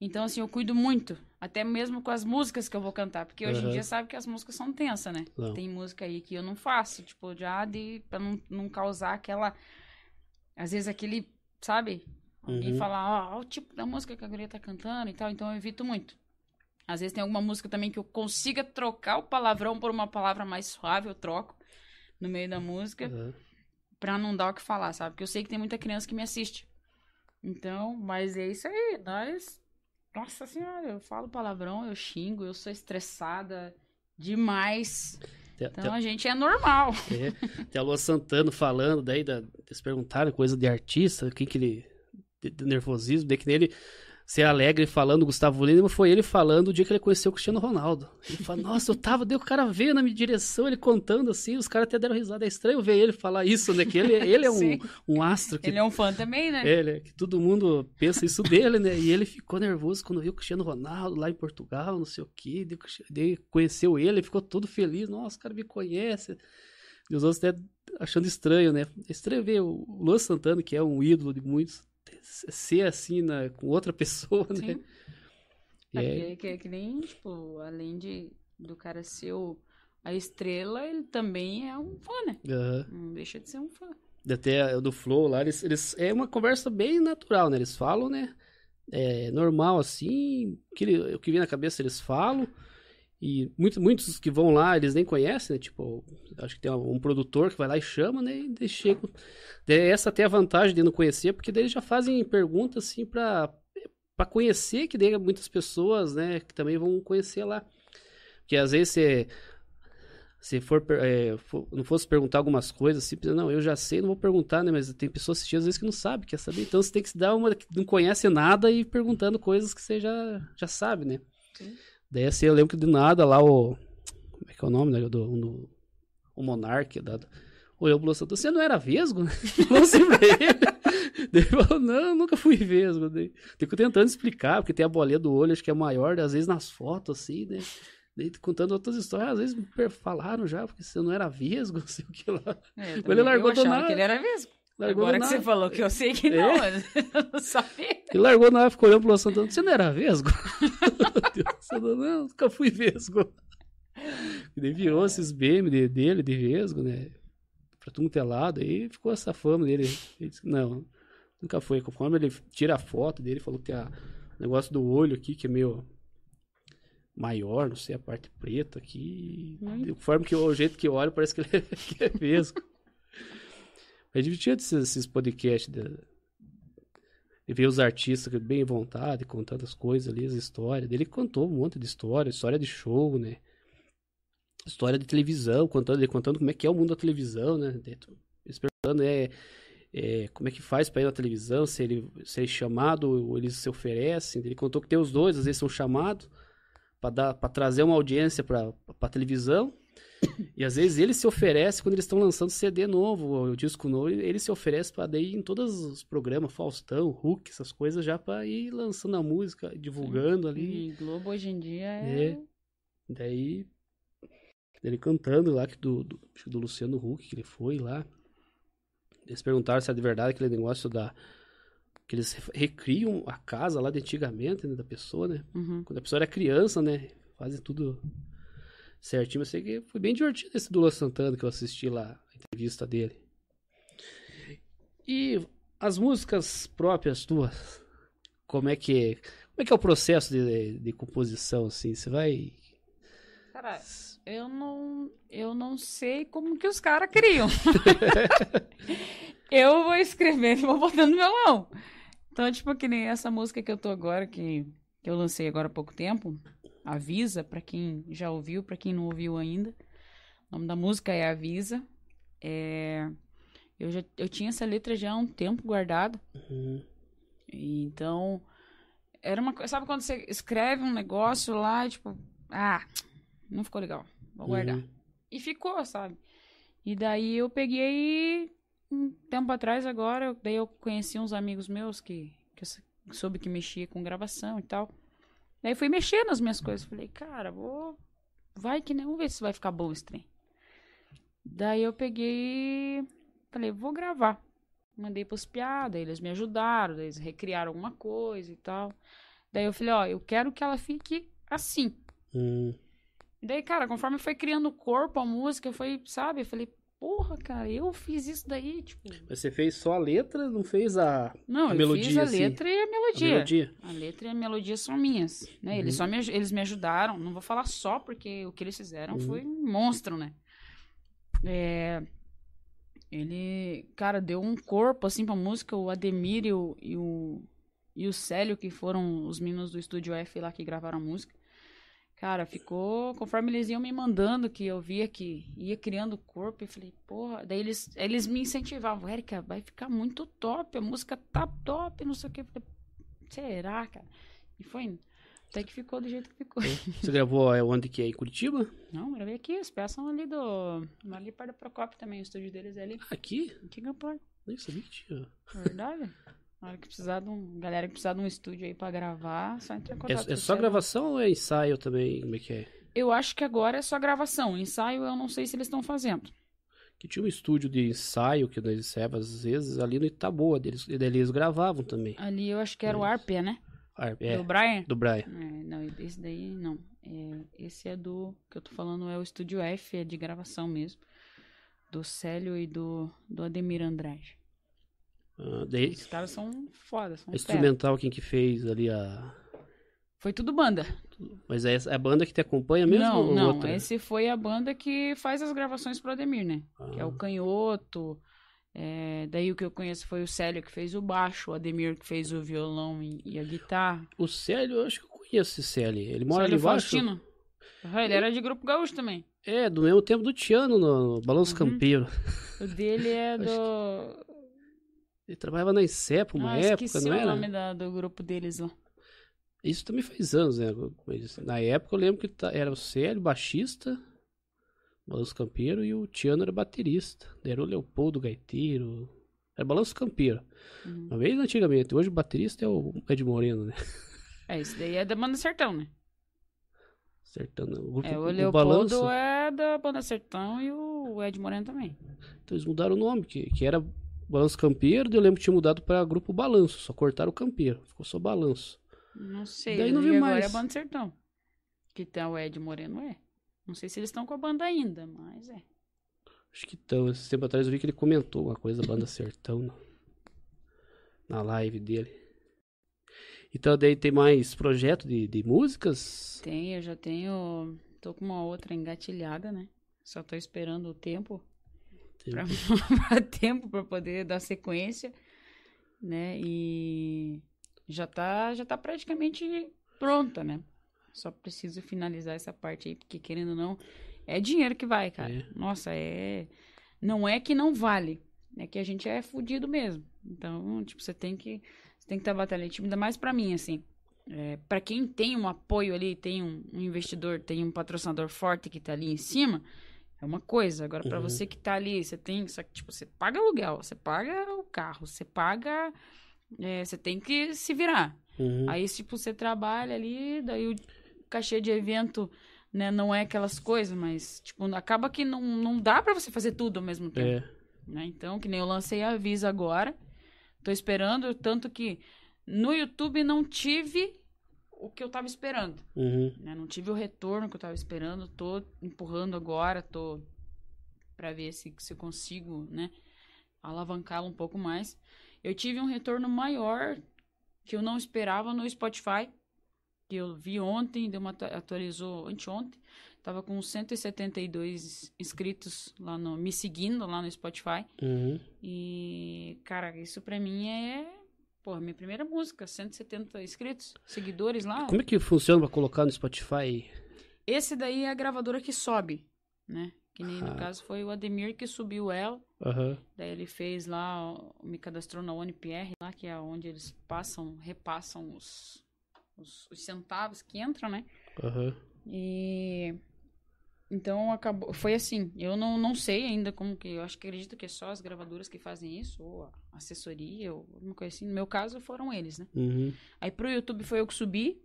Speaker 2: Então, assim, eu cuido muito. Até mesmo com as músicas que eu vou cantar. Porque hoje em
Speaker 1: Aham.
Speaker 2: dia sabe que as músicas são tensas, né?
Speaker 1: Não.
Speaker 2: Tem música aí que eu não faço. Tipo, já de. pra não, não causar aquela. Às vezes aquele. Sabe?
Speaker 1: Uhum.
Speaker 2: falar, ó, ó, o tipo da música que a guria tá cantando e tal. Então eu evito muito. Às vezes tem alguma música também que eu consiga trocar o palavrão por uma palavra mais suave, eu troco no meio da música
Speaker 1: aham.
Speaker 2: Pra não dar o que falar, sabe? Porque eu sei que tem muita criança que me assiste. Então, mas é isso aí, nós. Nossa senhora, eu falo palavrão, eu xingo, eu sou estressada demais.
Speaker 1: Tem-
Speaker 2: Então
Speaker 1: tem-
Speaker 2: a gente é normal.
Speaker 1: É, tem a Lua Santana falando, daí da, eles perguntaram coisa de artista, o que que ele. De, de nervosismo, daí que nele ser alegre falando Gustavo Lima, foi ele falando o dia que ele conheceu o Cristiano Ronaldo. Ele falou, nossa, eu tava, daí o cara veio na minha direção, ele contando assim, os caras até deram risada. É estranho ver ele falar isso, né? Que ele, ele é um, um astro que
Speaker 2: Ele é um fã também, né?
Speaker 1: é, né, que todo mundo pensa isso dele, né? E ele ficou nervoso quando viu o Cristiano Ronaldo lá em Portugal, não sei o quê. Daí, daí conheceu ele, ficou todo feliz. Nossa, o cara me conhece. E os outros até achando estranho, né? É estranho ver o Luan Santana, que é um ídolo de muitos, ser assim né, com outra pessoa, né?
Speaker 2: Sim.
Speaker 1: E é-
Speaker 2: É, que, é que nem, tipo, além de do cara ser o- a estrela, ele também é um fã, né?
Speaker 1: aham.
Speaker 2: Não deixa de ser um fã.
Speaker 1: Até do Flow lá, eles, eles. É uma conversa bem natural, né? Eles falam, né? É normal assim. Que, o que vem na cabeça eles falam. E muitos, muitos que vão lá, eles nem conhecem, né? Tipo, acho que tem um, produtor que vai lá e chama, né? E. Daí essa até a vantagem de não conhecer, porque daí eles já fazem perguntas assim pra, pra conhecer, que daí muitas pessoas, né, que também vão conhecer lá. Porque às vezes você se for, é, for- não fosse perguntar algumas coisas, assim, não, eu já sei, não vou perguntar, né? Mas tem pessoas assistindo às vezes que não sabem, quer saber. Então você tem que se dar uma que não conhece nada e perguntando coisas que você já, já sabe, né?
Speaker 2: Sim.
Speaker 1: Daí assim, eu lembro que de nada lá o. Como é que é o nome, né? Do, do- o Monark, da, olhou pro Santos, você não era vesgo? Falou assim pra ele. Daí ele falou, não, nunca fui vesgo. Daí, Fico tentando explicar, porque tem a bolinha do olho, acho que é maior, às vezes nas fotos, assim, né? Daí contando outras histórias, às vezes me falaram já, porque você não era vesgo, não sei o que lá.
Speaker 2: É,
Speaker 1: Ele largou
Speaker 2: eu
Speaker 1: do nada.
Speaker 2: que ele era mesmo.
Speaker 1: Largou
Speaker 2: Agora
Speaker 1: do
Speaker 2: que você falou que eu sei que
Speaker 1: É?
Speaker 2: não, eu não sabia.
Speaker 1: Ele largou na ficou olhando pro Santana, você não era vesgo? Deus, Não, nunca fui vesgo. E daí virou esses memes de- dele, de vesgo, né? Pra tudo que é lado, aí ficou essa fama dele. Ele disse, não, nunca foi. Conforme ele tira a foto dele, falou que a, negócio do olho aqui, que é meio maior, não sei, a parte preta aqui.
Speaker 2: Hum.
Speaker 1: De forma que o jeito que eu olho, parece que ele é, que é mesmo. É divertido esses, esses podcasts de, de ver os artistas bem à vontade, contando as coisas ali, as histórias. Ele contou um monte de história, história de show, né? História de televisão, contando, ele contando como é que é o mundo da televisão, né? Eles perguntando, é, é, como é que faz pra ir na televisão, se ele, se ele é chamado ou eles se oferecem. Ele contou que tem os dois, às vezes são chamados para para trazer uma audiência para a televisão. E às vezes ele se oferece quando eles estão lançando CD novo, ou o disco novo, ele se oferece para daí em todos os programas, Faustão, Hulk, essas coisas já para ir lançando a música, divulgando ali.
Speaker 2: E Globo hoje em dia é.
Speaker 1: É. Daí ele cantando lá que do, do, do Luciano Huck que ele foi lá. Eles perguntaram se é de verdade aquele negócio da que eles re- recriam a casa lá de antigamente, né, da pessoa, né?
Speaker 2: Uhum.
Speaker 1: Quando a pessoa era criança, né? Fazem tudo certinho. Mas sei que foi bem divertido esse do Lua Santana que eu assisti lá, a entrevista dele. E as músicas próprias tuas, como é que como é que é o processo de, de composição assim? Você vai
Speaker 2: Cara, eu não, eu não sei como que os caras criam. eu vou escrever e vou botando no violão. Então, tipo, que nem essa música que eu tô agora, que, que eu lancei agora há pouco tempo, Avisa, pra quem já ouviu, pra quem não ouviu ainda. O nome da música é Avisa. É, eu, já, eu tinha essa letra já há um tempo guardada.
Speaker 1: Uhum.
Speaker 2: Então, era uma coisa. Sabe quando você escreve um negócio lá e tipo, ah, não ficou legal, vou guardar.
Speaker 1: Uhum.
Speaker 2: E ficou, sabe? E daí eu peguei um tempo atrás agora, daí eu conheci uns amigos meus que, que eu sou- soube que mexia com gravação e tal. Daí fui mexer nas minhas coisas. Falei, cara, vou. Vai que nem. Vamos ver se vai ficar bom esse trem. Daí eu peguei. Falei, vou gravar. Mandei pros piadas, eles me ajudaram, eles recriaram alguma coisa e tal. Daí eu falei, ó, eu quero que ela fique assim. E daí, cara, conforme foi criando o corpo, a música, foi, sabe? Eu falei, porra, cara, eu fiz isso daí, tipo.
Speaker 1: Mas você fez só a letra, não fez a,
Speaker 2: Não,
Speaker 1: A
Speaker 2: eu
Speaker 1: melodia,
Speaker 2: fiz a
Speaker 1: assim,
Speaker 2: letra e a
Speaker 1: a
Speaker 2: melodia.
Speaker 1: melodia?
Speaker 2: A letra e a melodia são minhas, né? Eles
Speaker 1: Uhum.
Speaker 2: só me, eles me ajudaram. Não vou falar só porque o que eles fizeram
Speaker 1: Uhum.
Speaker 2: foi um monstro, né? É, ele, cara, deu um corpo assim pra música. O Ademir e o, e o e o Célio, que foram os meninos do estúdio F lá que gravaram a música. Cara, ficou. Conforme eles iam me mandando, que eu via que ia criando corpo, e falei, porra. Daí eles, eles me incentivavam, Érica, vai ficar muito top, a música tá top, não sei o que. Eu falei, será, cara? E foi. Até que ficou do jeito que ficou.
Speaker 1: Você gravou é, onde que é? Em Curitiba?
Speaker 2: Não, gravei aqui, os pés são ali do. Ali perto da Procopio também, o estúdio deles é ali.
Speaker 1: Aqui?
Speaker 2: Aqui em Campo
Speaker 1: Nem sabia que tinha.
Speaker 2: Verdade? Na hora que precisar de um. Galera que precisar de um estúdio aí pra gravar, só entrar em
Speaker 1: É,
Speaker 2: contato.
Speaker 1: é
Speaker 2: o
Speaker 1: só
Speaker 2: Célio.
Speaker 1: gravação ou é ensaio também? Como é que é?
Speaker 2: Eu acho que agora é só gravação. Ensaio eu não sei se eles estão fazendo.
Speaker 1: Que tinha um estúdio de ensaio que nós ensaiávamos às vezes ali no Itaboa. Deles, eles gravavam também.
Speaker 2: Ali eu acho que era o. Arpia, né?
Speaker 1: É,
Speaker 2: Do Brian?
Speaker 1: do Brian.
Speaker 2: É, não, esse daí não. É, esse é do. que eu tô falando é o Estúdio F, é de gravação mesmo. Do Célio e do, do Ademir Andrade.
Speaker 1: Ah, daí,
Speaker 2: Os caras são foda, são
Speaker 1: instrumental quem que fez ali a...
Speaker 2: Foi tudo banda.
Speaker 1: Mas é é a banda que te acompanha mesmo?
Speaker 2: não,
Speaker 1: ou
Speaker 2: não.
Speaker 1: outra?
Speaker 2: Esse foi a banda que faz as gravações pro Ademir, né? Que é o
Speaker 1: Ah,
Speaker 2: Canhoto. é, daí o que eu conheço foi o Célio que fez o baixo, o Ademir que fez o violão e, e a guitarra.
Speaker 1: O Célio, eu acho que eu conheço esse Célio. Ele mora
Speaker 2: Célio
Speaker 1: ali embaixo?
Speaker 2: Faustino. Ah, ele era de grupo gaúcho também.
Speaker 1: É, do mesmo tempo do Tiano no Balanço
Speaker 2: Uhum.
Speaker 1: Campeiro.
Speaker 2: O dele é do.
Speaker 1: Ele trabalhava na ICEP uma
Speaker 2: ah,
Speaker 1: época,
Speaker 2: esqueci
Speaker 1: não
Speaker 2: o
Speaker 1: era?
Speaker 2: nome da- do grupo deles lá.
Speaker 1: Isso também faz anos, né? Mas na época eu lembro que tá- era o Célio, baixista, Balanço Campeiro, e o Tiano era baterista. Era o Leopoldo Gaiteiro. Era Balanço Campeiro.
Speaker 2: Uhum.
Speaker 1: Uma vez antigamente. Hoje o baterista é o Ed Moreno, né?
Speaker 2: É, esse daí é da banda Sertão, né?
Speaker 1: Acertando. O, grupo,
Speaker 2: É, o
Speaker 1: o
Speaker 2: Leopoldo
Speaker 1: Balanço.
Speaker 2: é da banda Sertão e o Ed Moreno também.
Speaker 1: Então eles mudaram o nome, que, que era Balanço Campeiro, eu lembro que tinha mudado para Grupo Balanço. Só cortaram o Campeiro. Ficou só Balanço.
Speaker 2: Não sei.
Speaker 1: Daí não vi
Speaker 2: e agora
Speaker 1: mais.
Speaker 2: é banda Sertão. Que tá o Ed Moreno, é. Não sei se eles estão com a banda ainda, mas é.
Speaker 1: Acho que então, esse tempo atrás eu vi que ele comentou uma coisa da banda Sertão na, na live dele. Então daí tem mais projeto de, de músicas?
Speaker 2: Tem, eu já tenho. Tô com uma outra engatilhada, né? Só tô esperando o tempo. Pra, pra tempo para poder dar sequência, né? E já tá, já tá praticamente pronta, né? Só preciso finalizar essa parte aí, porque querendo ou não, é dinheiro que vai, cara.
Speaker 1: É.
Speaker 2: Nossa, é. Não é que não vale, é que a gente é fudido mesmo. Então, tipo, você tem que. Você tem que estar tá batalhando. Tipo, ainda mais pra mim, assim. É, para quem tem um apoio ali, tem um, um, investidor, tem um patrocinador forte que tá ali em cima, é uma coisa. Agora, para uhum. você que tá ali, você tem. Só que, tipo, você paga aluguel, você paga o carro, você paga. É, você tem que se virar.
Speaker 1: Uhum.
Speaker 2: Aí, tipo, você trabalha ali, daí o cachê de evento né, não é aquelas coisas, mas, tipo, acaba que não, não dá para você fazer tudo ao mesmo tempo.
Speaker 1: É.
Speaker 2: Né? Então, que nem eu lancei a Visa agora, tô esperando, tanto que no YouTube não tive o que eu tava esperando.
Speaker 1: Uhum.
Speaker 2: Né? Não tive o retorno que eu tava esperando, tô empurrando agora, tô para ver se, se consigo, né, alavancá-lo um pouco mais. Eu tive um retorno maior que eu não esperava no Spotify, que eu vi ontem, deu uma atualizou anteontem, tava com 172 inscritos lá no me seguindo lá no Spotify.
Speaker 1: Uhum.
Speaker 2: E cara, isso para mim é Pô, minha primeira música, 170 inscritos, seguidores lá.
Speaker 1: Como é que funciona pra colocar no Spotify?
Speaker 2: Esse daí é a gravadora que sobe, né? Que nem ah. no caso foi o Ademir que subiu ela.
Speaker 1: Uhum.
Speaker 2: Daí ele fez lá, me cadastrou na ONPR, lá que é onde eles passam, repassam os, os, os centavos que entram, né?
Speaker 1: Uhum.
Speaker 2: E então acabou, foi assim. Eu não, não sei ainda como que, eu acho que acredito que é só as gravadoras que fazem isso ou a assessoria ou alguma coisa assim. No meu caso foram eles, né?
Speaker 1: Uhum.
Speaker 2: Aí pro YouTube foi eu que subi,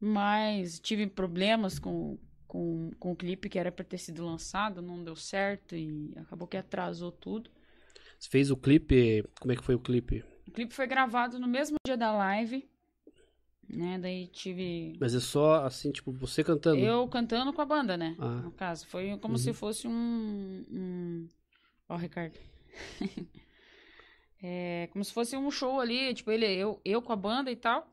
Speaker 2: mas tive problemas com com, com o clipe que era para ter sido lançado, não deu certo e acabou que atrasou tudo.
Speaker 1: Você fez o clipe, como é que foi o clipe?
Speaker 2: O clipe foi gravado no mesmo dia da live né? Daí tive.
Speaker 1: Mas é só assim, tipo, você cantando?
Speaker 2: Eu cantando com a banda, né?
Speaker 1: Ah.
Speaker 2: No caso. Foi como uhum. se fosse um. um... Ó, Ricardo. é como se fosse um show ali, tipo, ele, eu, eu com a banda e tal.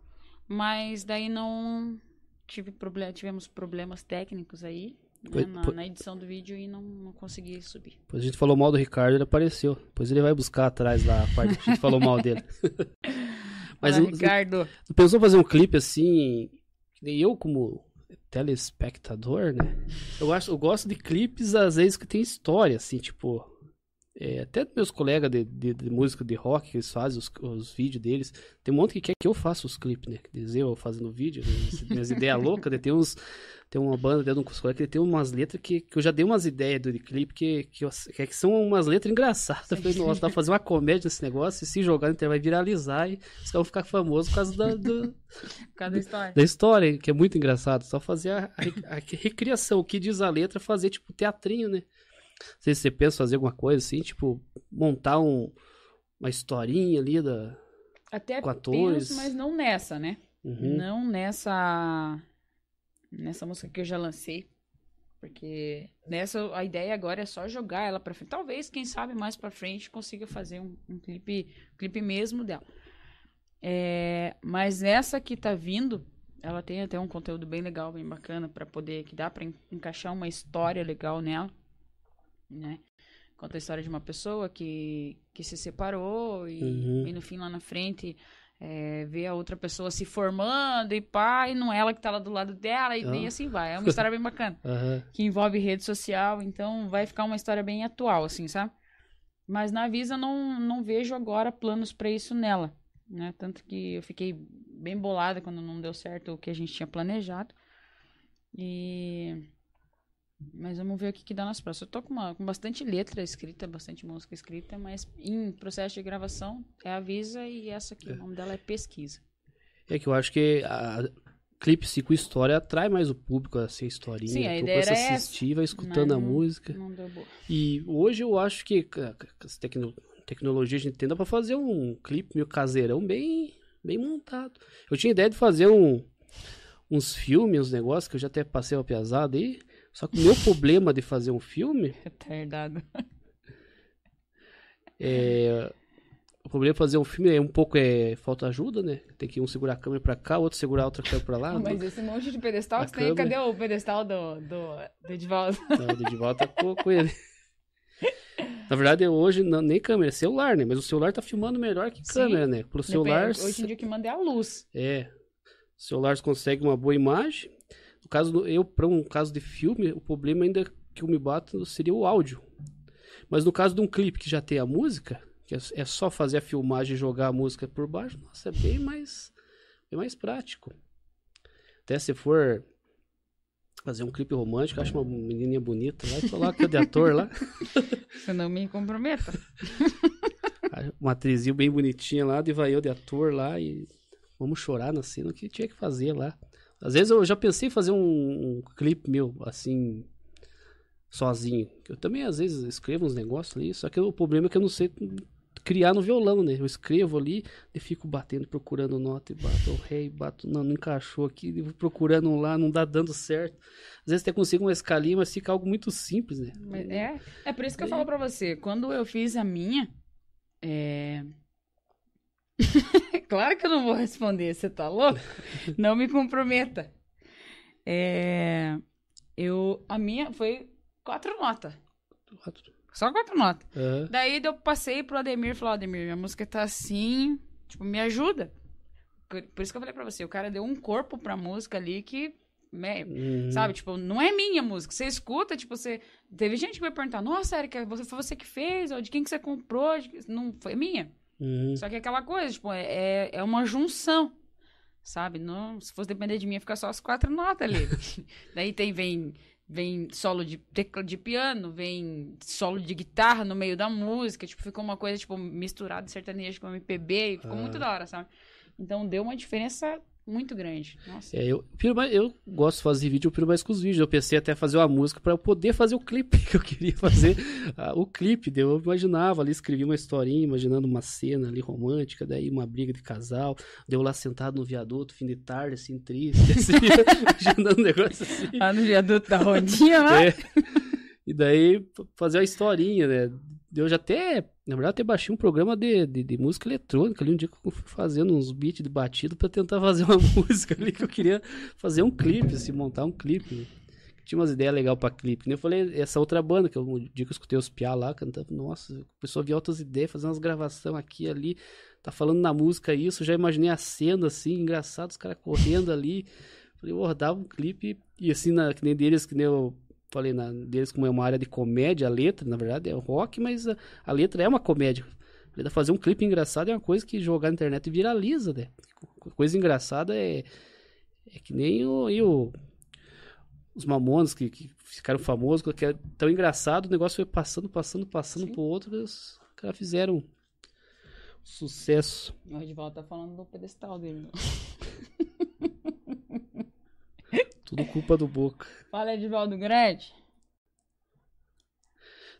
Speaker 2: Mas daí não tive problema, tivemos problemas técnicos aí. Né, na, na, edição do vídeo e não, não consegui subir.
Speaker 1: Pois a gente falou mal do Ricardo, ele apareceu. Depois ele vai buscar atrás lá a parte que a gente falou mal dele.
Speaker 2: Mas Fala, eu, Ricardo.
Speaker 1: Pensou fazer um clipe assim, eu como telespectador, né? Eu, acho, eu gosto de clipes, às vezes, que tem história, assim, tipo... É, até meus colegas de, de, de, música de rock, que eles fazem os, os vídeos deles, tem um monte que quer que eu faça os clipes, né? Quer dizer, eu fazendo vídeo, né? minhas ideias loucas, né? Tem uns... Tem uma banda dentro de um colegas que tem umas letras que, que eu já dei umas ideias do clipe que, que, eu, que, são umas letras engraçadas. Eu falei, nossa, dá pra fazer uma comédia nesse negócio e se jogar, então vai viralizar e os caras vão ficar famosos por causa da, do,
Speaker 2: por causa da história.
Speaker 1: Da história, que é muito engraçado. Só fazer a, a, a recriação, o que diz a letra, fazer tipo teatrinho, né? Não sei se você pensa fazer alguma coisa assim, tipo, montar um, uma historinha ali da.
Speaker 2: Até
Speaker 1: com atores.
Speaker 2: penso, mas não nessa, né?
Speaker 1: Uhum.
Speaker 2: Não nessa. Nessa música que eu já lancei. Porque nessa a ideia agora é só jogar ela pra frente. Talvez, quem sabe, mais pra frente consiga fazer um, um clipe, um clipe mesmo dela. É, mas essa que tá vindo, ela tem até um conteúdo bem legal, bem bacana, para poder, que dá pra encaixar uma história legal nela né? Conta a história de uma pessoa que, que se separou e,
Speaker 1: uhum.
Speaker 2: e no fim, lá na frente, é, vê a outra pessoa se formando e pá, e não é ela que tá lá do lado dela, e nem ah. assim vai. É uma história bem bacana.
Speaker 1: Uhum.
Speaker 2: Que envolve rede social, então vai ficar uma história bem atual, assim, sabe? Mas na Visa não, não vejo agora planos para isso nela, né? Tanto que eu fiquei bem bolada quando não deu certo o que a gente tinha planejado. E mas vamos ver o que, que dá nas próximas. Eu tô com, uma, com bastante letra escrita, bastante música escrita, mas em processo de gravação é a Visa e essa aqui, é. o nome dela é Pesquisa.
Speaker 1: É que eu acho que a clipe com história atrai mais o público, assim, historinha.
Speaker 2: Sim, a ideia era
Speaker 1: assistir, vai escutando a música.
Speaker 2: Não deu boa.
Speaker 1: E hoje eu acho que com as tecno, tecnologia a gente tem, dá pra fazer um clipe meio caseirão bem, bem montado. Eu tinha ideia de fazer um, uns filmes, uns negócios, que eu já até passei uma pesada aí. Só que o meu problema de fazer um filme.
Speaker 2: Retardado.
Speaker 1: É. o problema é fazer um filme é um pouco é falta ajuda, né? Tem que um segurar a câmera pra cá, o outro segurar a outra câmera pra lá.
Speaker 2: Mas esse monte de pedestal
Speaker 1: A
Speaker 2: que tem, cadê o pedestal do, do, do Edivaldo?
Speaker 1: Não, o de volta com, com ele. Na verdade, eu hoje não, nem câmera, é celular, né? Mas o celular tá filmando melhor que
Speaker 2: Sim.
Speaker 1: câmera, né? Pro celular,
Speaker 2: Depende, Hoje em dia que manda é a luz.
Speaker 1: é. O celular consegue uma boa imagem. No caso do, eu, para um caso de filme, o problema ainda que eu me bato seria o áudio. Mas no caso de um clipe que já tem a música, que é, é só fazer a filmagem e jogar a música por baixo, nossa, é bem mais, bem mais prático. Até se for fazer um clipe romântico, acha uma menininha bonita lá e coloca de ator lá.
Speaker 2: Você não me comprometa.
Speaker 1: uma atrizinha bem bonitinha lá, de vai eu de ator lá e vamos chorar na cena, o que tinha que fazer lá. Às vezes eu já pensei em fazer um, um clipe meu, assim, sozinho. Eu também às vezes escrevo uns negócios ali, só que o problema é que eu não sei criar no violão, né? Eu escrevo ali e fico batendo, procurando nota e bato o ré e bato, não, não encaixou aqui, vou procurando lá, não dá dando certo. Às vezes até consigo uma escalinha, mas fica algo muito simples, né?
Speaker 2: É, é por isso que eu falo pra você. Quando eu fiz a minha, é... claro que eu não vou responder, você tá louco? Não me comprometa. É... Eu, a minha foi quatro notas. Só quatro notas.
Speaker 1: Aham.
Speaker 2: Daí eu passei pro Ademir e falei, Ademir, minha música tá assim, tipo, me ajuda. Por isso que eu falei pra você, o cara deu um corpo pra música ali que, né,
Speaker 1: Uhum.
Speaker 2: sabe, tipo, não é minha música. Você escuta, tipo, você... Teve gente que vai perguntar, nossa, Erika, você, foi você que fez? Ou de quem que você comprou? Não, foi minha.
Speaker 1: Uhum.
Speaker 2: Só que é aquela coisa, tipo, é, é- é uma junção, sabe? Não, se fosse depender de mim, ia ficar só as quatro notas ali. Daí tem, vem, vem solo de tecla de piano, vem solo de guitarra no meio da música, tipo, ficou uma coisa, tipo, misturada sertanejo com MPB, e ficou
Speaker 1: Ah.
Speaker 2: muito da hora, sabe? Então deu uma diferença muito grande. Nossa.
Speaker 1: É, eu, piro mais- eu gosto de fazer vídeo, eu piro mais com os vídeos. Eu pensei até fazer uma música para eu poder fazer o clipe que eu queria fazer. ah, o clipe, eu imaginava ali, escrevi uma historinha, imaginando uma cena ali romântica, daí uma briga de casal, deu lá sentado no viaduto, fim de tarde, assim, triste, assim, imaginando um negócio assim.
Speaker 2: Lá no viaduto da Rodinha, lá.
Speaker 1: É. E daí fazer a historinha, né? Eu já até, na verdade, até baixei um programa de, de, de música eletrônica ali, um dia que eu fui fazendo uns beats de batido pra tentar fazer uma música ali que eu queria fazer um clipe, assim, montar um clipe. Tinha umas ideias legais pra clipe. Nem eu falei, essa outra banda, que eu, um dia que eu escutei os piá lá cantando, nossa, a pessoa via outras ideias, fazendo umas gravações aqui ali, tá falando na música isso, já imaginei a cena assim, engraçado, os caras correndo ali. Falei, eu dava um clipe e assim, na, que nem deles, que nem eu falei, na, deles como é uma área de comédia, a letra, na verdade, é rock, mas a, a letra é uma comédia. Falei, fazer um clipe engraçado é uma coisa que jogar na internet viraliza, né? Co- Coisa engraçada é, é que nem o, e o- os mamonas que, que ficaram famosos, que é tão engraçado, o negócio foi passando, passando, passando
Speaker 2: Sim.
Speaker 1: pro outro, e os caras fizeram sucesso.
Speaker 2: O Edivaldo tá falando do pedestal dele.
Speaker 1: Tudo culpa do Boca.
Speaker 2: Fala, Edivaldo Grande.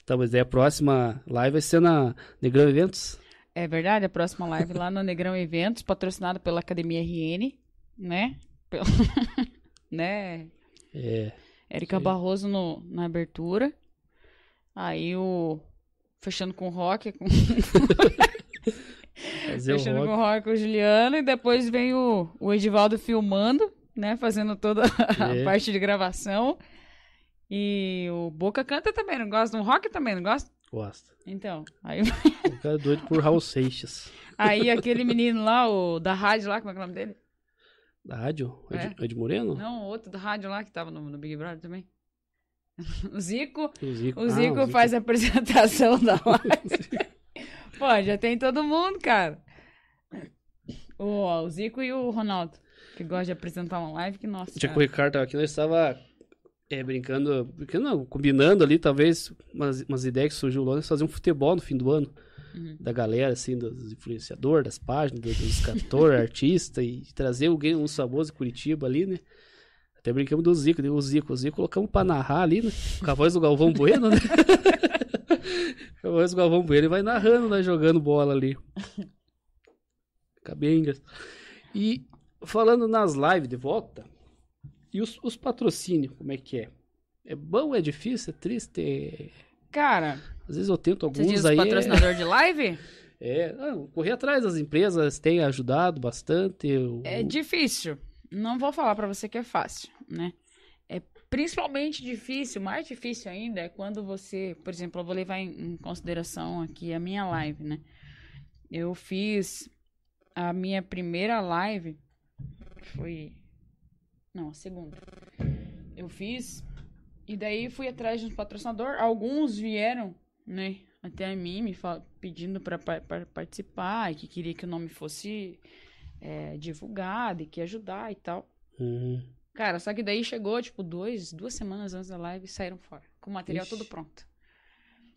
Speaker 1: Tá, mas aí a próxima live vai ser na Negrão Eventos.
Speaker 2: É verdade, a próxima live lá no Negrão Eventos, patrocinada pela Academia RN, né? Pelo- né?
Speaker 1: É.
Speaker 2: Érica. Barroso no, na abertura. Aí o. Fechando com o rock, com, fechando
Speaker 1: rock.
Speaker 2: com o rock com o Juliano, e depois vem o, o Edivaldo filmando, né? Fazendo toda a
Speaker 1: É.
Speaker 2: parte de gravação. E o Boca canta também, não gosta? Um rock também, não gosta?
Speaker 1: Gosta.
Speaker 2: Então, aí,
Speaker 1: O cara é doido por Raul Seixas.
Speaker 2: aí aquele menino lá, o da rádio lá, como é que é o nome dele?
Speaker 1: Da rádio?
Speaker 2: É.
Speaker 1: Ed, Ed Moreno?
Speaker 2: Não, o outro da rádio lá que tava no, no Big Brother também. O Zico.
Speaker 1: O Zico.
Speaker 2: O
Speaker 1: Ah,
Speaker 2: Zico faz a apresentação da live. Pô, já tem todo mundo, cara. O, o Zico e o Ronaldo, que gosta de apresentar uma live, que nossa.
Speaker 1: Tinha que o. Ricardo tava aqui, nós estava é, brincando, brincando, não, combinando ali, talvez, umas, umas ideias que surgiu lá, nós fazer um futebol no fim do ano.
Speaker 2: Uhum.
Speaker 1: Da galera, assim, dos influenciadores, das páginas, dos, cantores, artistas, e trazer alguém, um famoso de Curitiba ali, né? Até brincamos do Zico, né? o Zico, o Zico colocamos pra narrar ali, né? Com a voz do Galvão Bueno, né? Com a voz do Galvão Bueno, ele vai narrando, né? Jogando bola ali. Fica bem engraçado. E falando nas lives de volta, e os, os patrocínios, como é que é? É bom, é difícil, é triste? é-
Speaker 2: Cara,
Speaker 1: Às vezes eu tento
Speaker 2: você
Speaker 1: alguns
Speaker 2: diz
Speaker 1: aí. é-
Speaker 2: patrocinador de live?
Speaker 1: É, não, correr atrás das empresas tem ajudado bastante. eu-
Speaker 2: É difícil. Não vou falar pra você que é fácil, né? É principalmente difícil, mais difícil ainda é quando você, por exemplo, eu vou levar em, em consideração aqui a minha live, né? Eu fiz a minha primeira live foi não, a segunda. Eu fiz e daí fui atrás de um patrocinador, alguns vieram, né, até a mim me fal- pedindo para participar e que queria que o nome fosse é, divulgado e que ajudar e tal.
Speaker 1: Uhum.
Speaker 2: Cara, só que daí chegou, tipo, dois, duas semanas antes da live e saíram fora. Com o material
Speaker 1: Ixi.
Speaker 2: todo pronto.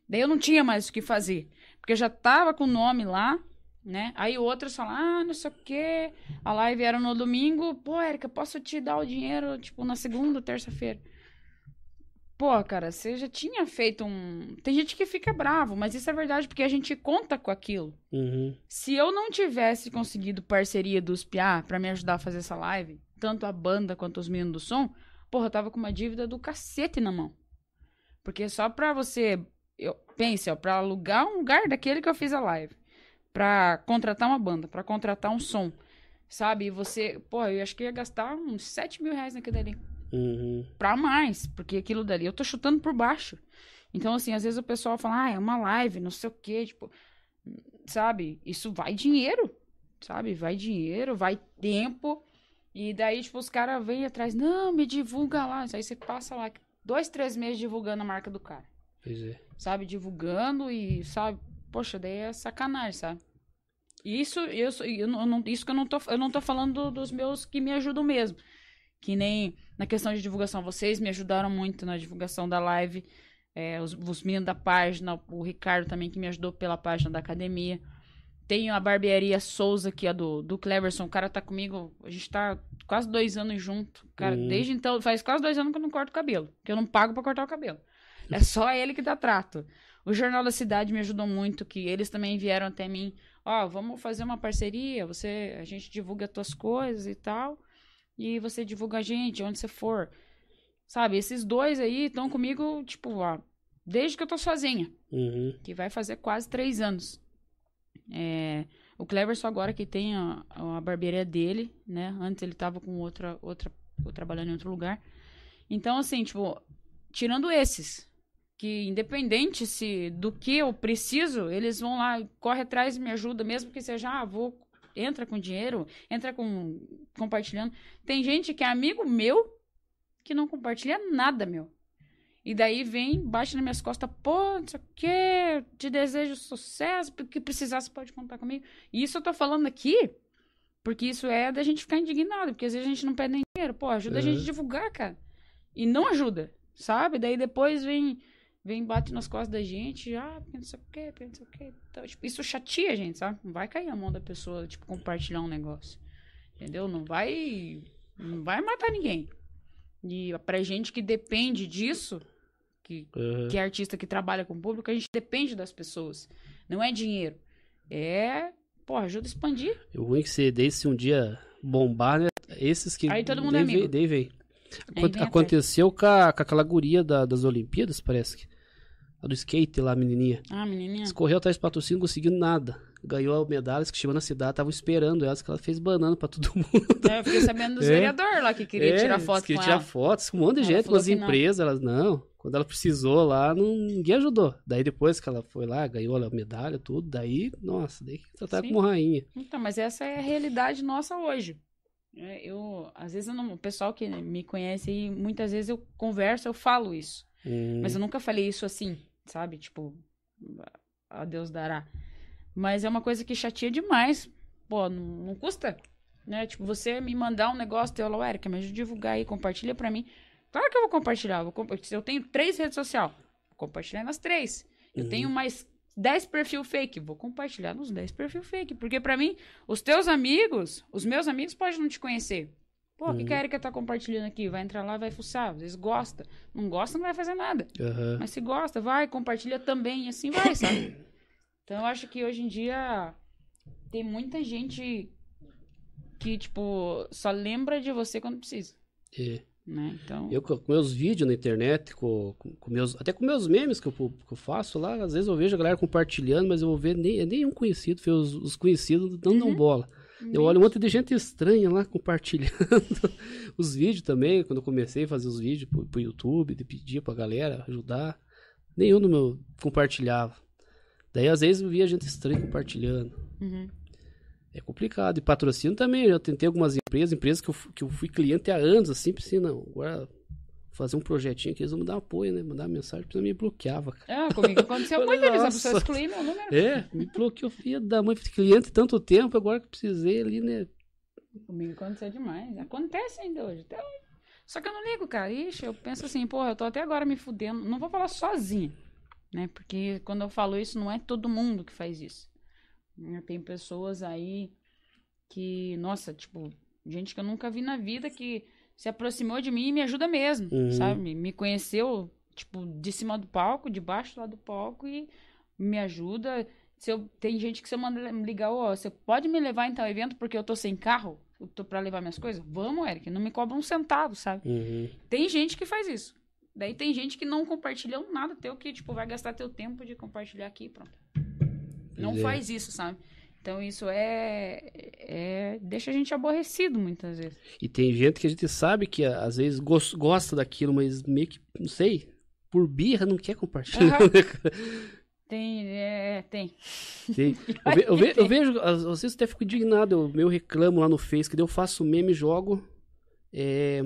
Speaker 2: Daí eu não tinha mais o que fazer. Porque eu já tava com o nome lá, né? Aí outros falaram, ah, não sei o quê. A live era no domingo. Pô, Erika, posso te dar o dinheiro, tipo, na segunda, terça-feira? Pô, cara, você já tinha feito um. Tem gente que fica bravo, mas isso é verdade porque a gente conta com aquilo.
Speaker 1: Uhum.
Speaker 2: Se eu não tivesse conseguido parceria dos Piá pra me ajudar a fazer essa live, tanto a banda quanto os meninos do som, porra, eu tava com uma dívida do cacete na mão. Porque só pra você. Eu, pense, ó, pra alugar um lugar daquele que eu fiz a live, pra contratar uma banda, pra contratar um som, sabe? E você. Pô, eu acho que ia gastar uns 7 mil reais naquilo ali
Speaker 1: Uhum.
Speaker 2: pra mais, porque aquilo dali eu tô chutando por baixo. Então, assim, às vezes o pessoal fala, ah, é uma live, não sei o quê, tipo, sabe? Isso vai dinheiro, sabe? Vai dinheiro, vai tempo. E daí, tipo, os caras vêm atrás, não, me divulga lá. Aí você passa lá dois, três meses divulgando a marca do cara,
Speaker 1: Pois é.
Speaker 2: sabe? Divulgando e, sabe? Poxa, daí é sacanagem, sabe? Isso, eu, não, isso que eu não tô, eu não tô falando do- dos meus que me ajudam mesmo. Que nem na questão de divulgação. Vocês me ajudaram muito na divulgação da live. É, os, os meninos da página, o Ricardo também que me ajudou pela página da academia. Tenho a barbearia Souza, que é do, do Cleverson. O cara tá comigo, a gente tá quase dois anos junto. Cara,
Speaker 1: Uhum.
Speaker 2: desde então, faz quase dois anos que eu não corto o cabelo. Que eu não pago pra cortar o cabelo. É só ele que dá trato. O Jornal da Cidade me ajudou muito, que eles também vieram até mim. Ó, vamos fazer uma parceria, você, a gente divulga as tuas coisas e tal. E você divulga a gente, onde você for. Sabe, esses dois aí estão comigo, tipo, ó, desde que eu tô sozinha
Speaker 1: Uhum.
Speaker 2: que vai fazer quase três anos. É, o Cleverson agora que tem a, a barbearia dele, né? Antes ele tava com outra, outra, trabalhando em outro lugar. Então, assim, tipo, tirando esses, que independente se do que eu preciso, eles vão lá, corre atrás e me ajuda, mesmo que seja, ah, vou, entra com dinheiro, entra com compartilhando. Tem gente que é amigo meu que não compartilha nada, meu. E daí vem, bate nas minhas costas, pô, não sei o quê, te desejo sucesso, porque precisar você pode contar comigo. E isso eu tô falando aqui, porque isso é da gente ficar indignado, porque às vezes a gente não pede nem dinheiro. Pô, ajuda a gente a
Speaker 1: Uhum.
Speaker 2: divulgar, cara. E não ajuda, sabe? Daí depois vem, vem bate nas costas da gente, ah, não sei o quê, não sei o quê. Então, tipo, isso chateia a gente, sabe? Não vai cair a mão da pessoa, tipo, compartilhar um negócio. Entendeu? Não vai. Não vai matar ninguém. E pra gente que depende disso, que,
Speaker 1: Uhum.
Speaker 2: que é artista que trabalha com o público, a gente depende das pessoas. Não é dinheiro. É. Pô, ajuda a expandir.
Speaker 1: O ruim é que você deixe um dia bombar, né? Esses que.
Speaker 2: Aí todo mundo
Speaker 1: daí
Speaker 2: é amigo.
Speaker 1: Aconte-
Speaker 2: vem
Speaker 1: aconteceu com, a, com aquela guria da- das Olimpíadas, parece que. A do skate lá, a menininha.
Speaker 2: Ah, menininha.
Speaker 1: Escorreu atrás do patrocínio, não conseguiu nada. Ganhou medalhas que chegou na cidade, estavam esperando elas, que ela fez banana pra todo mundo.
Speaker 2: É, eu fiquei sabendo dos
Speaker 1: É.
Speaker 2: vereadores lá que queria
Speaker 1: É,
Speaker 2: tirar foto
Speaker 1: queria tirar
Speaker 2: ela.
Speaker 1: fotos com um monte de
Speaker 2: Ela
Speaker 1: gente, as empresas, elas não. Quando ela precisou lá, não, ninguém ajudou. Daí depois que ela foi lá, ganhou a medalha, tudo, daí, nossa, daí que tratar como rainha.
Speaker 2: Então, mas essa é a realidade nossa hoje. É, Eu, às vezes, eu não, o pessoal que me conhece aí, muitas vezes eu converso, eu falo isso.
Speaker 1: Hum,
Speaker 2: Mas eu nunca falei isso assim, sabe? Tipo, a Deus dará. Mas é uma coisa que chateia demais. Pô, não, não custa, né? Tipo, você me mandar um negócio teu lá, Erika, me ajuda a divulgar aí, compartilha pra mim. Claro que eu vou compartilhar. eu Vou eu tenho três redes sociais. Vou compartilhar nas três. Eu
Speaker 1: Uhum.
Speaker 2: tenho mais 10 perfil fake. Vou compartilhar nos 10 perfil fake. Porque pra mim, os teus amigos, os meus amigos podem não te conhecer. Pô, o que,
Speaker 1: Uhum.
Speaker 2: que a Erika tá compartilhando aqui? Vai entrar lá, vai fuçar. Às vezes gosta. Não gosta, não vai fazer nada.
Speaker 1: aham.
Speaker 2: Mas se gosta, vai, compartilha também, e assim vai, sabe? Então eu acho que hoje em dia tem muita gente que, tipo, só lembra de você quando precisa.
Speaker 1: É.
Speaker 2: Né? Então,
Speaker 1: Eu com meus vídeos na internet, com, com- com meus, até com meus memes que eu, que eu faço lá, às vezes eu vejo a galera compartilhando, mas eu vou ver nem, é nenhum conhecido, os, os conhecidos não dão bola. Eu olho um monte de gente estranha lá compartilhando os vídeos também, quando eu comecei a fazer os vídeos pro, pro YouTube, de pedir pra galera ajudar. Nenhum no meu compartilhava. Daí às vezes eu via gente estranha compartilhando.
Speaker 2: uhum.
Speaker 1: É complicado. E patrocínio também. Eu tentei algumas empresas, empresas que eu, que eu fui cliente há anos, assim, assim, não. Agora fazer um projetinho que eles vão me dar apoio, né? Mandar mensagem, porque me bloqueava, cara.
Speaker 2: Ah, comigo aconteceu muito, eles a pessoa
Speaker 1: "Nossa."
Speaker 2: excluir meu número.
Speaker 1: É, me bloqueou, filha da mãe, cliente tanto tempo, agora que precisei ali, né?
Speaker 2: Comigo aconteceu demais. Acontece ainda hoje, até hoje. Só que eu não ligo, cara. Ixi, eu penso assim, porra, eu tô até agora me fudendo. Não vou falar sozinha, né? Porque quando eu falo isso, não é todo mundo que faz isso. Né? Tem pessoas aí que, nossa, tipo, gente que eu nunca vi na vida que se aproximou de mim e me ajuda mesmo,
Speaker 1: Uhum.
Speaker 2: sabe? Me conheceu, tipo, de cima do palco, de baixo lá do palco e me ajuda. Se eu, tem gente que se eu mandar me ligar, ó, você pode me levar em tal evento porque eu tô sem carro? Eu tô pra levar minhas coisas? Vamos, Eric, não me cobra um centavo, sabe?
Speaker 1: Uhum.
Speaker 2: Tem gente que faz isso. Daí tem gente que não compartilha nada teu, que, tipo, vai gastar teu tempo de compartilhar aqui e pronto. Não
Speaker 1: é.
Speaker 2: faz isso, sabe? Então isso é, é. Deixa a gente aborrecido muitas vezes.
Speaker 1: E tem gente que a gente sabe que às vezes gos- gosta daquilo, mas meio que, não sei, por birra não quer compartilhar. Cara?
Speaker 2: Tem, é, tem.
Speaker 1: Tem. Eu, ve- eu ve- eu vejo, às vezes até fico indignado, eu, eu reclamo lá no Face, que eu faço meme, jogo. é,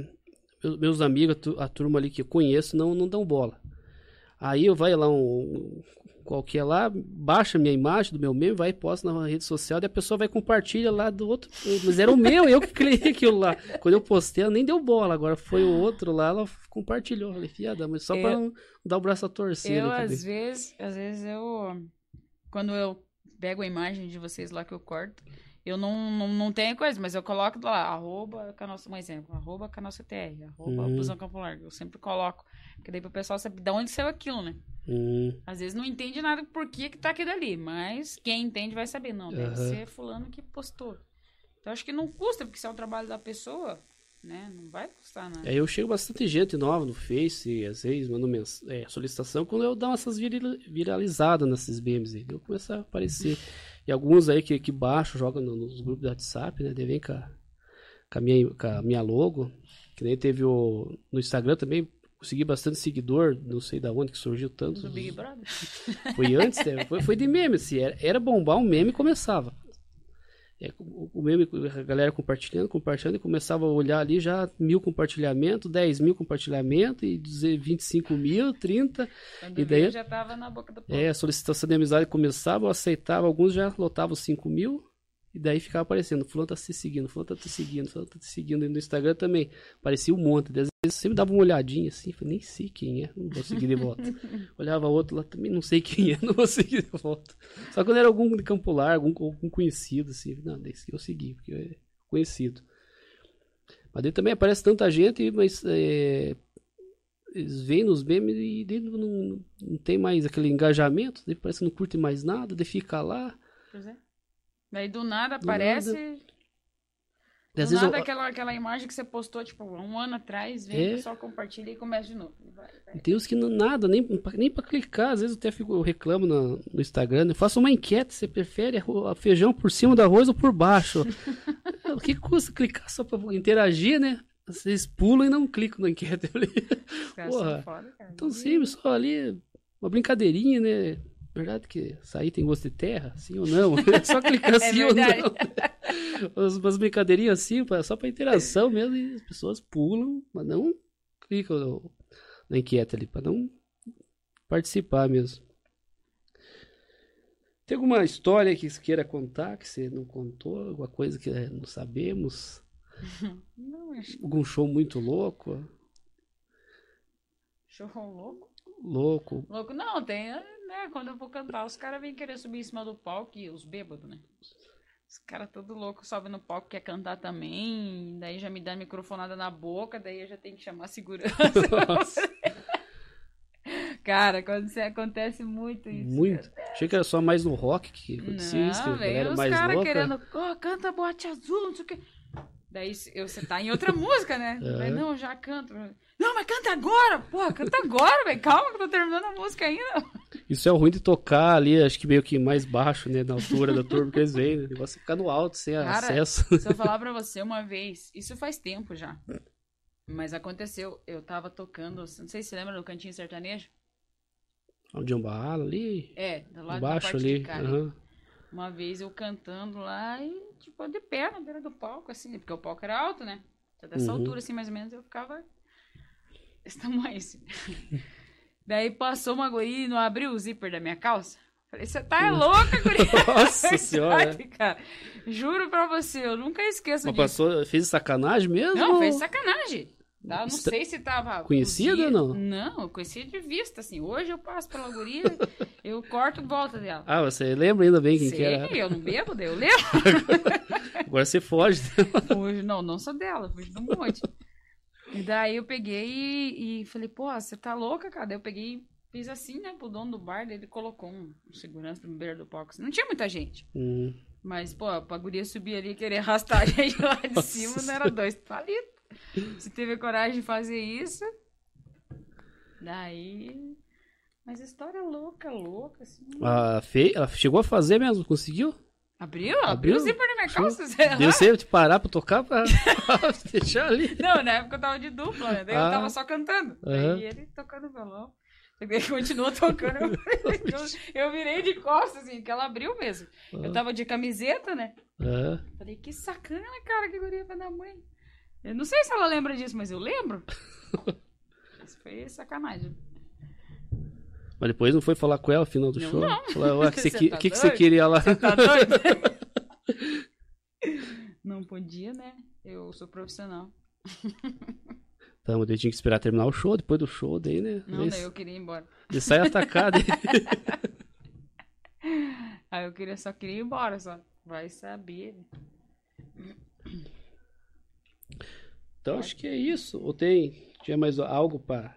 Speaker 1: meus, amigos, a, tu- a turma ali que eu conheço, não, não dão bola. Aí eu vai lá um qualquer lá, baixa minha imagem do meu meme, vai e posta na rede social, e a pessoa vai compartilha lá do outro. Mas era o meu, eu que criei aquilo lá. Quando eu postei, ela nem deu bola, agora foi o outro lá, ela compartilhou. Eu Falei, fiada, mas só pra
Speaker 2: Eu-
Speaker 1: não dar o braço a torcer.
Speaker 2: Eu,
Speaker 1: né,
Speaker 2: às vezes, às vezes eu. Quando eu pego a imagem de vocês lá que eu corto, eu não, não, não tenho coisa, mas eu coloco lá, arroba canossa, um exemplo, arroba canossa TR, arroba
Speaker 1: Uhum.
Speaker 2: busão Campo Largo. Eu sempre coloco. Porque daí pro pessoal saber de onde saiu aquilo, né?
Speaker 1: Hum,
Speaker 2: Às vezes não entende nada por que, que tá aquilo ali, mas quem entende vai saber. Não, deve
Speaker 1: Aham.
Speaker 2: ser fulano que postou. Então acho que não custa, porque se é o trabalho da pessoa, né? Não vai custar nada.
Speaker 1: Aí eu chego bastante gente nova no Face, às vezes mando mens- é, solicitação, quando eu dou essas viralizadas nesses memes aí, eu começo a aparecer. E alguns aí que, que baixo, jogam no- nos grupos do WhatsApp, né, daí vem com a, com a minha, com a minha logo, que nem teve o, no Instagram também, consegui bastante seguidor, não sei da onde que surgiu tanto.
Speaker 2: Do Big Brother.
Speaker 1: Foi antes, né? foi, foi de meme, assim, era, era bombar um meme e começava. É, o, o meme, a galera compartilhando, compartilhando, e começava a olhar ali já mil compartilhamentos, 10 mil compartilhamentos, e dizer 25 mil, 30.
Speaker 2: Quando
Speaker 1: E daí-
Speaker 2: já tava na boca do povo.
Speaker 1: É, a solicitação de amizade começava, eu aceitava, alguns já lotavam os 5 mil, e daí ficava aparecendo, fulano tá te seguindo, fulano tá te seguindo, fulano tá te seguindo, e no Instagram também, aparecia um monte, às vezes sempre dava uma olhadinha assim, falei, nem sei quem é, não vou seguir de volta. Olhava outro lá, também não sei quem é, não vou seguir de volta. Só quando era algum de Campo Largo, algum, algum conhecido, assim, não, desse que eu segui, porque é conhecido. Mas daí também aparece tanta gente, mas é, eles veem nos memes e daí não, não, não tem mais aquele engajamento, daí parece que não curte mais nada, daí fica lá.
Speaker 2: Pois é. Daí do nada
Speaker 1: Do
Speaker 2: aparece.
Speaker 1: Daí, às
Speaker 2: do
Speaker 1: vezes
Speaker 2: nada
Speaker 1: eu-
Speaker 2: aquela, aquela imagem que você postou, tipo, um ano atrás, vem,
Speaker 1: É.
Speaker 2: o pessoal compartilha e começa de novo. Vai, vai.
Speaker 1: Tem uns que não, nada, nem, pra- nem pra clicar. Às vezes eu até fico, eu reclamo no, no Instagram. Eu faço uma enquete: você prefere feijão por cima do arroz ou por baixo? o que custa clicar só pra interagir, né? Vocês pulam e não clicam na enquete. Eu falei,
Speaker 2: são
Speaker 1: Porra,
Speaker 2: foda, cara.
Speaker 1: Então simples, só ali uma brincadeirinha, né? Verdade que sair tem gosto de terra, sim ou não? É só clicar
Speaker 2: É
Speaker 1: sim ou
Speaker 2: verdade.
Speaker 1: não. Umas, umas brincadeirinhas assim, só pra interação mesmo, e as pessoas pulam, mas não clicam no- na enquete ali, pra não participar mesmo. Tem alguma história que você queira contar, que você não contou? Alguma coisa que eh, não sabemos?
Speaker 2: Não, acho
Speaker 1: Algum show muito louco?
Speaker 2: show louco.
Speaker 1: Louco.
Speaker 2: Louco, não, tem, né? Quando eu vou cantar, os caras vêm querer subir em cima do palco e os bêbados, né? Os caras todo louco sobem no palco, quer cantar também, daí já me dá microfonada na boca, daí eu já tenho que chamar a segurança. Cara, quando isso acontece muito isso.
Speaker 1: Muito. Achei que era só mais no rock que acontecia isso, que a
Speaker 2: Não,
Speaker 1: galera
Speaker 2: velho, os
Speaker 1: mais
Speaker 2: caras
Speaker 1: louca.
Speaker 2: querendo, ó, canta boate azul, não sei o quê. Daí eu, você tá em outra música, né?
Speaker 1: É.
Speaker 2: Daí, não, já canto. Não, mas canta agora! Porra, canta agora, velho. Calma que eu tô terminando a música ainda.
Speaker 1: Isso é ruim de tocar ali, acho que meio que mais baixo, né? Na altura da turma que eles vêm. né? O negócio é ficar no alto, sem
Speaker 2: Cara,
Speaker 1: acesso.
Speaker 2: Se eu falar pra você uma vez, isso faz tempo já. Mas aconteceu, eu tava tocando, não sei se você lembra do Cantinho Sertanejo?
Speaker 1: Onde um bala ali,
Speaker 2: É, do lado
Speaker 1: embaixo ali.
Speaker 2: de cá.
Speaker 1: aham.
Speaker 2: Uma vez eu cantando lá e, tipo, de pé na beira do palco, assim, porque o palco era alto, né? Então, dessa
Speaker 1: Uhum.
Speaker 2: altura, assim, mais ou menos, eu ficava desse tamanho, assim. Daí passou uma guria e não abriu o zíper da minha calça. Falei, você tá louca, guria?
Speaker 1: Nossa senhora.
Speaker 2: Verdade, cara. Juro pra você, eu nunca esqueço
Speaker 1: Mas
Speaker 2: disso.
Speaker 1: passou, fez sacanagem mesmo?
Speaker 2: Não, fez sacanagem. Tá? Não sei se tava.
Speaker 1: Conhecida ou não?
Speaker 2: Não, eu conhecia de vista, assim. Hoje eu passo pela guria, eu corto e volta dela.
Speaker 1: Ah, você lembra ainda bem quem
Speaker 2: Sei,
Speaker 1: que era?
Speaker 2: eu não bebo, daí eu lembro.
Speaker 1: Agora você foge.
Speaker 2: Hoje, não, não sou dela, fugi de um monte. E daí eu peguei e, e falei, pô, você tá louca, cara? Daí eu peguei e fiz assim, né, pro dono do bar, daí ele colocou um, um segurança no beira do palco. assim. Não tinha muita gente.
Speaker 1: Hum,
Speaker 2: Mas, pô, pra guria subir ali e querer arrastar a gente lá de
Speaker 1: Nossa
Speaker 2: cima, não era dois palitos. Você teve coragem de fazer isso. Daí. Mas história louca, louca, assim.
Speaker 1: a Fê, ela chegou a fazer mesmo, conseguiu?
Speaker 2: Abriu? Abriu o zíper da minha calça? Você-
Speaker 1: Deu você te parar pra tocar pra deixar ali.
Speaker 2: Não, na época eu tava de dupla, né? Daí eu
Speaker 1: Ah.
Speaker 2: tava só cantando.
Speaker 1: Aham.
Speaker 2: Daí ele tocando violão. Daí ele continuou tocando. Eu, eu, eu virei de costas, assim, que ela abriu mesmo. Eu tava de camiseta, né?
Speaker 1: É.
Speaker 2: Falei, que sacana, cara, que guria pra da mãe. Eu não sei se ela lembra disso, mas eu lembro. Isso foi sacanagem.
Speaker 1: Mas depois não foi falar com ela no final do
Speaker 2: Não,
Speaker 1: show?
Speaker 2: não.
Speaker 1: "Ué, o que, você,
Speaker 2: Você
Speaker 1: que,
Speaker 2: tá
Speaker 1: que, que você queria lá?
Speaker 2: Tá doido? Não podia, né? Eu sou profissional.
Speaker 1: Então, daí tinha que esperar terminar o show, depois do show, daí, né?
Speaker 2: Não,
Speaker 1: daí,
Speaker 2: daí eu queria ir embora.
Speaker 1: daí sai atacado.
Speaker 2: Aí eu queria, só queria ir embora, só. Vai saber.
Speaker 1: então, acho que é isso. Ou tem, tinha mais algo pra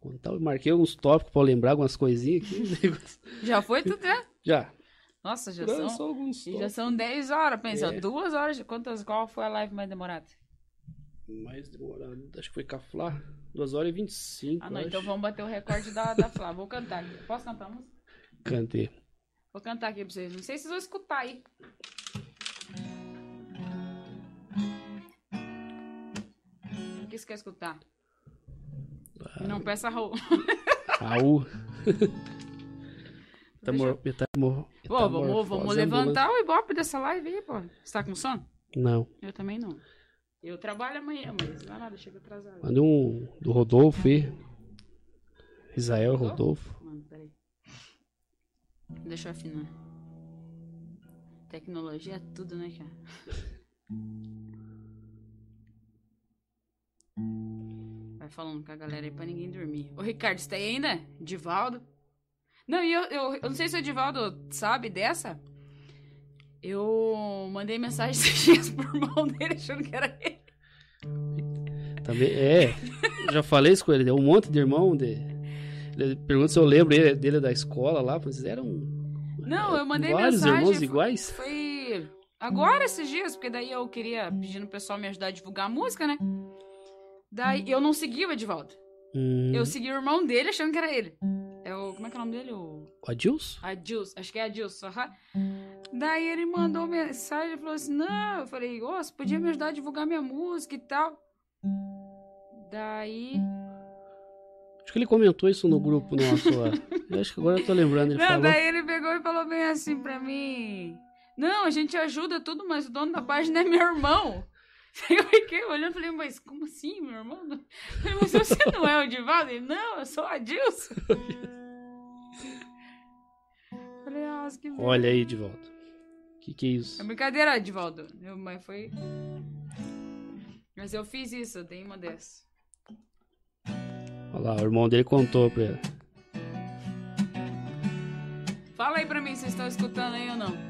Speaker 1: contar? Eu marquei alguns tópicos pra eu lembrar algumas coisinhas aqui.
Speaker 2: Já foi tudo, né?
Speaker 1: Já.
Speaker 2: Nossa, já são.
Speaker 1: alguns
Speaker 2: já
Speaker 1: tópicos.
Speaker 2: são 10 horas, pensa,
Speaker 1: É.
Speaker 2: duas horas. de- Quantas, qual foi a live mais demorada?
Speaker 1: Mais demorado. Acho que foi Caflá. 2 horas e 25.
Speaker 2: Ah, não,
Speaker 1: acho.
Speaker 2: então vamos bater o recorde da, da Flá. Vou cantar aqui. Posso cantar a música?
Speaker 1: Cantei.
Speaker 2: Vou cantar aqui pra vocês. Não sei se vocês vão escutar aí. O que você quer escutar? Não peça Raul.
Speaker 1: Raul. tá
Speaker 2: Deixa eu-
Speaker 1: mor... meta- mor-
Speaker 2: Pô, vamos, vamos
Speaker 1: ambulante.
Speaker 2: levantar o ibope dessa live aí, pô. Você tá com sono?
Speaker 1: Não.
Speaker 2: Eu também não. Eu trabalho amanhã, mas não é nada, chega atrasado.
Speaker 1: Manda um do Rodolfo aí. Israel Rodolfo.
Speaker 2: Mano, peraí. Deixa eu afinar. Tecnologia é tudo, né, cara? Vai falando com a galera aí pra ninguém dormir. Ô, Ricardo, você tá aí ainda? Divaldo? Não, e eu, eu, eu não sei se o Edivaldo sabe dessa. Eu mandei mensagem esses dias pro irmão dele achando que era ele.
Speaker 1: Também, é. Já falei isso com ele. Deu um monte de irmão. De... Ele pergunta se eu lembro ele- dele da escola lá. Mas eram
Speaker 2: Não, eu mandei
Speaker 1: vários
Speaker 2: mensagem.
Speaker 1: irmãos
Speaker 2: foi-
Speaker 1: iguais.
Speaker 2: Foi agora esses dias, porque daí eu queria pedindo o pessoal me ajudar a divulgar a música, né? Daí eu não segui o Edivaldo.
Speaker 1: Hum,
Speaker 2: Eu segui o irmão dele achando que era ele. É o. Como é que é o nome dele? O.
Speaker 1: Adilson?
Speaker 2: Adilson. Acho que é Adilson. aham. Daí ele mandou mensagem e falou assim: Não, eu falei, ô, você podia me ajudar a divulgar minha música e tal. Daí.
Speaker 1: Acho que ele comentou isso no grupo nosso lá. Eu acho que agora eu tô lembrando. Ele
Speaker 2: Não,
Speaker 1: falou.
Speaker 2: daí ele pegou e falou bem assim pra mim: Não, a gente ajuda tudo, mas o dono da página é meu irmão. Eu fiquei olhando e falei, mas como assim, meu irmão? Falei, mas você não é o Divaldo? Ele, não, eu sou o Adilson. falei, que merda.
Speaker 1: Olha aí volta. Que que é isso?
Speaker 2: É brincadeira, Divaldo. Eu, mas foi. Mas eu fiz isso, eu dei uma dessas.
Speaker 1: Olha lá, o irmão dele contou pra ele.
Speaker 2: Fala aí pra mim se vocês estão escutando aí ou não.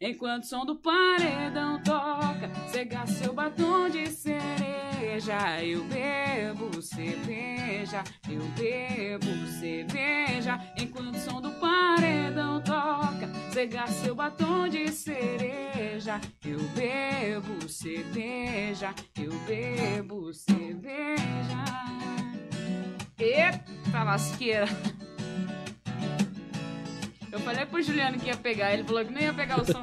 Speaker 2: Enquanto o som do paredão toca, cega seu batom de cereja. Eu bebo cerveja, eu bebo cerveja. Enquanto o som do paredão toca, cega seu batom de cereja. Eu bebo cerveja, eu bebo cerveja. Eita lasqueira! Eu falei pro Juliano que ia pegar, ele falou que não ia pegar o som.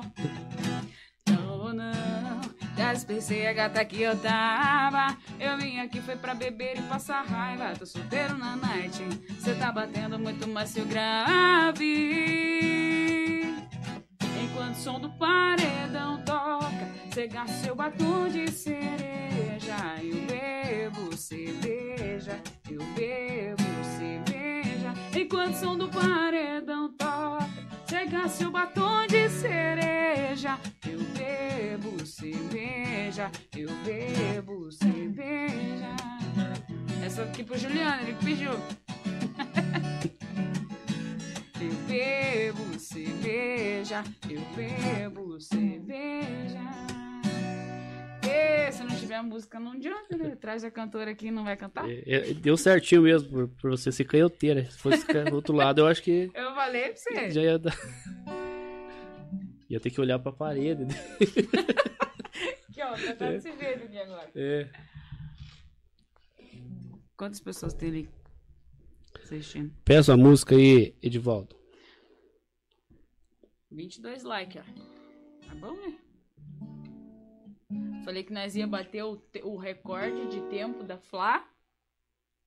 Speaker 2: Não, não, já dispensei a gata que eu tava. Eu vim aqui foi pra beber e passar raiva. Tô solteiro na night, cê tá batendo muito seu grave. Enquanto o som do paredão toca, cega seu batom de cereja. Eu bebo cerveja, eu bebo o som do paredão toca, cega seu batom de cereja. Eu bebo cerveja, eu bebo cerveja. Essa aqui pro Juliano, ele pediu. Eu bebo cerveja, eu bebo cerveja. Se não tiver música, não adianta, né? Traz a cantora aqui e não vai cantar.
Speaker 1: É, é, deu certinho mesmo por, por você ser canhoteira. Se fosse do outro lado, eu acho que
Speaker 2: Eu falei pra você.
Speaker 1: já ia dar. Ia ter que olhar pra parede.
Speaker 2: Aqui, ó, tá tentando se ver aqui agora.
Speaker 1: É.
Speaker 2: Quantas pessoas tem ali assistindo?
Speaker 1: Peça a música aí, Edivaldo.
Speaker 2: 22 likes, ó. Tá bom, né? Falei que nós ia bater o, o recorde de tempo da Flá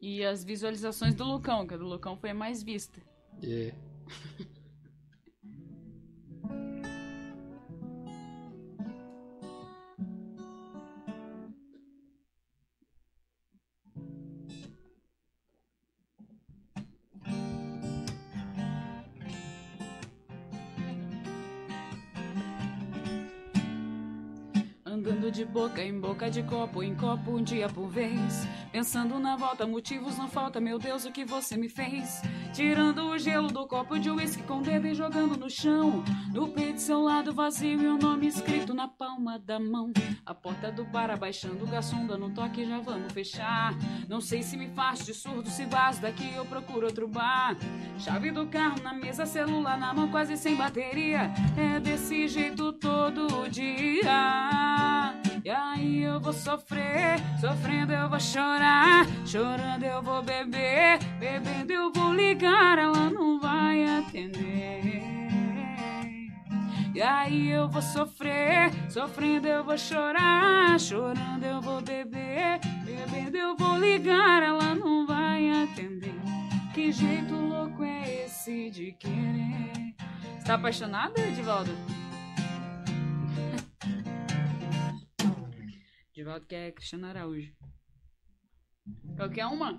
Speaker 2: e as visualizações do Lucão, que a do Lucão foi a mais vista.
Speaker 1: É.
Speaker 2: de boca em boca, de copo em copo, um dia por vez. Pensando na volta, motivos não falta, meu Deus, o que você me fez? Tirando o gelo do copo de uísque com o dedo e jogando no chão. No peito, seu lado vazio e o nome escrito na palma da mão. A porta do bar abaixando o garçom, dando um toque, já vamos fechar. Não sei se me faz de surdo, se vazo daqui eu procuro outro bar. Chave do carro na mesa, celular na mão, quase sem bateria. É desse jeito todo dia. E aí eu vou sofrer, sofrendo eu vou chorar, chorando eu vou beber, bebendo eu vou ligar, ela não vai atender. E aí eu vou sofrer, sofrendo eu vou chorar, chorando eu vou beber, bebendo eu vou ligar, ela não vai atender. Que jeito louco é esse de querer? Você tá apaixonado, Edivaldo? Edivaldo quer Cristiano Araújo. Qualquer uma?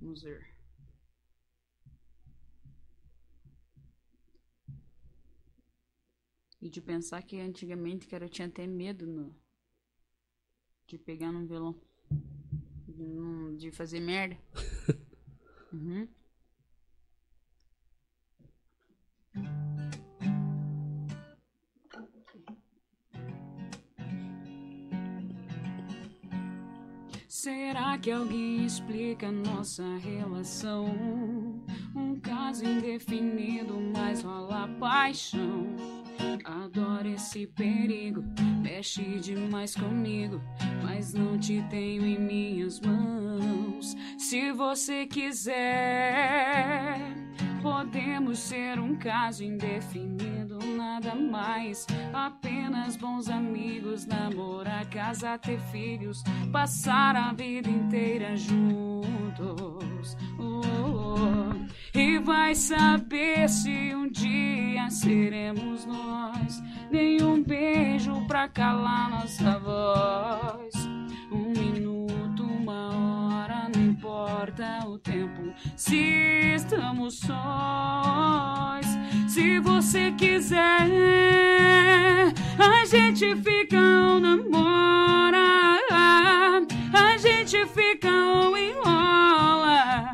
Speaker 2: Vamos ver. E de pensar que antigamente, cara, eu tinha até medo no... de pegar num violão. De, de fazer merda. Uhum. Será que alguém explica nossa relação? Um caso indefinido, mas rola paixão. Adoro esse perigo, mexe demais comigo, mas não te tenho em minhas mãos. Se você quiser, podemos ser um caso indefinido, nada mais. Apenas bons amigos, namorar, casar, ter filhos, passar a vida inteira juntos. Oh, oh. E vai saber se um dia seremos nós. Nenhum beijo pra calar nossa voz. Um minuto, importa o tempo. Se estamos sós, Se você quiser, a gente fica ou namora, a gente fica ou enrola.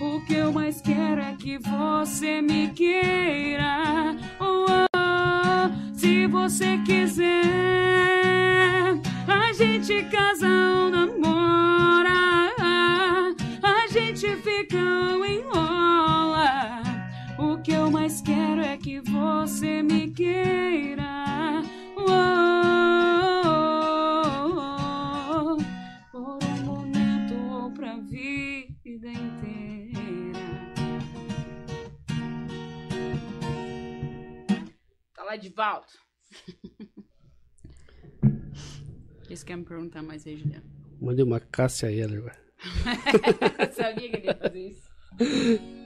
Speaker 2: O que eu mais quero é que você me queira. Oh, oh, se você quiser, a gente casa ou namora, que você me queira. Oh, oh, oh, por um momento ou pra vida inteira. Tá lá de volta. Eles querem me perguntar mais aí, Juliano.
Speaker 1: Mandei uma Cássia Eller, velho.
Speaker 2: Sabia que ele ia fazer isso.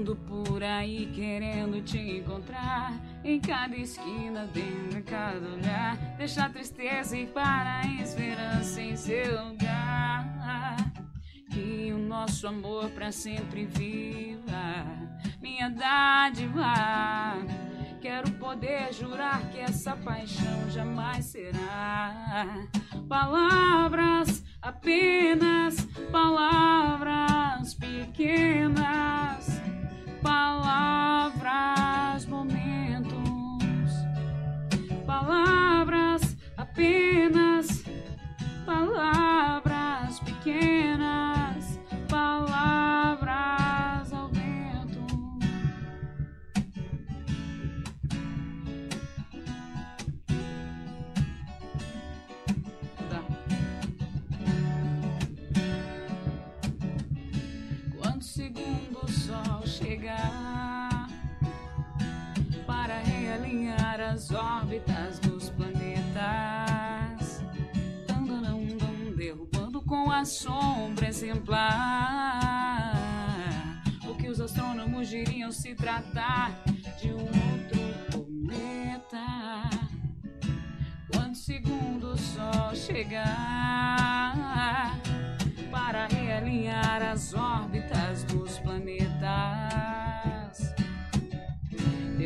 Speaker 2: Ando por aí querendo te encontrar. Em cada esquina, dentro de cada olhar. Deixa a tristeza e para a esperança em seu lugar. Que o nosso amor pra sempre viva. Minha dádiva. Quero poder jurar que essa paixão jamais será. Palavras, apenas palavras pequenas palavras, momentos, palavras, apenas palavras pequenas, palavras para realinhar as órbitas dos planetas, dum, derrubando com a sombra exemplar. O que os astrônomos diriam se tratar de um outro cometa. Quando segundo sol chegar para realinhar as órbitas dos planetas,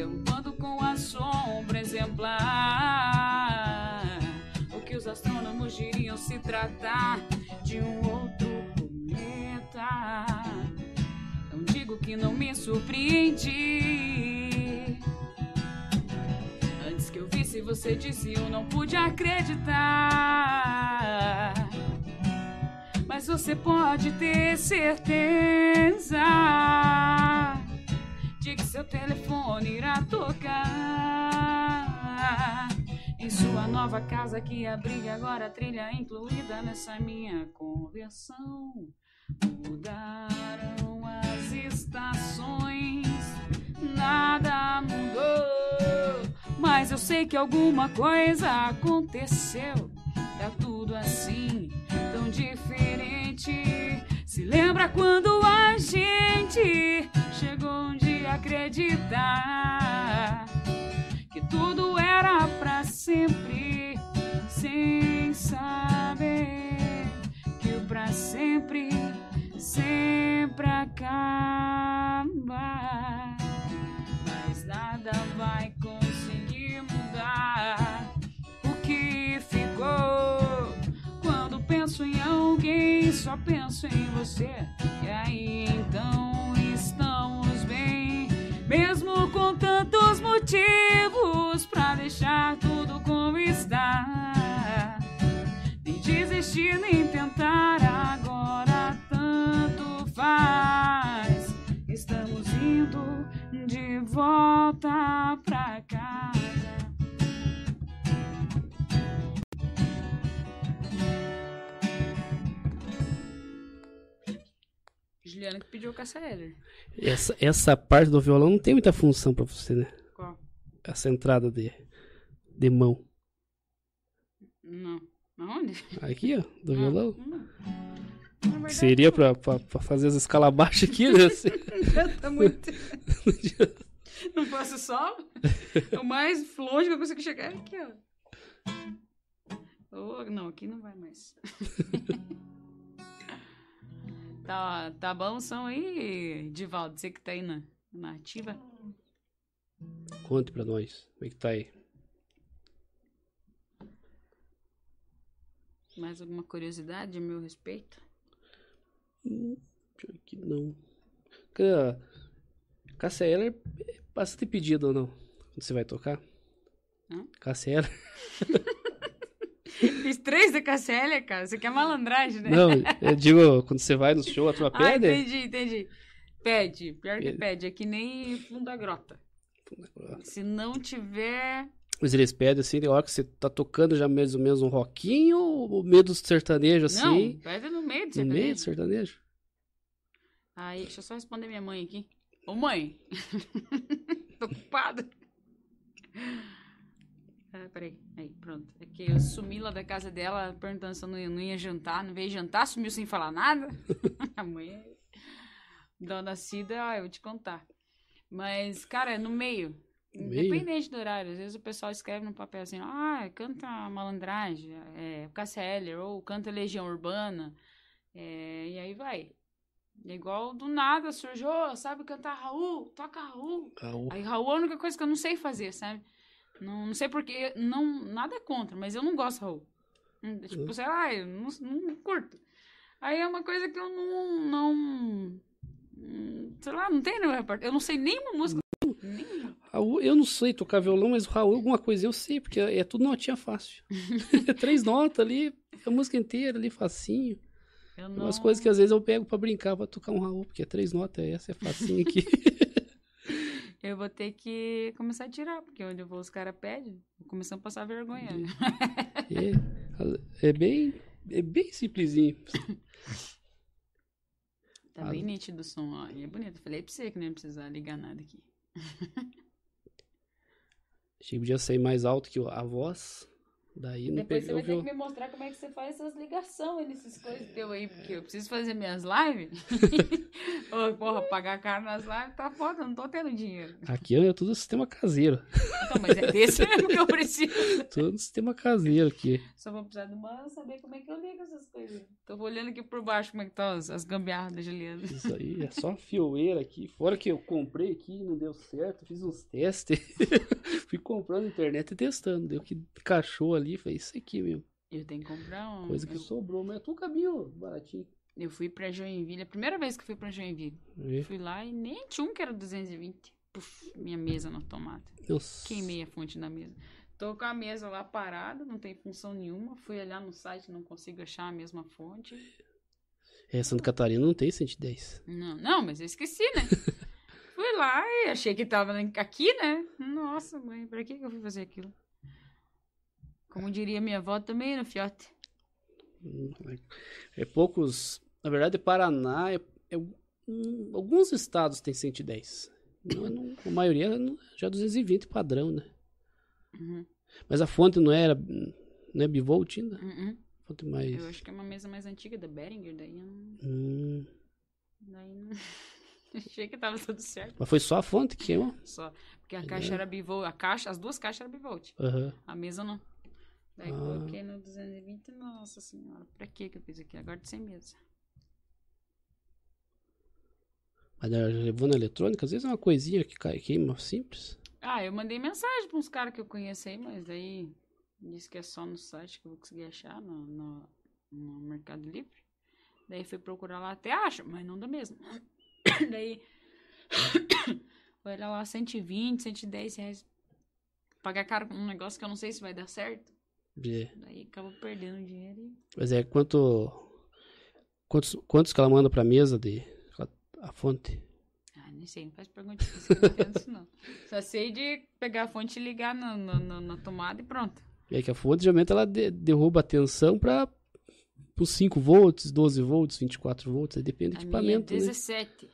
Speaker 2: derrubando com a sombra exemplar o que os astrônomos diriam se tratar de um outro cometa. Não digo que não me surpreendi. Antes que eu visse, você disse, eu não pude acreditar. Mas você pode ter certeza de que seu telefone irá tocar em sua nova casa que abriga agora a trilha incluída nessa minha conversão. Mudaram as estações, nada mudou, mas eu sei que alguma coisa aconteceu. Tá tudo assim, tão diferente. Se lembra quando a gente chegou a acreditar que tudo era pra sempre, sem saber que o pra sempre sempre acaba. Mas nada vai conseguir mudar o que ficou. Penso em alguém, só penso em você. E aí então estamos bem, mesmo com tantos motivos pra deixar tudo como está. Nem desistir, nem tentar agora tanto faz. Estamos indo de volta pra casa. Juliana que pediu o caça Heller.
Speaker 1: Essa, essa parte do violão não tem muita função pra você, né?
Speaker 2: Qual?
Speaker 1: Essa entrada de, de mão.
Speaker 2: Não. Aonde?
Speaker 1: Aqui, ó, do violão.
Speaker 2: Hum. Verdade,
Speaker 1: Seria pra, pra, pra fazer as escalas baixas aqui, né? Assim.
Speaker 2: tá muito. Não posso só? O mais longe que eu consigo chegar é aqui, ó. Oh, não, aqui não vai mais. tá, tá bom som aí, Divaldo? Você que tá aí na, na ativa?
Speaker 1: Conte pra nós. Como é que tá aí?
Speaker 2: Mais alguma curiosidade a meu respeito?
Speaker 1: Hum, que não. Cara, Cássia Eller é bastante pedido ou não? Quando você vai tocar?
Speaker 2: Hã?
Speaker 1: Cássia Eller.
Speaker 2: Fiz três da Cassélia, cara. Você quer malandragem, né?
Speaker 1: Não, eu digo, quando você vai no show, a tua
Speaker 2: Ah,
Speaker 1: pede?
Speaker 2: entendi, entendi. Pede. Pior que
Speaker 1: Pede.
Speaker 2: É que nem fundo da grota. Se não tiver.
Speaker 1: Mas eles pedem assim, tem hora que você tá tocando já mais ou menos um rockinho ou meio do sertanejo assim?
Speaker 2: Não, pede no meio do
Speaker 1: no meio do
Speaker 2: sertanejo.
Speaker 1: sertanejo?
Speaker 2: Aí, deixa eu só responder minha mãe aqui. Ô, mãe. Tô ocupada. Peraí. Aí, pronto. É que eu sumi lá da casa dela perguntando se eu não ia, não ia jantar. Não veio jantar, sumiu sem falar nada. A mãe. Dona Cida, ah, eu vou te contar. Mas, cara, é no meio.
Speaker 1: No meio?
Speaker 2: Independente do horário. Às vezes o pessoal escreve no papel assim, ah, canta Malandragem, é, Cássia Eller, ou canta Legião Urbana. É, e aí vai. É igual do nada surgiu, "Ô, sabe cantar Raul? Toca Raul.
Speaker 1: O-
Speaker 2: Aí Raul é a única coisa que eu não sei fazer, sabe? Não, não sei porque, não, nada contra, mas eu não gosto de Raul. Hum, Tipo, sei lá, eu não, não curto. Aí é uma coisa que eu não, não, hum, sei lá, não tem no meu repertório. Eu não sei nenhuma música. Nenhuma.
Speaker 1: Raul, eu não sei tocar violão, mas o Raul, alguma coisa eu sei, porque é tudo notinha fácil. Três notas ali, a música inteira ali, facinho.
Speaker 2: Eu não...
Speaker 1: Umas coisas que às vezes eu pego pra brincar, pra tocar um Raul, porque é três notas, essa é facinho aqui.
Speaker 2: Eu vou ter que começar a tirar, porque onde eu vou os caras pedem. Vou começando a passar vergonha.
Speaker 1: é, é bem, é bem simplesinho.
Speaker 2: Tá bem nítido o som, ó. E é bonito. Falei pra você que não ia precisar ligar nada aqui.
Speaker 1: Achei que podia sair mais alto que a voz. Daí
Speaker 2: Depois você vai ter que me mostrar como é que você faz essas ligações nessas coisas teu aí, porque eu preciso fazer minhas lives. Ô, porra, pagar caro nas lives tá foda, não tô tendo dinheiro.
Speaker 1: Aqui é tudo sistema caseiro.
Speaker 2: Então, mas é desse mesmo que eu preciso.
Speaker 1: Tudo sistema caseiro aqui.
Speaker 2: Só vou precisar de uma saber como é que eu ligo essas coisas. Tô olhando aqui por baixo como é que tá as, as gambiarras da Juliana.
Speaker 1: Isso aí é só fioeira aqui. Fora que eu comprei aqui, não deu certo, fiz uns testes. Fui comprando na internet e testando. Deu que encaixou ali, foi isso aqui mesmo.
Speaker 2: Eu tenho que comprar um.
Speaker 1: Coisa que sobrou, mas é tudo caminho baratinho.
Speaker 2: eu fui pra Joinville, a primeira vez que eu fui pra Joinville.
Speaker 1: Vê?
Speaker 2: Fui lá e nem tinha um que era 220. Puf, minha mesa na tomada.
Speaker 1: Nossa.
Speaker 2: Queimei a fonte da mesa. Tô com a mesa lá parada, não tem função nenhuma. Fui olhar no site, não consigo achar a mesma fonte.
Speaker 1: É, Santa Catarina não tem 110.
Speaker 2: Não, não, mas eu esqueci, né? fui lá e achei que tava aqui, né? Nossa, mãe, pra que eu fui fazer aquilo? Como diria minha avó também, no fiote.
Speaker 1: É poucos. Na verdade, Paraná é, é alguns estados têm 110. Não, é não- a maioria é já 220 padrão, né?
Speaker 2: Uhum,
Speaker 1: Mas a fonte não era. Não é bivolt ainda?
Speaker 2: uhum.
Speaker 1: Fonte mais.
Speaker 2: Eu acho que é uma mesa mais antiga da Behringer, daí eu não...
Speaker 1: Hum,
Speaker 2: Daí não... achei que tava tudo certo.
Speaker 1: mas foi só a fonte que queimou?
Speaker 2: Só. Porque a caixa era bivolt, a caixa, as duas caixas eram bivolt.
Speaker 1: Aham.
Speaker 2: A mesa não. Daí
Speaker 1: Ah.
Speaker 2: coloquei no 220, nossa senhora, pra que que eu fiz aqui? Agora tô sem mesa.
Speaker 1: Mas levou na eletrônica, às vezes é uma coisinha que cai, queima simples.
Speaker 2: Ah, eu mandei mensagem pra uns caras que eu conheço aí, mas daí disse que é só no site que eu vou conseguir achar, no, no, no Mercado Livre. Daí fui procurar lá, até acha, mas não dá mesmo. daí, olha lá, 120, 110 reais. Pagar caro com um negócio que eu não sei se vai dar certo.
Speaker 1: É.
Speaker 2: Daí acabo perdendo dinheiro e...
Speaker 1: Mas é quanto. Quantos, quantos que ela manda pra mesa de. A fonte?
Speaker 2: Ah, nem sei, não faz pergunta difícil, não isso não. Só sei de pegar a fonte e ligar no, no- no- na tomada e pronto.
Speaker 1: É que a fonte geralmente ela de- derruba a tensão para os 5 volts, 12 volts, 24 volts, depende do
Speaker 2: A minha é
Speaker 1: equipamento, né?
Speaker 2: 17.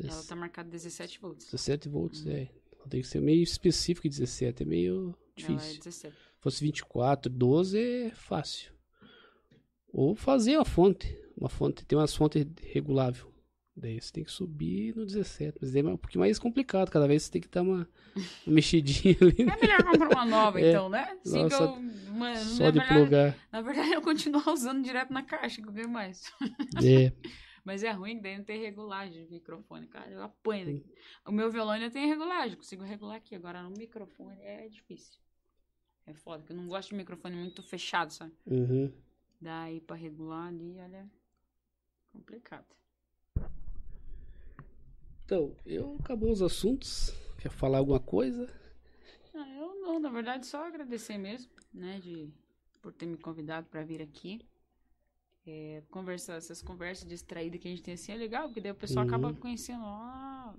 Speaker 2: Ela tá marcada 17 volts.
Speaker 1: 17 volts, é. Então Tem que ser meio específico 17, é meio
Speaker 2: Ela é
Speaker 1: difícil.
Speaker 2: 17.
Speaker 1: Se fosse 24, 12 é fácil. Ou fazer a fonte. Uma fonte, tem umas fontes regulável. Daí você tem que subir no 17. Mas é um pouquinho mais complicado. Cada vez você tem que dar uma, uma mexidinha ali.
Speaker 2: É melhor comprar uma nova,
Speaker 1: É.
Speaker 2: então, né? Sim,
Speaker 1: Nossa,
Speaker 2: que eu, mano,
Speaker 1: Só de
Speaker 2: verdade,
Speaker 1: plugar.
Speaker 2: na verdade, eu continuo usando direto na caixa, que eu ganho mais.
Speaker 1: É.
Speaker 2: Mas é ruim que daí não tem regulagem de microfone, cara. Eu apanho. O meu violão ainda tem regulagem, consigo regular aqui. Agora no microfone é difícil. É foda, porque eu não gosto de microfone muito fechado, sabe?
Speaker 1: Uhum.
Speaker 2: Daí pra regular ali, olha. Complicado.
Speaker 1: Então, eu acabou os assuntos. Quer falar alguma coisa?
Speaker 2: Ah, eu não, na verdade, só agradecer mesmo, né, de, por ter me convidado pra vir aqui. É, conversar, essas conversas distraídas que a gente tem assim é legal, porque daí o pessoal
Speaker 1: Uhum.
Speaker 2: acaba conhecendo, ah,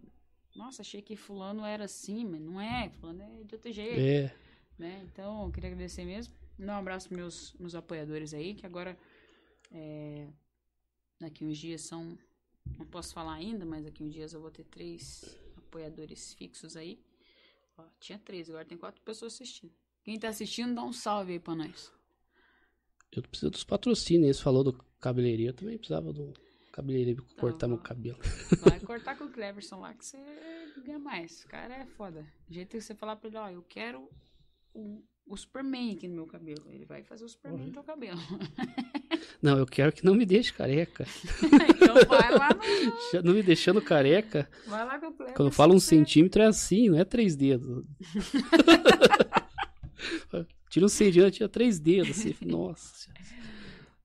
Speaker 2: nossa, achei que fulano era assim, mas não é, fulano é de outro jeito,
Speaker 1: É.
Speaker 2: né? Então, eu queria agradecer mesmo. Dar um abraço pros meus, meus apoiadores aí, que agora, é, daqui uns dias são, não posso falar ainda, mas daqui uns dias eu vou ter três apoiadores fixos aí. Ó, tinha três, agora tem quatro pessoas assistindo. Quem tá assistindo, dá um salve aí pra nós.
Speaker 1: Eu preciso dos patrocínios. Você falou do cabeleireiro. Eu também precisava um cabeleireiro pra cortar meu cabelo.
Speaker 2: Vai cortar com o Cleverson lá que você ganha mais. O cara é foda. O jeito que você falar pra ele, ó, eu quero o, o Superman aqui no meu cabelo. Ele vai fazer o Superman no teu cabelo.
Speaker 1: Não, eu quero que não me deixe careca.
Speaker 2: então vai lá, no,
Speaker 1: Não me deixando careca.
Speaker 2: vai lá.
Speaker 1: Quando eu falo um centímetro é assim, não é três dedos. Tira um centímetro, tira três dedos. Assim. Nossa.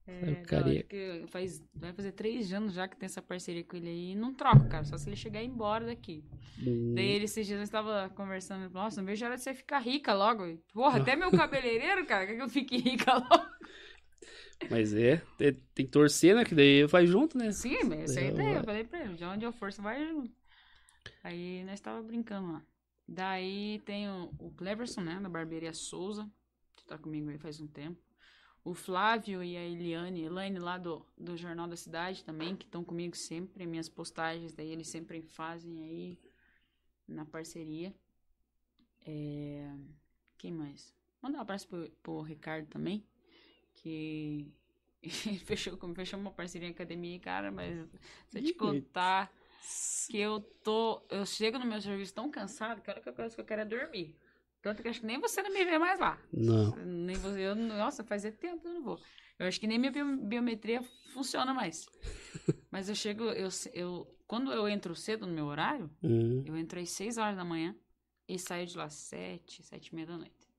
Speaker 2: É, não, é que faz, vai fazer três anos já que tem essa parceria com ele aí e não troca, cara. Só se ele chegar e ir embora daqui.
Speaker 1: Hum,
Speaker 2: Daí ele esses dias estava conversando, nossa, não vejo a hora de você ficar rica logo. Porra, até meu cabeleireiro, cara, quer que eu fique rica logo.
Speaker 1: Mas é, tem, tem que torcer, né? Que daí vai junto, né?
Speaker 2: Sim, mas essa é a
Speaker 1: Eu-
Speaker 2: ideia. Eu falei pra ele, de onde eu for, você vai junto. Aí nós tava brincando lá. Daí tem o, o Cleverson, né, da barbearia Souza, que tá comigo aí faz um tempo. O Flávio e a Eliane, Elaine lá do, do Jornal da Cidade também, que estão comigo sempre, minhas postagens, daí eles sempre fazem aí na parceria. É, Quem mais? Mandar um abraço pro, pro Ricardo também, que fechou, como fechou uma parceria em academia, cara, mas se eu te contar que eu tô. Eu chego no meu serviço tão cansado que a única coisa que eu quero é dormir. Tanto que acho que nem você não me vê mais lá.
Speaker 1: Não.
Speaker 2: Nem você, eu, nossa, fazia tempo que eu não vou. Eu acho que nem minha bio- biometria funciona mais. Mas eu chego, eu, eu, quando eu entro cedo no meu horário,
Speaker 1: Hum,
Speaker 2: eu entro às 6 horas da manhã e saio de lá às 7, 7 e meia da noite.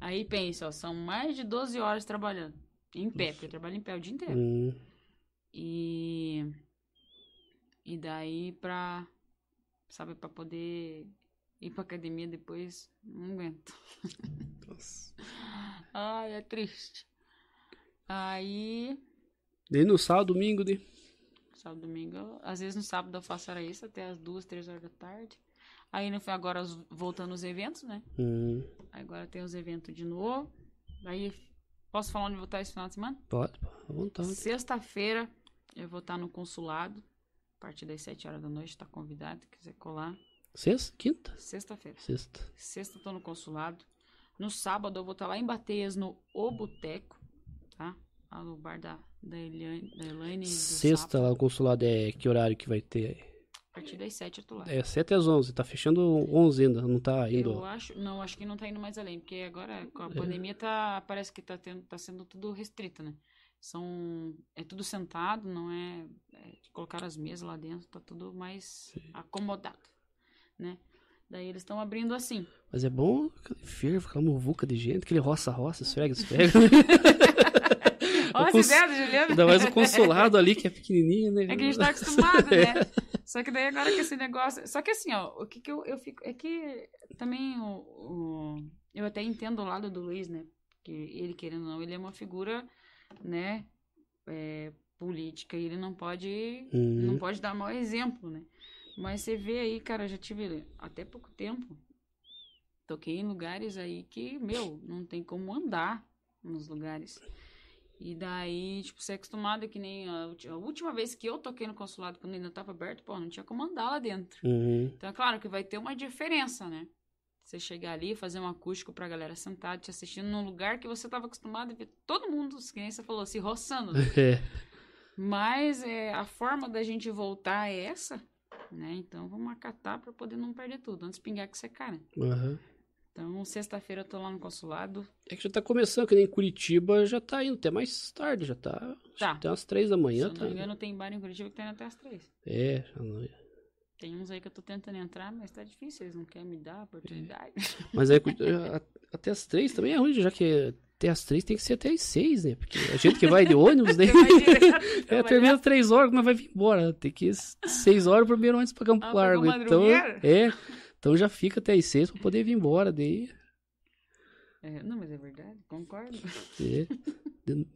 Speaker 2: Aí pensa, ó, são mais de 12 horas trabalhando. Em pé, porque eu trabalho em pé o dia inteiro.
Speaker 1: hum.
Speaker 2: E. E daí pra. Sabe, pra poder ir pra academia depois, não aguento.
Speaker 1: Nossa.
Speaker 2: Ai, é triste. Aí.
Speaker 1: Daí no sábado, domingo, de...
Speaker 2: Sábado, domingo. Às vezes no sábado eu faço hora isso até as duas, três horas da tarde. Aí no, agora os- voltando os eventos, né?
Speaker 1: Hum,
Speaker 2: Agora tem os eventos de novo. Aí. Posso falar onde eu vou estar esse final de semana?
Speaker 1: pode, à vontade.
Speaker 2: Sexta-feira eu vou estar no consulado. A partir das 7 horas da noite, tá convidado, quiser colar.
Speaker 1: Sexta? Quinta?
Speaker 2: Sexta-feira.
Speaker 1: Sexta.
Speaker 2: Sexta tô no consulado. No sábado eu vou estar lá em Bateias, no O Boteco, tá? Lá no bar da, da, Eliane, da Elaine.
Speaker 1: Sexta lá no consulado é que horário que vai ter?
Speaker 2: A partir das 7 eu tô lá.
Speaker 1: É 7 às 11, tá fechando 11 ainda, não tá indo.
Speaker 2: Eu acho, não, acho que não tá indo mais além, porque agora com a
Speaker 1: É.
Speaker 2: pandemia tá, parece que tá, tendo, tá sendo tudo restrito, né? São, é tudo sentado, não é, é colocar as mesas lá dentro, tá tudo mais acomodado, né? Daí eles estão abrindo assim.
Speaker 1: Mas é bom aquele fervo, aquela muvuca de gente, aquele roça-roça, esfrega, esfrega.
Speaker 2: Olha
Speaker 1: cons-
Speaker 2: essa ideia, Juliana.
Speaker 1: Ainda mais o consulado ali, que é pequenininho, né?
Speaker 2: É que a gente tá acostumado, né? Só que daí agora que esse negócio. Só que assim, ó, o que, que eu, eu fico. É que também o, o- Eu até entendo o lado do Luiz, né? Que ele, querendo ou não, ele é uma figura, né? é, política e ele não pode.
Speaker 1: Uhum.
Speaker 2: Não pode dar mau exemplo, né? Mas você vê aí, cara, eu já tive até pouco tempo. Toquei em lugares aí que, meu, não tem como andar nos lugares. E daí, tipo, você é acostumado que nem a, a última vez que eu toquei no consulado, quando ainda tava aberto, pô, não tinha como andar lá dentro.
Speaker 1: Uhum.
Speaker 2: Então, é claro que vai ter uma diferença, né? Você chegar ali, fazer um acústico pra galera sentada, te assistindo num lugar que você tava acostumado a ver todo mundo, que nem você falou, se roçando. né?
Speaker 1: É.
Speaker 2: Mas é, a forma da gente voltar é essa, né? Então vamos acatar pra poder não perder tudo, antes de pingar que secar, né?
Speaker 1: Aham.
Speaker 2: Então, sexta-feira eu tô lá no consulado.
Speaker 1: É que já tá começando, que nem em Curitiba já tá indo até mais tarde, já tá.
Speaker 2: Tá.
Speaker 1: Até umas três da
Speaker 2: Se
Speaker 1: manhã
Speaker 2: eu não
Speaker 1: tá.
Speaker 2: me engano, tem bar em Curitiba que tem até as três.
Speaker 1: É, já não-
Speaker 2: Tem uns aí que eu tô tentando entrar, mas tá difícil, eles não querem me dar a oportunidade.
Speaker 1: mas aí até as três também é ruim, já que até as três tem que ser até as seis, né? Porque a gente que vai de ônibus, né? É, termina três horas, mas vai vir embora. Tem que ir seis horas primeiro antes pra Campo
Speaker 2: Ah,
Speaker 1: Largo. Então, é. Então já fica até as seis pra poder vir embora. Daí.
Speaker 2: É, não, mas é verdade, concordo.
Speaker 1: É, de-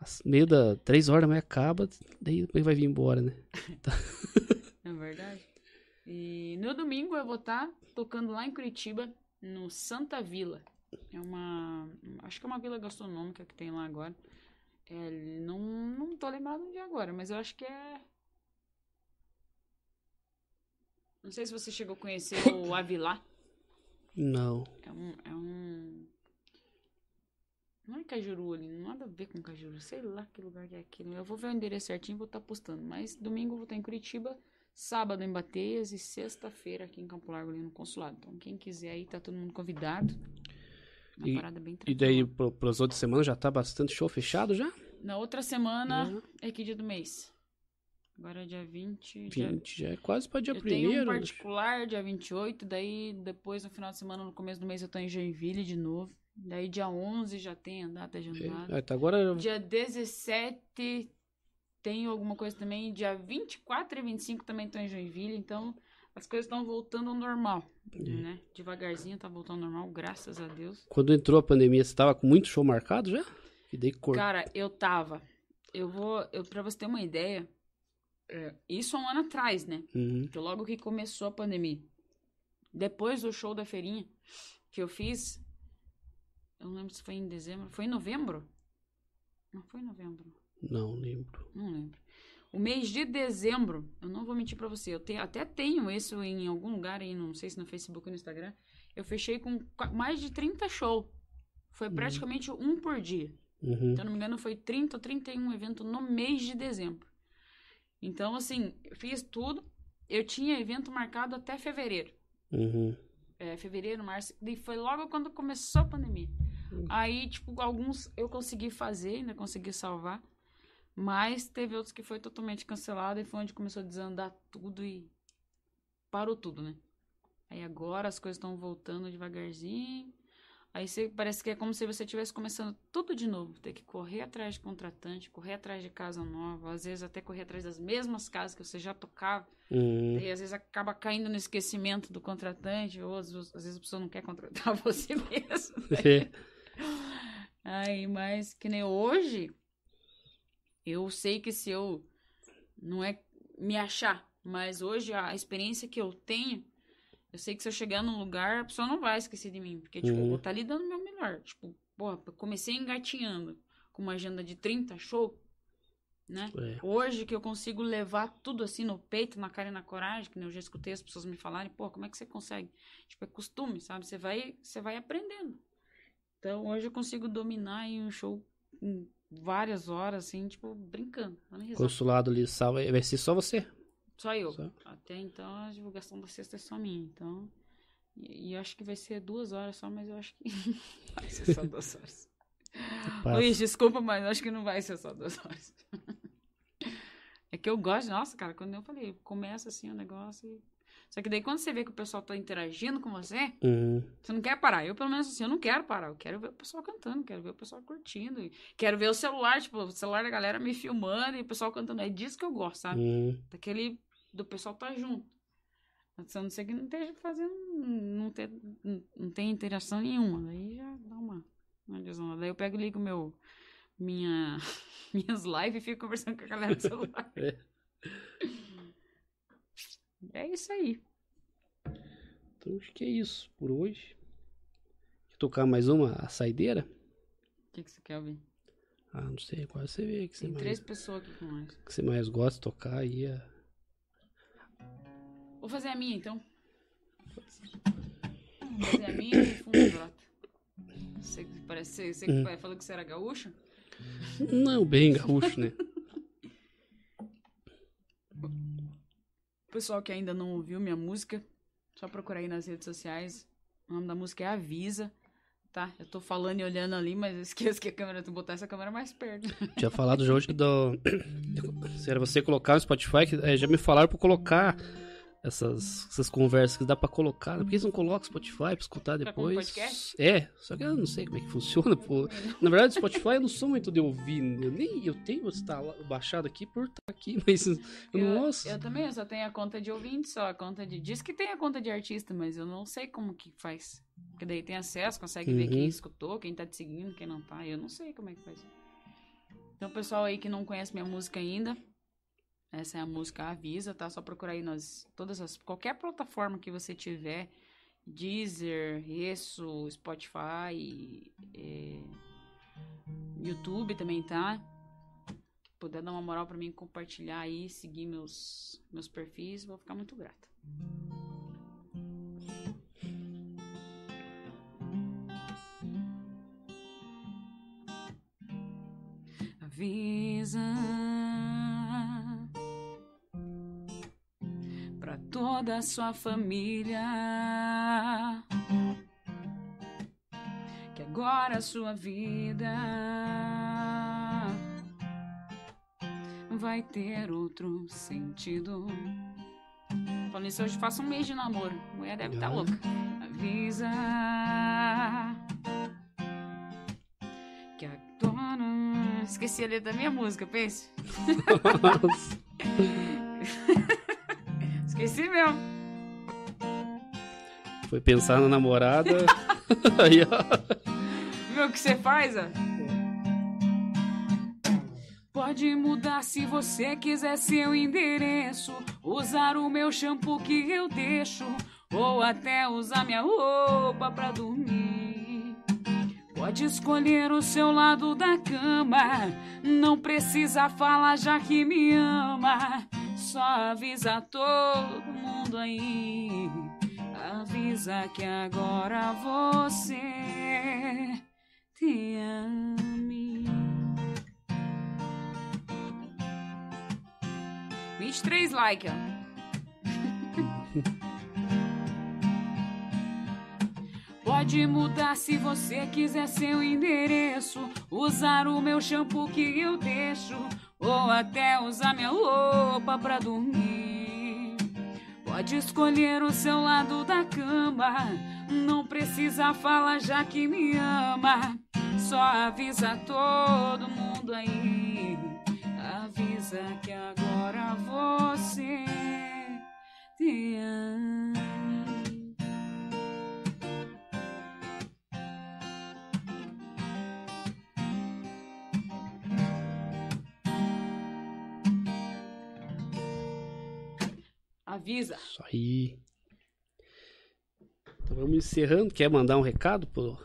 Speaker 1: as- meio da três horas da manhã acaba, daí depois vai vir embora, né?
Speaker 2: É verdade. E no domingo eu vou estar tocando lá em Curitiba, no Santa Vila. É uma. Acho que é uma vila gastronômica que tem lá agora. É, não, não tô lembrado de agora, mas eu acho que é. Não sei se você chegou a conhecer o Avilá.
Speaker 1: Não.
Speaker 2: É um. É um... Não é Cajuru ali, nada a ver com Cajuru. Sei lá que lugar que é aquilo. Eu vou ver o endereço certinho e vou estar postando. Mas domingo eu vou estar em Curitiba, sábado em Bateias e sexta-feira aqui em Campo Largo ali no consulado. Então quem quiser aí, tá todo mundo convidado. Uma
Speaker 1: E-
Speaker 2: parada bem
Speaker 1: E
Speaker 2: tranquila.
Speaker 1: daí, pro, pras outras semanas, já tá bastante show fechado já?
Speaker 2: Na outra semana
Speaker 1: Uhum.
Speaker 2: é que dia do mês? Agora é dia 20. dia-
Speaker 1: 20, já é quase pra dia
Speaker 2: Eu tenho um
Speaker 1: primeiro.
Speaker 2: particular dia 28, daí depois no final de semana, no começo do mês, eu tô em Joinville de novo. Daí dia 11 já tem a data agendada.
Speaker 1: É, tá agora.
Speaker 2: Dia 17 tem alguma coisa também. Dia 24 e 25 também tô em Joinville. Então as coisas estão voltando ao normal, né? Devagarzinho tá voltando ao normal, graças a Deus.
Speaker 1: Quando entrou a pandemia, você tava com muito show marcado já? E daí cor.
Speaker 2: Cara, eu tava. Eu vou. Eu, pra você ter uma ideia, é, isso há um ano atrás, né?
Speaker 1: Uhum.
Speaker 2: Que logo que começou a pandemia. Depois do show da feirinha que eu fiz, eu não lembro se foi em dezembro, foi em novembro? Não foi em novembro,
Speaker 1: Não lembro.
Speaker 2: não lembro. O mês de dezembro, eu não vou mentir pra você, eu até tenho isso em algum lugar aí, não sei se no Facebook ou no Instagram. Eu fechei com mais de 30 shows. Foi praticamente um por dia.
Speaker 1: Uhum.
Speaker 2: Eu não me engano, foi 30 ou 31 evento no mês de dezembro. Então, assim, eu fiz tudo. Eu tinha evento marcado até fevereiro.
Speaker 1: Uhum.
Speaker 2: É, fevereiro, março. E foi logo quando começou a pandemia. Aí, tipo, alguns eu consegui fazer, ainda consegui salvar. Mas teve outros que foi totalmente cancelado e foi onde começou a desandar tudo e parou tudo, né? Aí agora as coisas estão voltando devagarzinho. Aí você, parece que é como se você estivesse começando tudo de novo. Ter que correr atrás de contratante, correr atrás de casa nova, às vezes até correr atrás das mesmas casas que você já tocava.
Speaker 1: Uhum.
Speaker 2: E às vezes acaba caindo no esquecimento do contratante, ou às vezes às vezes a pessoa não quer contratar você mesmo.
Speaker 1: É.
Speaker 2: Aí, mas que nem hoje, eu sei que se eu não é me achar, mas hoje a experiência que eu tenho, eu sei que se eu chegar num lugar, a pessoa não vai esquecer de mim, porque tipo, eu
Speaker 1: Uhum.
Speaker 2: vou estar ali dando o meu melhor. Tipo, porra, eu comecei engatinhando com uma agenda de 30 show, né?
Speaker 1: É.
Speaker 2: Hoje que eu consigo levar tudo assim no peito, na cara e na coragem, que eu já escutei as pessoas me falarem, pô, como é que você consegue? Tipo, é costume, sabe? Você vai, você vai aprendendo. Então, hoje eu consigo dominar em um show em várias horas, assim, tipo, brincando.
Speaker 1: Consulado ali, salva. Vai ser só você.
Speaker 2: Só eu.
Speaker 1: Só?
Speaker 2: Até então, a divulgação da sexta é só minha. Então, e, e acho que vai ser duas horas só, mas eu acho que vai ser só duas horas. Luiz, desculpa, mas eu acho que não vai ser só duas horas. É que eu gosto, nossa, cara, quando eu falei, começa assim o negócio e... Só que daí quando você vê que o pessoal tá interagindo com você,
Speaker 1: Uhum.
Speaker 2: você não quer parar. Eu, pelo menos assim, eu não quero parar. Eu quero ver o pessoal cantando, quero ver o pessoal curtindo. Quero ver o celular, tipo, o celular da galera me filmando e o pessoal cantando. É disso que eu gosto, sabe?
Speaker 1: Uhum.
Speaker 2: Daquele, do pessoal tá junto. A não ser que não esteja fazendo, não, ter, não, não tem interação nenhuma. Daí já dá uma, uma desonra. Daí eu pego e ligo meu, minha, minhas lives e fico conversando com a galera do celular.
Speaker 1: É.
Speaker 2: É isso aí.
Speaker 1: Então acho que é isso por hoje. Quer tocar mais uma? A saideira?
Speaker 2: O que, que você quer ouvir?
Speaker 1: Ah, não sei. Qual você vê que você,
Speaker 2: Tem
Speaker 1: mais,
Speaker 2: três pessoas aqui com nós.
Speaker 1: que você mais gosta de tocar aí? É...
Speaker 2: Vou fazer a minha, então. Vou fazer a minha e fundo brota. Você parece, você, você que falou que você era gaúcho?
Speaker 1: Não, bem gaúcho, né?
Speaker 2: Pessoal que ainda não ouviu minha música, só procurar aí nas redes sociais. O nome da música é Avisa. Tá, eu tô falando e olhando ali, mas esqueço que a câmera, tu botar essa câmera mais perto.
Speaker 1: Tinha falado já hoje do. Se era você colocar no Spotify, que, é, já me falaram pra colocar essas, essas conversas que dá pra colocar. Por que você não coloca Spotify pra escutar
Speaker 2: Pra
Speaker 1: depois?
Speaker 2: podcast?
Speaker 1: É, só que eu não sei como é que funciona, pô. Na verdade, Spotify eu não sou muito de ouvir. Eu nem eu tenho instalado, baixado aqui por estar aqui, mas eu não ouço.
Speaker 2: eu também, eu só tenho a conta de ouvinte, só a conta de. Diz que tem a conta de artista, mas eu não sei como que faz. Porque daí tem acesso, consegue ver
Speaker 1: Uhum.
Speaker 2: quem escutou, quem tá te seguindo, quem não tá. Eu não sei como é que faz. Então, pessoal aí que não conhece minha música ainda, essa é a música Avisa, tá? Só procurar aí nas todas as qualquer plataforma que você tiver, Deezer, Resso, Spotify, é, YouTube também tá. Puder dar uma moral pra mim, compartilhar aí, seguir meus meus perfis, vou ficar muito grata. Avisa toda a sua família que agora a sua vida vai ter outro sentido. Falando isso, hoje faço um mês de namoro. A mulher deve estar
Speaker 1: Ah.
Speaker 2: louca. Avisa que a dona. Esqueci a letra da minha música, pense. Esqueci mesmo.
Speaker 1: Foi pensar na namorada. Aí, ó.
Speaker 2: Viu o que você faz, ó? Pode mudar se você quiser seu endereço. Usar o meu shampoo que eu deixo. Ou até usar minha roupa pra dormir. Pode escolher o seu lado da cama. Não precisa falar já que me ama. Só avisa todo mundo aí. Avisa que agora você te ame. 23 likes, ó. Pode mudar se você quiser seu endereço. Usar o meu shampoo que eu deixo. Ou até usar minha roupa pra dormir. Pode escolher o seu lado da cama. Não precisa falar já que me ama. Só avisa todo mundo aí. Avisa que agora você te ama. Avisa.
Speaker 1: Isso aí. Então vamos encerrando. Quer mandar um recado pro.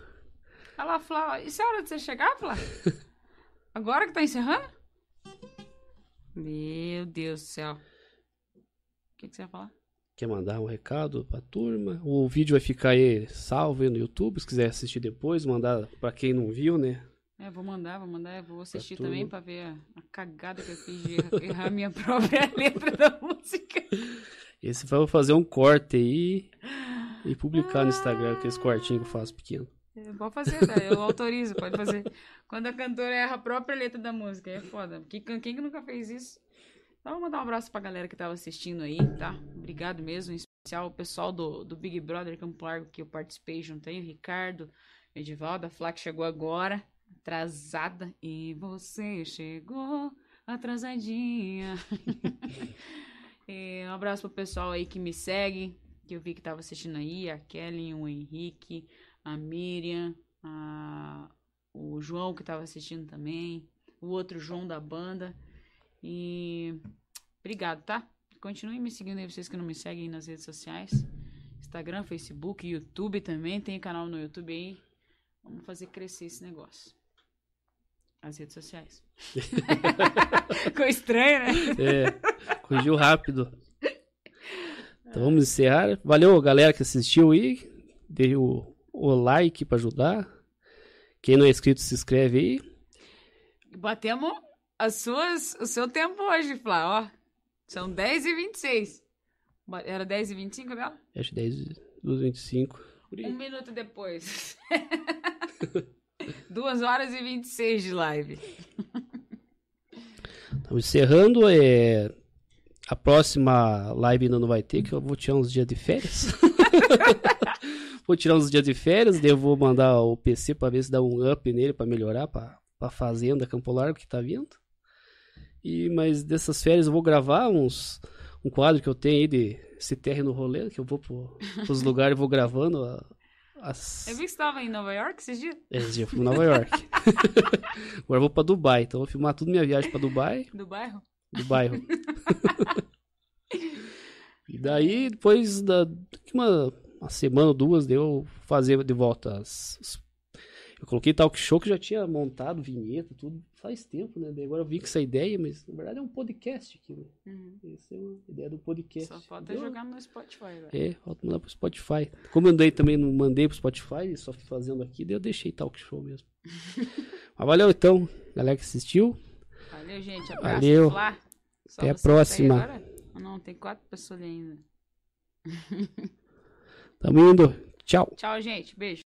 Speaker 2: Olha lá, Flá. Isso é hora de você chegar, Flá? Agora que tá encerrando? Meu Deus do céu. O que, que você ia falar?
Speaker 1: Quer mandar um recado pra turma? O vídeo vai ficar aí salvo aí no YouTube. Se quiser assistir depois, mandar pra quem não viu, né?
Speaker 2: É, vou mandar, vou mandar. Eu vou assistir
Speaker 1: turma.
Speaker 2: também pra ver a, a cagada que eu fiz de errar, errar minha própria letra da música.
Speaker 1: Esse vai fazer um corte aí e publicar no Instagram, aqueles cortinhos que eu faço pequeno.
Speaker 2: É, Pode fazer, tá? Eu autorizo, pode fazer. Quando a cantora erra a própria letra da música, é foda. Quem, quem que nunca fez isso? Então, vou mandar um abraço pra galera que tava assistindo aí, tá? Obrigado mesmo, em especial o pessoal do, do Big Brother Campo Largo que eu participei junto aí, o Ricardo, o Edivaldo, a Flá que chegou agora, atrasada, e você chegou atrasadinha. E um abraço pro pessoal aí que me segue, que eu vi que tava assistindo aí, a Kelly, o Henrique, a Miriam, a- o João que tava assistindo também, o outro João da banda. E obrigado, tá? Continuem me seguindo aí, vocês que não me seguem nas redes sociais. Instagram, Facebook, YouTube também. Tem canal no YouTube aí. Vamos fazer crescer esse negócio. As redes sociais. Ficou estranho, né?
Speaker 1: É, corrigiu rápido. Então vamos encerrar. Valeu, galera que assistiu aí. Dê o, o like pra ajudar. Quem não é inscrito, se inscreve aí.
Speaker 2: Batemos as suas, o seu tempo hoje, Flá, ó. São 10 e 26. Ba- Era 10 e 25 dela?
Speaker 1: Acho 10, 2, 25. Por aí.
Speaker 2: Um minuto depois. Duas horas e 26 de live.
Speaker 1: Estamos encerrando. É... A próxima live ainda não vai ter, que eu vou tirar uns dias de férias. vou tirar uns dias de férias, daí eu vou mandar o PC pra ver se dá um up nele pra melhorar, pra, pra fazenda Campo Largo que tá vindo. E, mas dessas férias eu vou gravar uns, um quadro que eu tenho aí de terra no rolê, que eu vou pro, pros lugares e vou gravando a- as.
Speaker 2: Eu vi que você estava em Nova York esses dias?
Speaker 1: Esse dia eu fui pra Nova York. Agora eu vou pra Dubai, então eu vou filmar tudo minha viagem pra Dubai
Speaker 2: Do bairro?
Speaker 1: Do bairro. e daí, depois da daqui uma, uma semana ou duas, deu fazer de volta as. as- Eu coloquei talk show que já tinha montado vinheta, tudo faz tempo, né? Daí agora eu vi com essa ideia, mas na verdade é um podcast aqui, né?
Speaker 2: Uhum.
Speaker 1: Essa é uma ideia do podcast.
Speaker 2: Só falta
Speaker 1: Deu-
Speaker 2: jogar no Spotify, velho.
Speaker 1: É, falta mandar pro Spotify. Como eu andei também, não mandei pro Spotify, só fui fazendo aqui, daí eu deixei talk show mesmo. Mas valeu então, galera que assistiu.
Speaker 2: Valeu, gente. Abraço.
Speaker 1: Valeu.
Speaker 2: Só
Speaker 1: Até a próxima.
Speaker 2: Não, tem quatro pessoas ainda.
Speaker 1: Tamo indo. Tchau.
Speaker 2: Tchau, gente. Beijo.